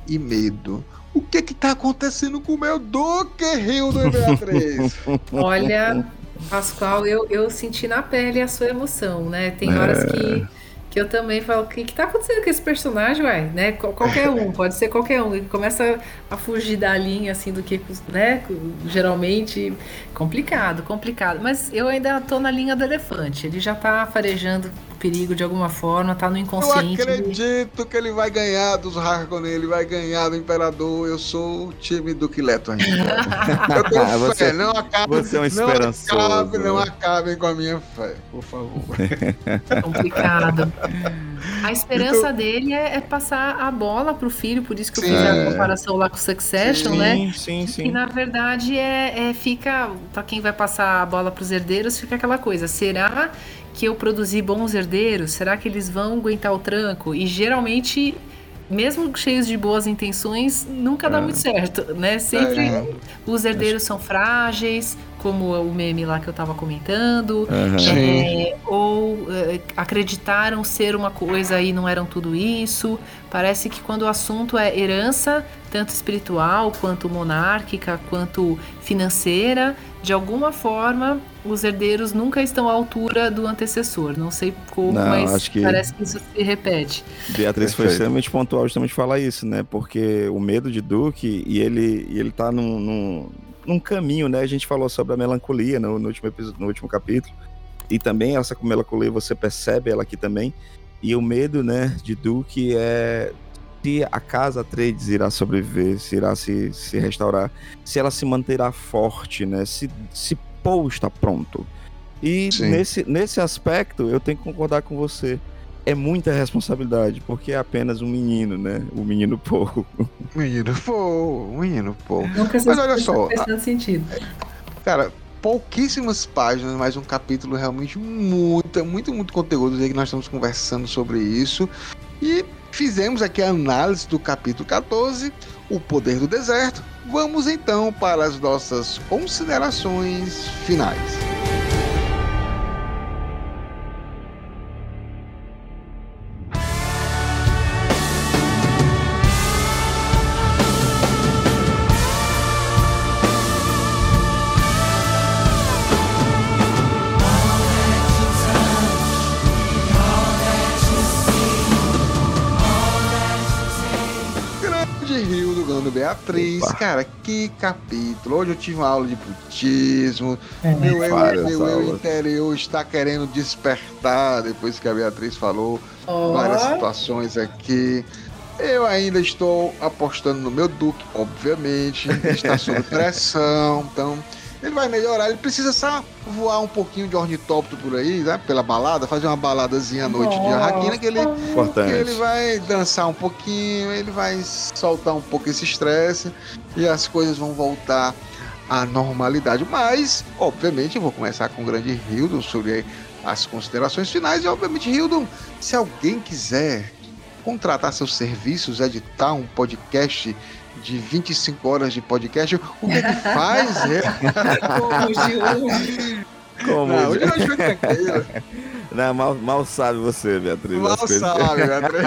e medo. O que que tá acontecendo com o meu Duque, Rio do Beatriz? Olha, Pascoal, eu, eu senti na pele a sua emoção, né? Tem horas que, que eu também falo, o que, que tá acontecendo com esse personagem, uai? Né? Qual- Qualquer um, pode ser qualquer um. Ele começa a fugir da linha, assim, do que, né? Geralmente, complicado, complicado. Mas eu ainda tô na linha do elefante. Ele já tá farejando perigo de alguma forma, tá no Eu inconsciente. acredito que ele vai ganhar dos Harkonnen, ele vai ganhar do Imperador. Eu sou o time do Quileto ainda. Eu tenho fé, Você- não acabem, você é um não esperançoso. acabem, não acabem com a minha fé, por favor. complicado. A esperança dele é, é passar a bola pro filho, por isso que eu Sim. fiz a É. comparação lá com o Succession, Sim, né? sim, Que sim. na verdade é, é fica para quem vai passar a bola pros herdeiros, fica aquela coisa. Será que eu produzi bons herdeiros? Será que eles vão aguentar o tranco? E geralmente mesmo cheios de boas intenções, nunca dá muito certo, né? Sempre É. os herdeiros são frágeis, como o meme lá que eu tava comentando. Aham. É, ou é, acreditaram ser uma coisa e não eram tudo isso. Parece que quando o assunto é herança, tanto espiritual quanto monárquica, quanto financeira, de alguma forma os herdeiros nunca estão à altura do antecessor. Não sei como, Não, mas acho que- parece que isso se repete. Beatriz foi extremamente pontual justamente falar isso, né? Porque o medo de Duke e ele, e ele tá num, num, num caminho, né? A gente falou sobre a melancolia no, no último episódio, no último capítulo. E também essa melancolia você percebe ela aqui também. E o medo, né, de Duke é se a casa Trades irá sobreviver, se irá se, se restaurar, se ela se manterá forte, né? Se, se Paul está pronto. E Sim. nesse, nesse aspecto, eu tenho que concordar com você é muita responsabilidade, porque é apenas um menino, né? O menino Paul. Menino, pô, menino, pô. Nunca Mas olha só, sentido. Cara, pouquíssimas páginas, mas um capítulo realmente muito, muito, muito conteúdo aí que nós estamos conversando sobre isso. E fizemos aqui a análise do capítulo 14, O Poder do Deserto. Vamos então para as nossas considerações finais. Beatriz, Opa. cara, que capítulo. Hoje eu tive uma aula de budismo. É, meu eu, meu eu interior está querendo despertar depois que a Beatriz falou Ó, várias situações aqui. Eu ainda estou apostando no meu Duque, obviamente. Está sob pressão, então Ele vai melhorar, ele precisa só voar um pouquinho de ornitóptero por aí, né? Pela balada, fazer uma baladazinha à noite de arraquina, que ele, que Importante. ele vai dançar um pouquinho, ele vai soltar um pouco esse estresse e as coisas vão voltar à normalidade. Mas, obviamente, eu vou começar com o grande Hildon sobre as considerações finais. E, obviamente, Hildon, se alguém quiser contratar seus serviços, editar um podcast de 25 horas de podcast, o que é que faz? É? Como Não, hoje diz- eu acho. Não, mal, mal sabe você, Beatriz. Mal sabe, Beatriz.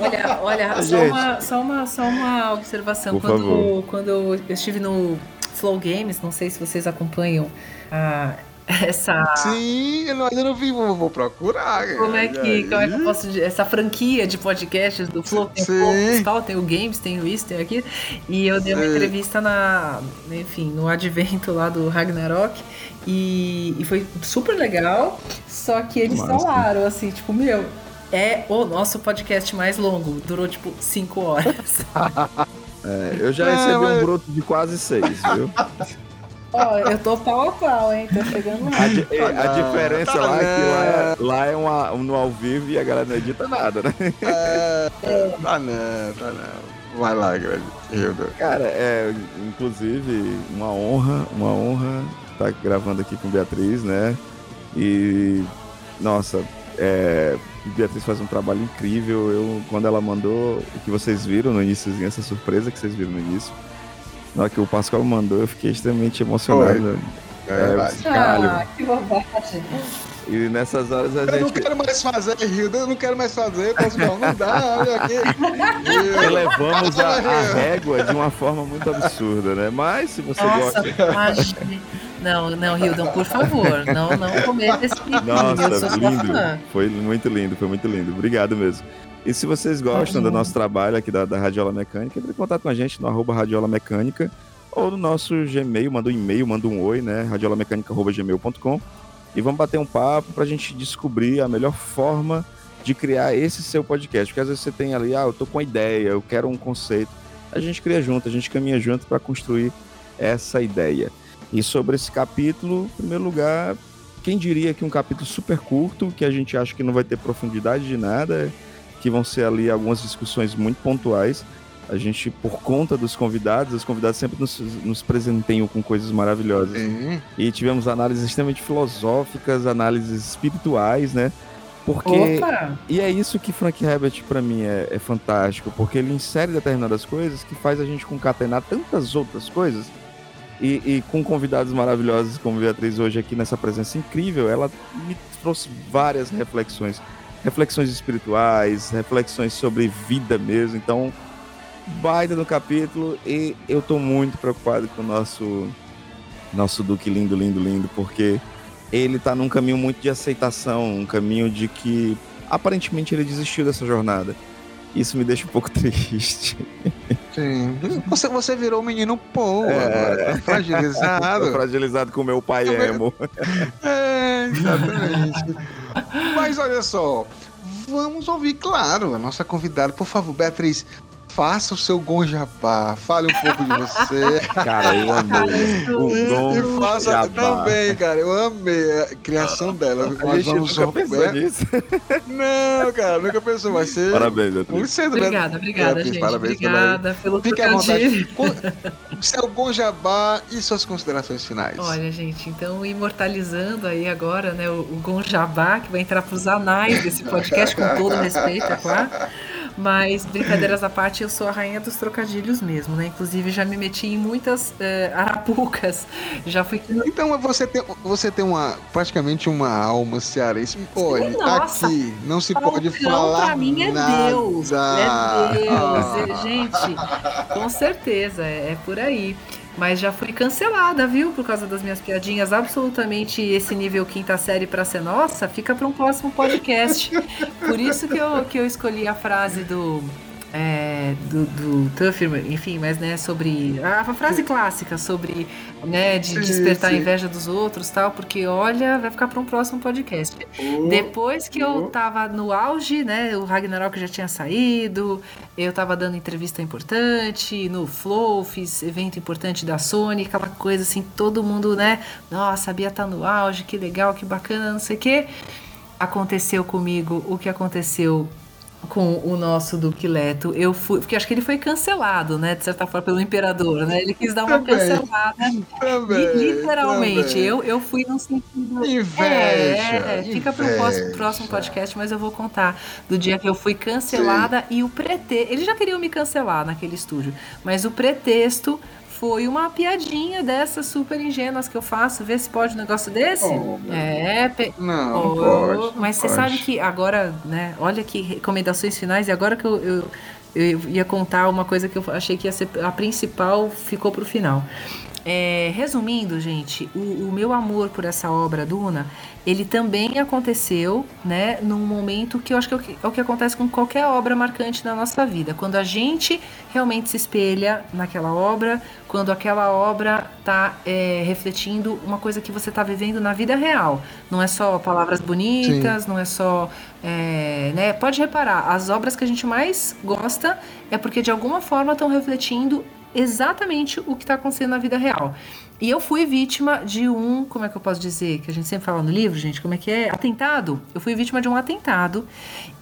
Olha, olha, só uma, só, uma, só uma observação. Por quando, favor. quando eu estive no Flow Games, não sei se vocês acompanham ah, essa. Sim, eu não- ainda não vi, vou, vou procurar. Como é, que, aí? como é que eu posso dizer? Essa franquia de podcasts do Flow, tem o Sim. Flow principal, tem o Games, tem o isso, tem aquilo. E eu dei uma Sim. entrevista na, enfim, no advento lá do Ragnarok. E, e foi super legal. Só que eles Massa. falaram assim, tipo, meu, é o nosso podcast mais longo. Durou tipo 5 horas. É, eu já É, recebi mas- um broto de quase seis, viu? Ó, eu tô pau a pau, hein? Tô chegando lá. A, di- a diferença tá lá é que lá é, lá é uma, um no ao vivo e a galera não edita nada, né? É, tá não, tá não. Vai lá, Hilda. Cara, é inclusive uma honra, uma honra estar gravando aqui com Beatriz, né? E nossa, é, Beatriz faz um trabalho incrível. Eu quando ela mandou o que vocês viram no iníciozinho, essa surpresa que vocês viram no início, na hora que o Pascoal mandou, eu fiquei extremamente emocionado. É, vai. caralho. Ah, que bobagem. E nessas horas a Eu não gente quero mais fazer, Hilda, eu não quero mais fazer, pessoal, não dá, olha aqui. Elevamos a, a régua de uma forma muito absurda, né? Mas se você Nossa, gosta. Não, não, Hildon, por favor, não, não cometa esse eu sou Nossa, lindo. fã. Foi muito lindo, foi muito lindo. Obrigado mesmo. E se vocês gostam do nosso trabalho aqui da, da Radiola Mecânica, entre em contato com a gente no arroba Radiola Mecânica ou no nosso Gmail, manda um e-mail, manda um oi, né? radiolamecanica.gmail.com e vamos bater um papo pra gente descobrir a melhor forma de criar esse seu podcast. Porque às vezes você tem ali, ah, eu tô com uma ideia, eu quero um conceito. A gente cria junto, a gente caminha junto para construir essa ideia. E sobre esse capítulo, em primeiro lugar, quem diria que um capítulo super curto, que a gente acha que não vai ter profundidade de nada, que vão ser ali algumas discussões muito pontuais. A gente, por conta dos convidados, os convidados sempre nos, nos presenteiam com coisas maravilhosas. Sim. E tivemos análises extremamente filosóficas, análises espirituais, né? Porque Opa! e é isso que Frank Herbert pra mim é, é fantástico, porque ele insere determinadas coisas que faz a gente concatenar tantas outras coisas. E, e com convidados maravilhosos como Beatriz hoje aqui nessa presença incrível, ela me trouxe várias reflexões. Reflexões espirituais, reflexões sobre vida mesmo. Então, baita no capítulo e eu tô muito preocupado com o nosso nosso Duque lindo, lindo, lindo, porque ele tá num caminho muito de aceitação, um caminho de que aparentemente ele desistiu dessa jornada. Isso me deixa um pouco triste. Sim. Você, você virou um menino Paul É. agora, tá Tô fragilizado. fragilizado com meu pai Também- emo. É, exatamente. Mas olha só, vamos ouvir, claro, a nossa convidada. Por favor, Beatriz, faça o seu gonjabá, fale um pouco de você. Cara, eu amei. O E, Gon e faça Jabá. também, cara. Eu amei a criação dela. A gente vamos nunca pensou é, nisso. Não, cara, nunca pensou. Vai ser. Parabéns, Beatriz. Muito cedo, né? Obrigada, obrigada, Beatriz, gente. parabéns obrigada pelo Fique à vontade. Seu gonjabá e suas considerações finais. Olha, gente, então imortalizando aí agora, né, o, o Gonjabá, que vai entrar pros anais desse podcast, com todo respeito, é claro. Mas, brincadeiras à parte, eu sou a rainha dos trocadilhos mesmo, né? Inclusive, já me meti em muitas eh, arapucas. Já fui. Então você tem, você tem uma, praticamente uma alma cearense. Olha, nossa. aqui não se pode falar pra mim é nada. Deus. É Deus. É- gente, com certeza, é, é por aí. Mas já fui cancelada, viu? Por causa das minhas piadinhas. Absolutamente esse nível quinta série pra ser nossa, fica para um próximo podcast. Por isso que eu, que eu escolhi a frase do, é, do, do Tuffer, enfim, mas né, sobre a frase clássica sobre né, de Sim, despertar a sim. inveja dos outros tal, porque olha, vai ficar para um próximo podcast. Depois que eu tava no auge, né, o Ragnarok já tinha saído, eu tava dando entrevista importante no Flow, fiz evento importante da Sony, aquela coisa assim, todo mundo, né, nossa, a Bia tá no auge, que legal, que bacana, não sei o quê. Aconteceu comigo o que aconteceu com o nosso Duque Leto. Eu fui, porque acho que ele foi cancelado, né, de certa forma, pelo imperador, né? Ele quis dar uma Também. cancelada. Também, Li- Literalmente, também. eu, eu fui no sentido. Inveja, É, é, fica para o inveja. próximo podcast, mas eu vou contar do dia que eu fui cancelada e o pretexto. Eles já queriam me cancelar naquele estúdio, mas o pretexto foi uma piadinha dessas super ingênuas que eu faço. Vê se pode um negócio desse. Oh, é, pe- Não, Oh, pode. mas você pode. sabe que agora, né? Olha que recomendações finais, e agora que eu, eu, eu ia contar uma coisa que eu achei que ia ser a principal, ficou pro final. É, resumindo, gente, o, o meu amor por essa obra, Duna, ele também aconteceu, né, num momento que eu acho que é o que, é o que acontece com qualquer obra marcante na nossa vida. Quando a gente realmente se espelha naquela obra, quando aquela obra está refletindo uma coisa que você está vivendo na vida real. Não é só palavras bonitas, não é só. é, né? Pode reparar, as obras que a gente mais gosta é porque de alguma forma estão refletindo exatamente o que está acontecendo na vida real. E eu fui vítima de um, como é que eu posso dizer, que a gente sempre fala no livro, gente, como é que é? Atentado. Eu fui vítima de um atentado.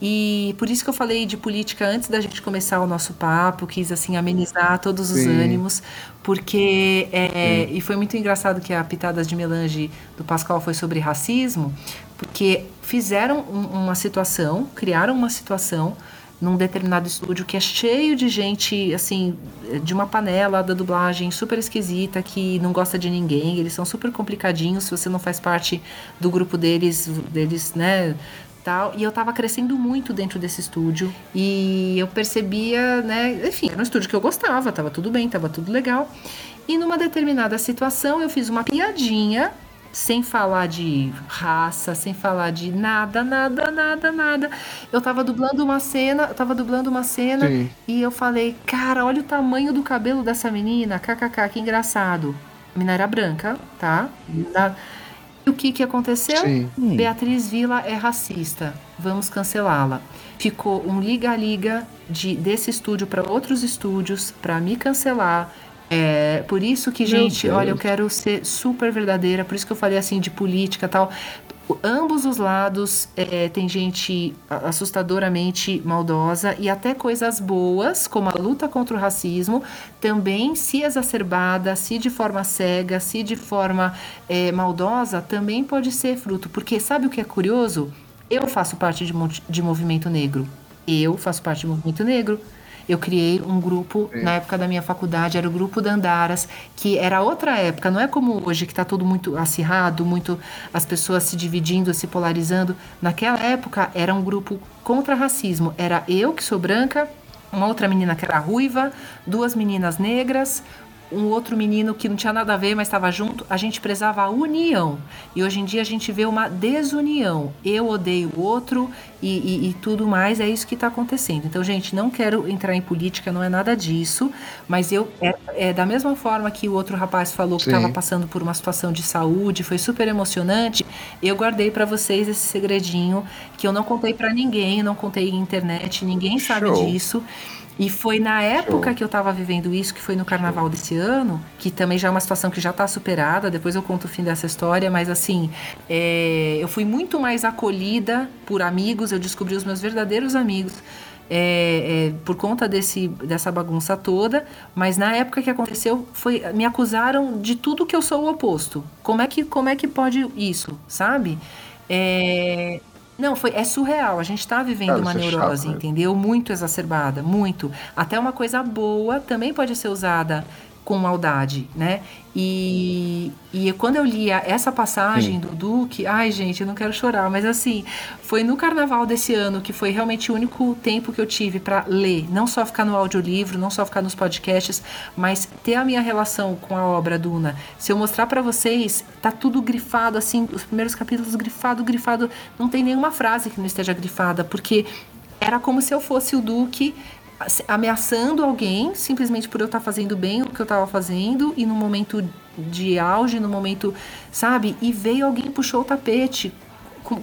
E por isso que eu falei de política antes da gente começar o nosso papo, quis assim amenizar todos os Sim. ânimos, porque é, e foi muito engraçado que a pitadas de melange do Pascoal foi sobre racismo, porque fizeram um- uma situação, criaram uma situação num determinado estúdio que é cheio de gente, assim, de uma panela da dublagem super esquisita, que não gosta de ninguém, eles são super complicadinhos, se você não faz parte do grupo deles, deles, né, tal. E eu tava crescendo muito dentro desse estúdio e eu percebia, né, enfim, era um estúdio que eu gostava, tava tudo bem, tava tudo legal. E numa determinada situação eu fiz uma piadinha sem falar de raça, sem falar de nada, nada, nada, nada. Eu tava dublando uma cena, eu tava dublando uma cena Sim. e eu falei, cara, olha o tamanho do cabelo dessa menina, kkk, que engraçado. A menina era branca, tá? Da- E o que que aconteceu? Sim. Beatriz Vila é racista, vamos cancelá-la. Ficou um liga-liga de desse estúdio para outros estúdios para me cancelar. É, por isso que, Meu gente, Deus. olha, eu quero ser super verdadeira, por isso que eu falei assim de política e tal. Ambos os lados é, tem gente assustadoramente maldosa e até coisas boas, como a luta contra o racismo, também se exacerbada, se de forma cega, se de forma é, maldosa, também pode ser fruto. Porque sabe o que é curioso? Eu faço parte de, de movimento negro. Eu faço parte de movimento negro. Eu criei um grupo na época da minha faculdade, era o grupo Dandaras, que era outra época, não é como hoje que está tudo muito acirrado, muito as pessoas se dividindo, se polarizando. Naquela época era um grupo contra racismo. Era eu que sou branca, uma outra menina que era ruiva, duas meninas negras, um outro menino que não tinha nada a ver, mas estava junto. A gente prezava a união. E hoje em dia a gente vê uma desunião. Eu odeio o outro e, e- e tudo mais. É isso que está acontecendo. Então, gente, não quero entrar em política, não é nada disso. Mas eu, é, é da mesma forma que o outro rapaz falou que estava passando por uma situação de saúde, foi super emocionante. Eu guardei para vocês esse segredinho que eu não contei para ninguém, não contei em internet, ninguém sabe Show. disso. E foi na época Show. que eu tava vivendo isso, que foi no carnaval desse ano, que também já é uma situação que já tá superada, depois eu conto o fim dessa história, mas assim, é, eu fui muito mais acolhida por amigos, eu descobri os meus verdadeiros amigos. é, é, por conta desse, dessa bagunça toda, mas na época que aconteceu, foi, me acusaram de tudo que eu sou o oposto. Como é que, como é que pode isso, sabe? É, não, foi, é surreal. A gente tá vivendo Cara, uma é neurose, né? entendeu? Muito exacerbada, muito. Até uma coisa boa também pode ser usada com maldade, né? E, e quando eu lia essa passagem do Duque, ai gente, eu não quero chorar, mas assim, foi no carnaval desse ano que foi realmente o único tempo que eu tive para ler, não só ficar no audiolivro, não só ficar nos podcasts, mas ter a minha relação com a obra Duna. Se eu mostrar para vocês, tá tudo grifado assim, os primeiros capítulos grifado, grifado, não tem nenhuma frase que não esteja grifada, porque era como se eu fosse o Duque ameaçando alguém simplesmente por eu estar fazendo bem o que eu estava fazendo e no momento de auge, no momento, sabe? E veio alguém e puxou o tapete,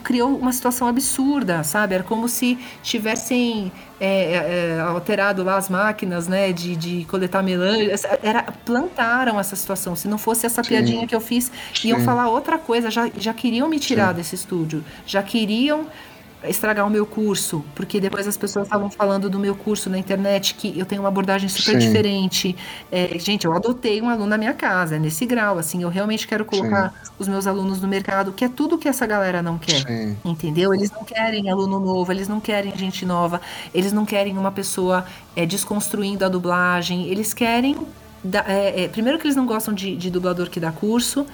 criou uma situação absurda, sabe? Era como se tivessem é, é, alterado lá as máquinas, né, de, de coletar melange. Era, plantaram essa situação. Se não fosse essa Sim. piadinha que eu fiz, iam Sim. falar outra coisa. Já, já queriam me tirar desse estúdio. Já queriam estragar o meu curso, porque depois as pessoas estavam falando do meu curso na internet que eu tenho uma abordagem super Sim. diferente. É, gente, eu adotei um aluno na minha casa, é nesse grau, assim, eu realmente quero colocar os meus alunos no mercado, que é tudo que essa galera não quer. Sim. Entendeu? Eles não querem aluno novo, eles não querem gente nova, eles não querem uma pessoa é, desconstruindo a dublagem, eles querem. da- é, é, primeiro que eles não gostam de, de dublador que dá curso,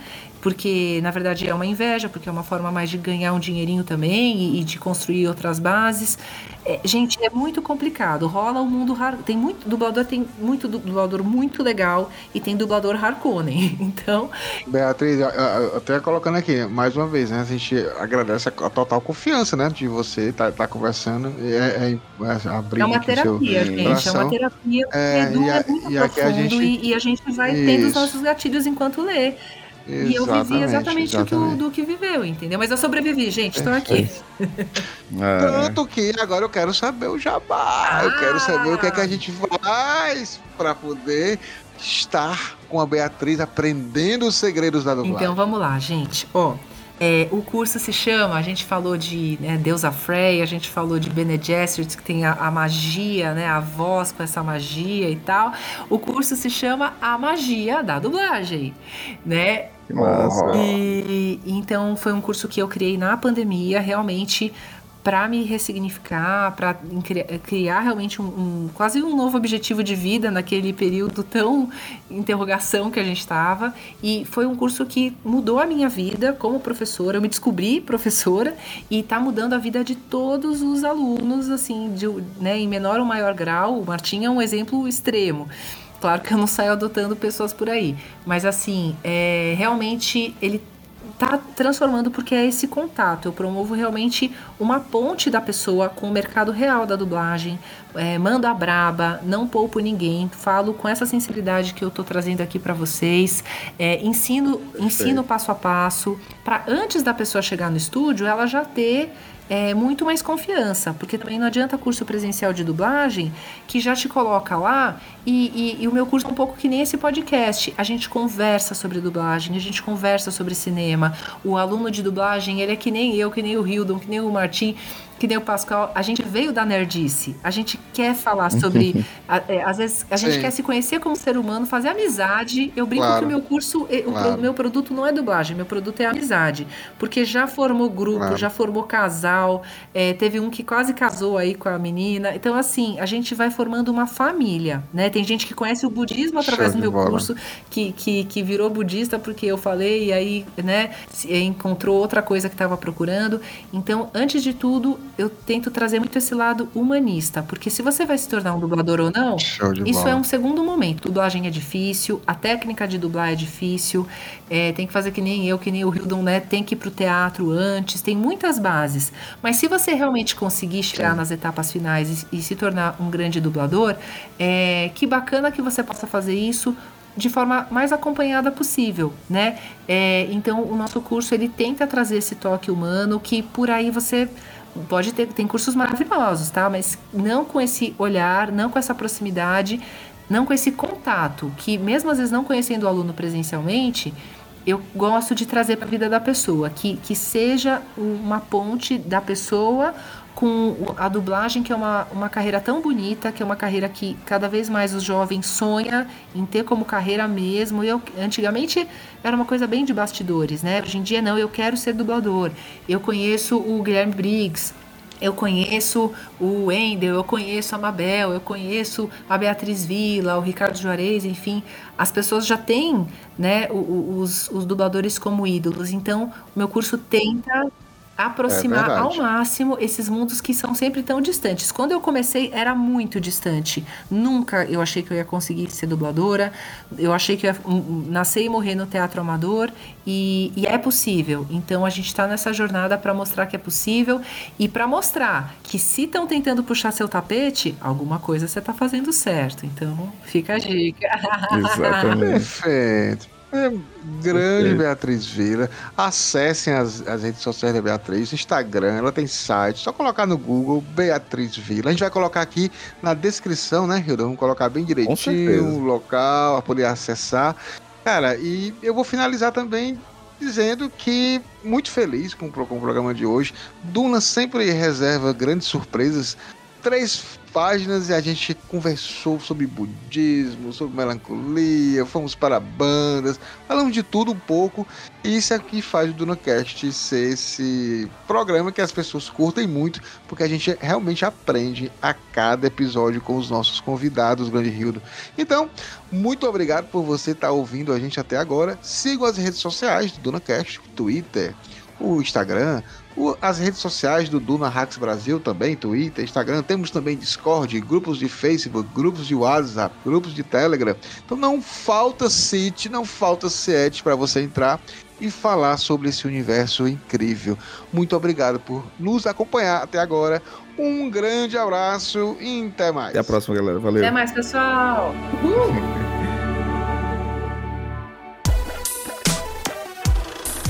porque na verdade é uma inveja, porque é uma forma mais de ganhar um dinheirinho também e, e de construir outras bases. É, gente, é muito complicado. Rola o mundo hard... tem muito dublador, tem muito du- dublador muito legal e tem dublador Harkonnen. Então, Beatriz, até colocando aqui, mais uma vez, né? A gente agradece a, total confiança, né? De você estar tá, conversando. e É, é, é abrir É uma terapia, gente. É uma terapia É, e a- é muito e aqui a profundo gente- e, e a gente vai tendo os nossos gatilhos enquanto lê. E eu vivi exatamente do que, o- exatamente. do que viveu, entendeu? Mas eu sobrevivi, gente. Estou aqui. É, Tanto que agora eu quero saber o jabá. eu quero saber o que é que a gente faz para poder estar com a Beatriz aprendendo os segredos da dublagem. Então vamos lá, gente. Ó, é, o curso se chama, a gente falou de né, Deusa Frey, a gente falou de Bene Gesserit, que tem a, a magia, né, a voz com essa magia e tal. O curso se chama A Magia da Dublagem, né? Que massa. E então foi um curso que eu criei na pandemia, realmente para me ressignificar, para criar realmente um, um- quase um novo objetivo de vida naquele período tão interrogação que a gente estava. E foi um curso que mudou a minha vida como professora. Eu me descobri professora e está mudando a vida de todos os alunos, assim, de, né, em menor ou maior grau. O Martim é um exemplo extremo. Claro que eu não saio adotando pessoas por aí, mas assim, é, realmente ele tá transformando porque é esse contato. Eu promovo realmente uma ponte da pessoa com o mercado real da dublagem. É, mando a braba, não poupo ninguém, falo com essa sensibilidade que eu tô trazendo aqui para vocês. É, ensino, ensino passo a passo para antes da pessoa chegar no estúdio, ela já ter é, muito mais confiança, porque também não adianta curso presencial de dublagem que já te coloca lá e, e- e o meu curso é um pouco que nem esse podcast. A gente conversa sobre dublagem, a gente conversa sobre cinema. O aluno de dublagem, ele é que nem eu, que nem o Hildon, que nem o Martim, que nem o Pascal. A gente veio da nerdice, a gente quer falar sobre. a- é, às vezes a gente Sim. quer se conhecer como ser humano, fazer amizade. Eu brinco Claro. que o meu curso, eh, o Claro. meu produto não é dublagem, meu produto é amizade. Porque já formou grupo, Claro. já formou casal, é, teve um que quase casou aí com a menina. Então, assim, a gente vai formando uma família, né? Tem gente que conhece o budismo através Show do meu bola. curso, que, que, que virou budista porque eu falei e aí, né, se- encontrou outra coisa que estava procurando. Então, antes de tudo, eu tento trazer muito esse lado humanista, porque se você vai se tornar um dublador ou não, isso bola. é um segundo momento. Dublagem é difícil, a técnica de dublar é difícil, é, tem que fazer que nem eu, que nem o Hildon, né? Tem que ir pro teatro antes, tem muitas bases. Mas se você realmente conseguir chegar nas etapas finais e, e se tornar um grande dublador, é, que bacana que você possa fazer isso de forma mais acompanhada possível, né? É, então o nosso curso ele tenta trazer esse toque humano que por aí você pode ter tem cursos maravilhosos, tá? Mas não com esse olhar, não com essa proximidade, não com esse contato que mesmo às vezes não conhecendo o aluno presencialmente, eu gosto de trazer para a vida da pessoa, que, que seja uma ponte da pessoa com a dublagem, que é uma, uma carreira tão bonita, que é uma carreira que cada vez mais os jovens sonham em ter como carreira mesmo. Eu, antigamente era uma coisa bem de bastidores, né? Hoje em dia não, eu quero ser dublador. Eu conheço o Guilherme Briggs, eu conheço o Wendel, eu conheço a Mabel, eu conheço a Beatriz Vila, o Ricardo Juarez, enfim, as pessoas já têm né, os, os dubladores como ídolos. Então, o meu curso tenta aproximar É ao máximo esses mundos que são sempre tão distantes. Quando eu comecei, era muito distante. Nunca eu achei que eu ia conseguir ser dubladora. Eu achei que eu ia hum, nascer e morrer no teatro amador. E, e é possível. Então a gente está nessa jornada para mostrar que é possível e para mostrar que se estão tentando puxar seu tapete, alguma coisa você está fazendo certo. Então fica a dica. Exatamente. Perfeito. É, grande. Beatriz Vila. Acessem as, as redes sociais da Beatriz, Instagram, ela tem site. Só colocar no Google Beatriz Vila. A gente vai colocar aqui na descrição, né, Hilda? Vamos colocar bem direitinho o local, para poder acessar. Cara, e eu vou finalizar também dizendo que muito feliz com, com o programa de hoje. Duna sempre reserva grandes surpresas. Três páginas e a gente conversou sobre budismo, sobre melancolia, fomos para bandas, falamos de tudo um pouco. E isso aqui faz o DunaCast ser esse programa que as pessoas curtem muito, porque a gente realmente aprende a cada episódio com os nossos convidados, grande Rildo. Então, muito obrigado por você estar ouvindo a gente até agora. Sigam as redes sociais do DunaCast, o Twitter, o Instagram, o- as redes sociais do Duna Hacks Brasil também, Twitter, Instagram. Temos também Discord, grupos de Facebook, grupos de WhatsApp, grupos de Telegram. Então não falta site, não falta set para você entrar e falar sobre esse universo incrível. Muito obrigado por nos acompanhar até agora. Um grande abraço e até mais. Até a próxima, galera. Valeu. Até mais, pessoal.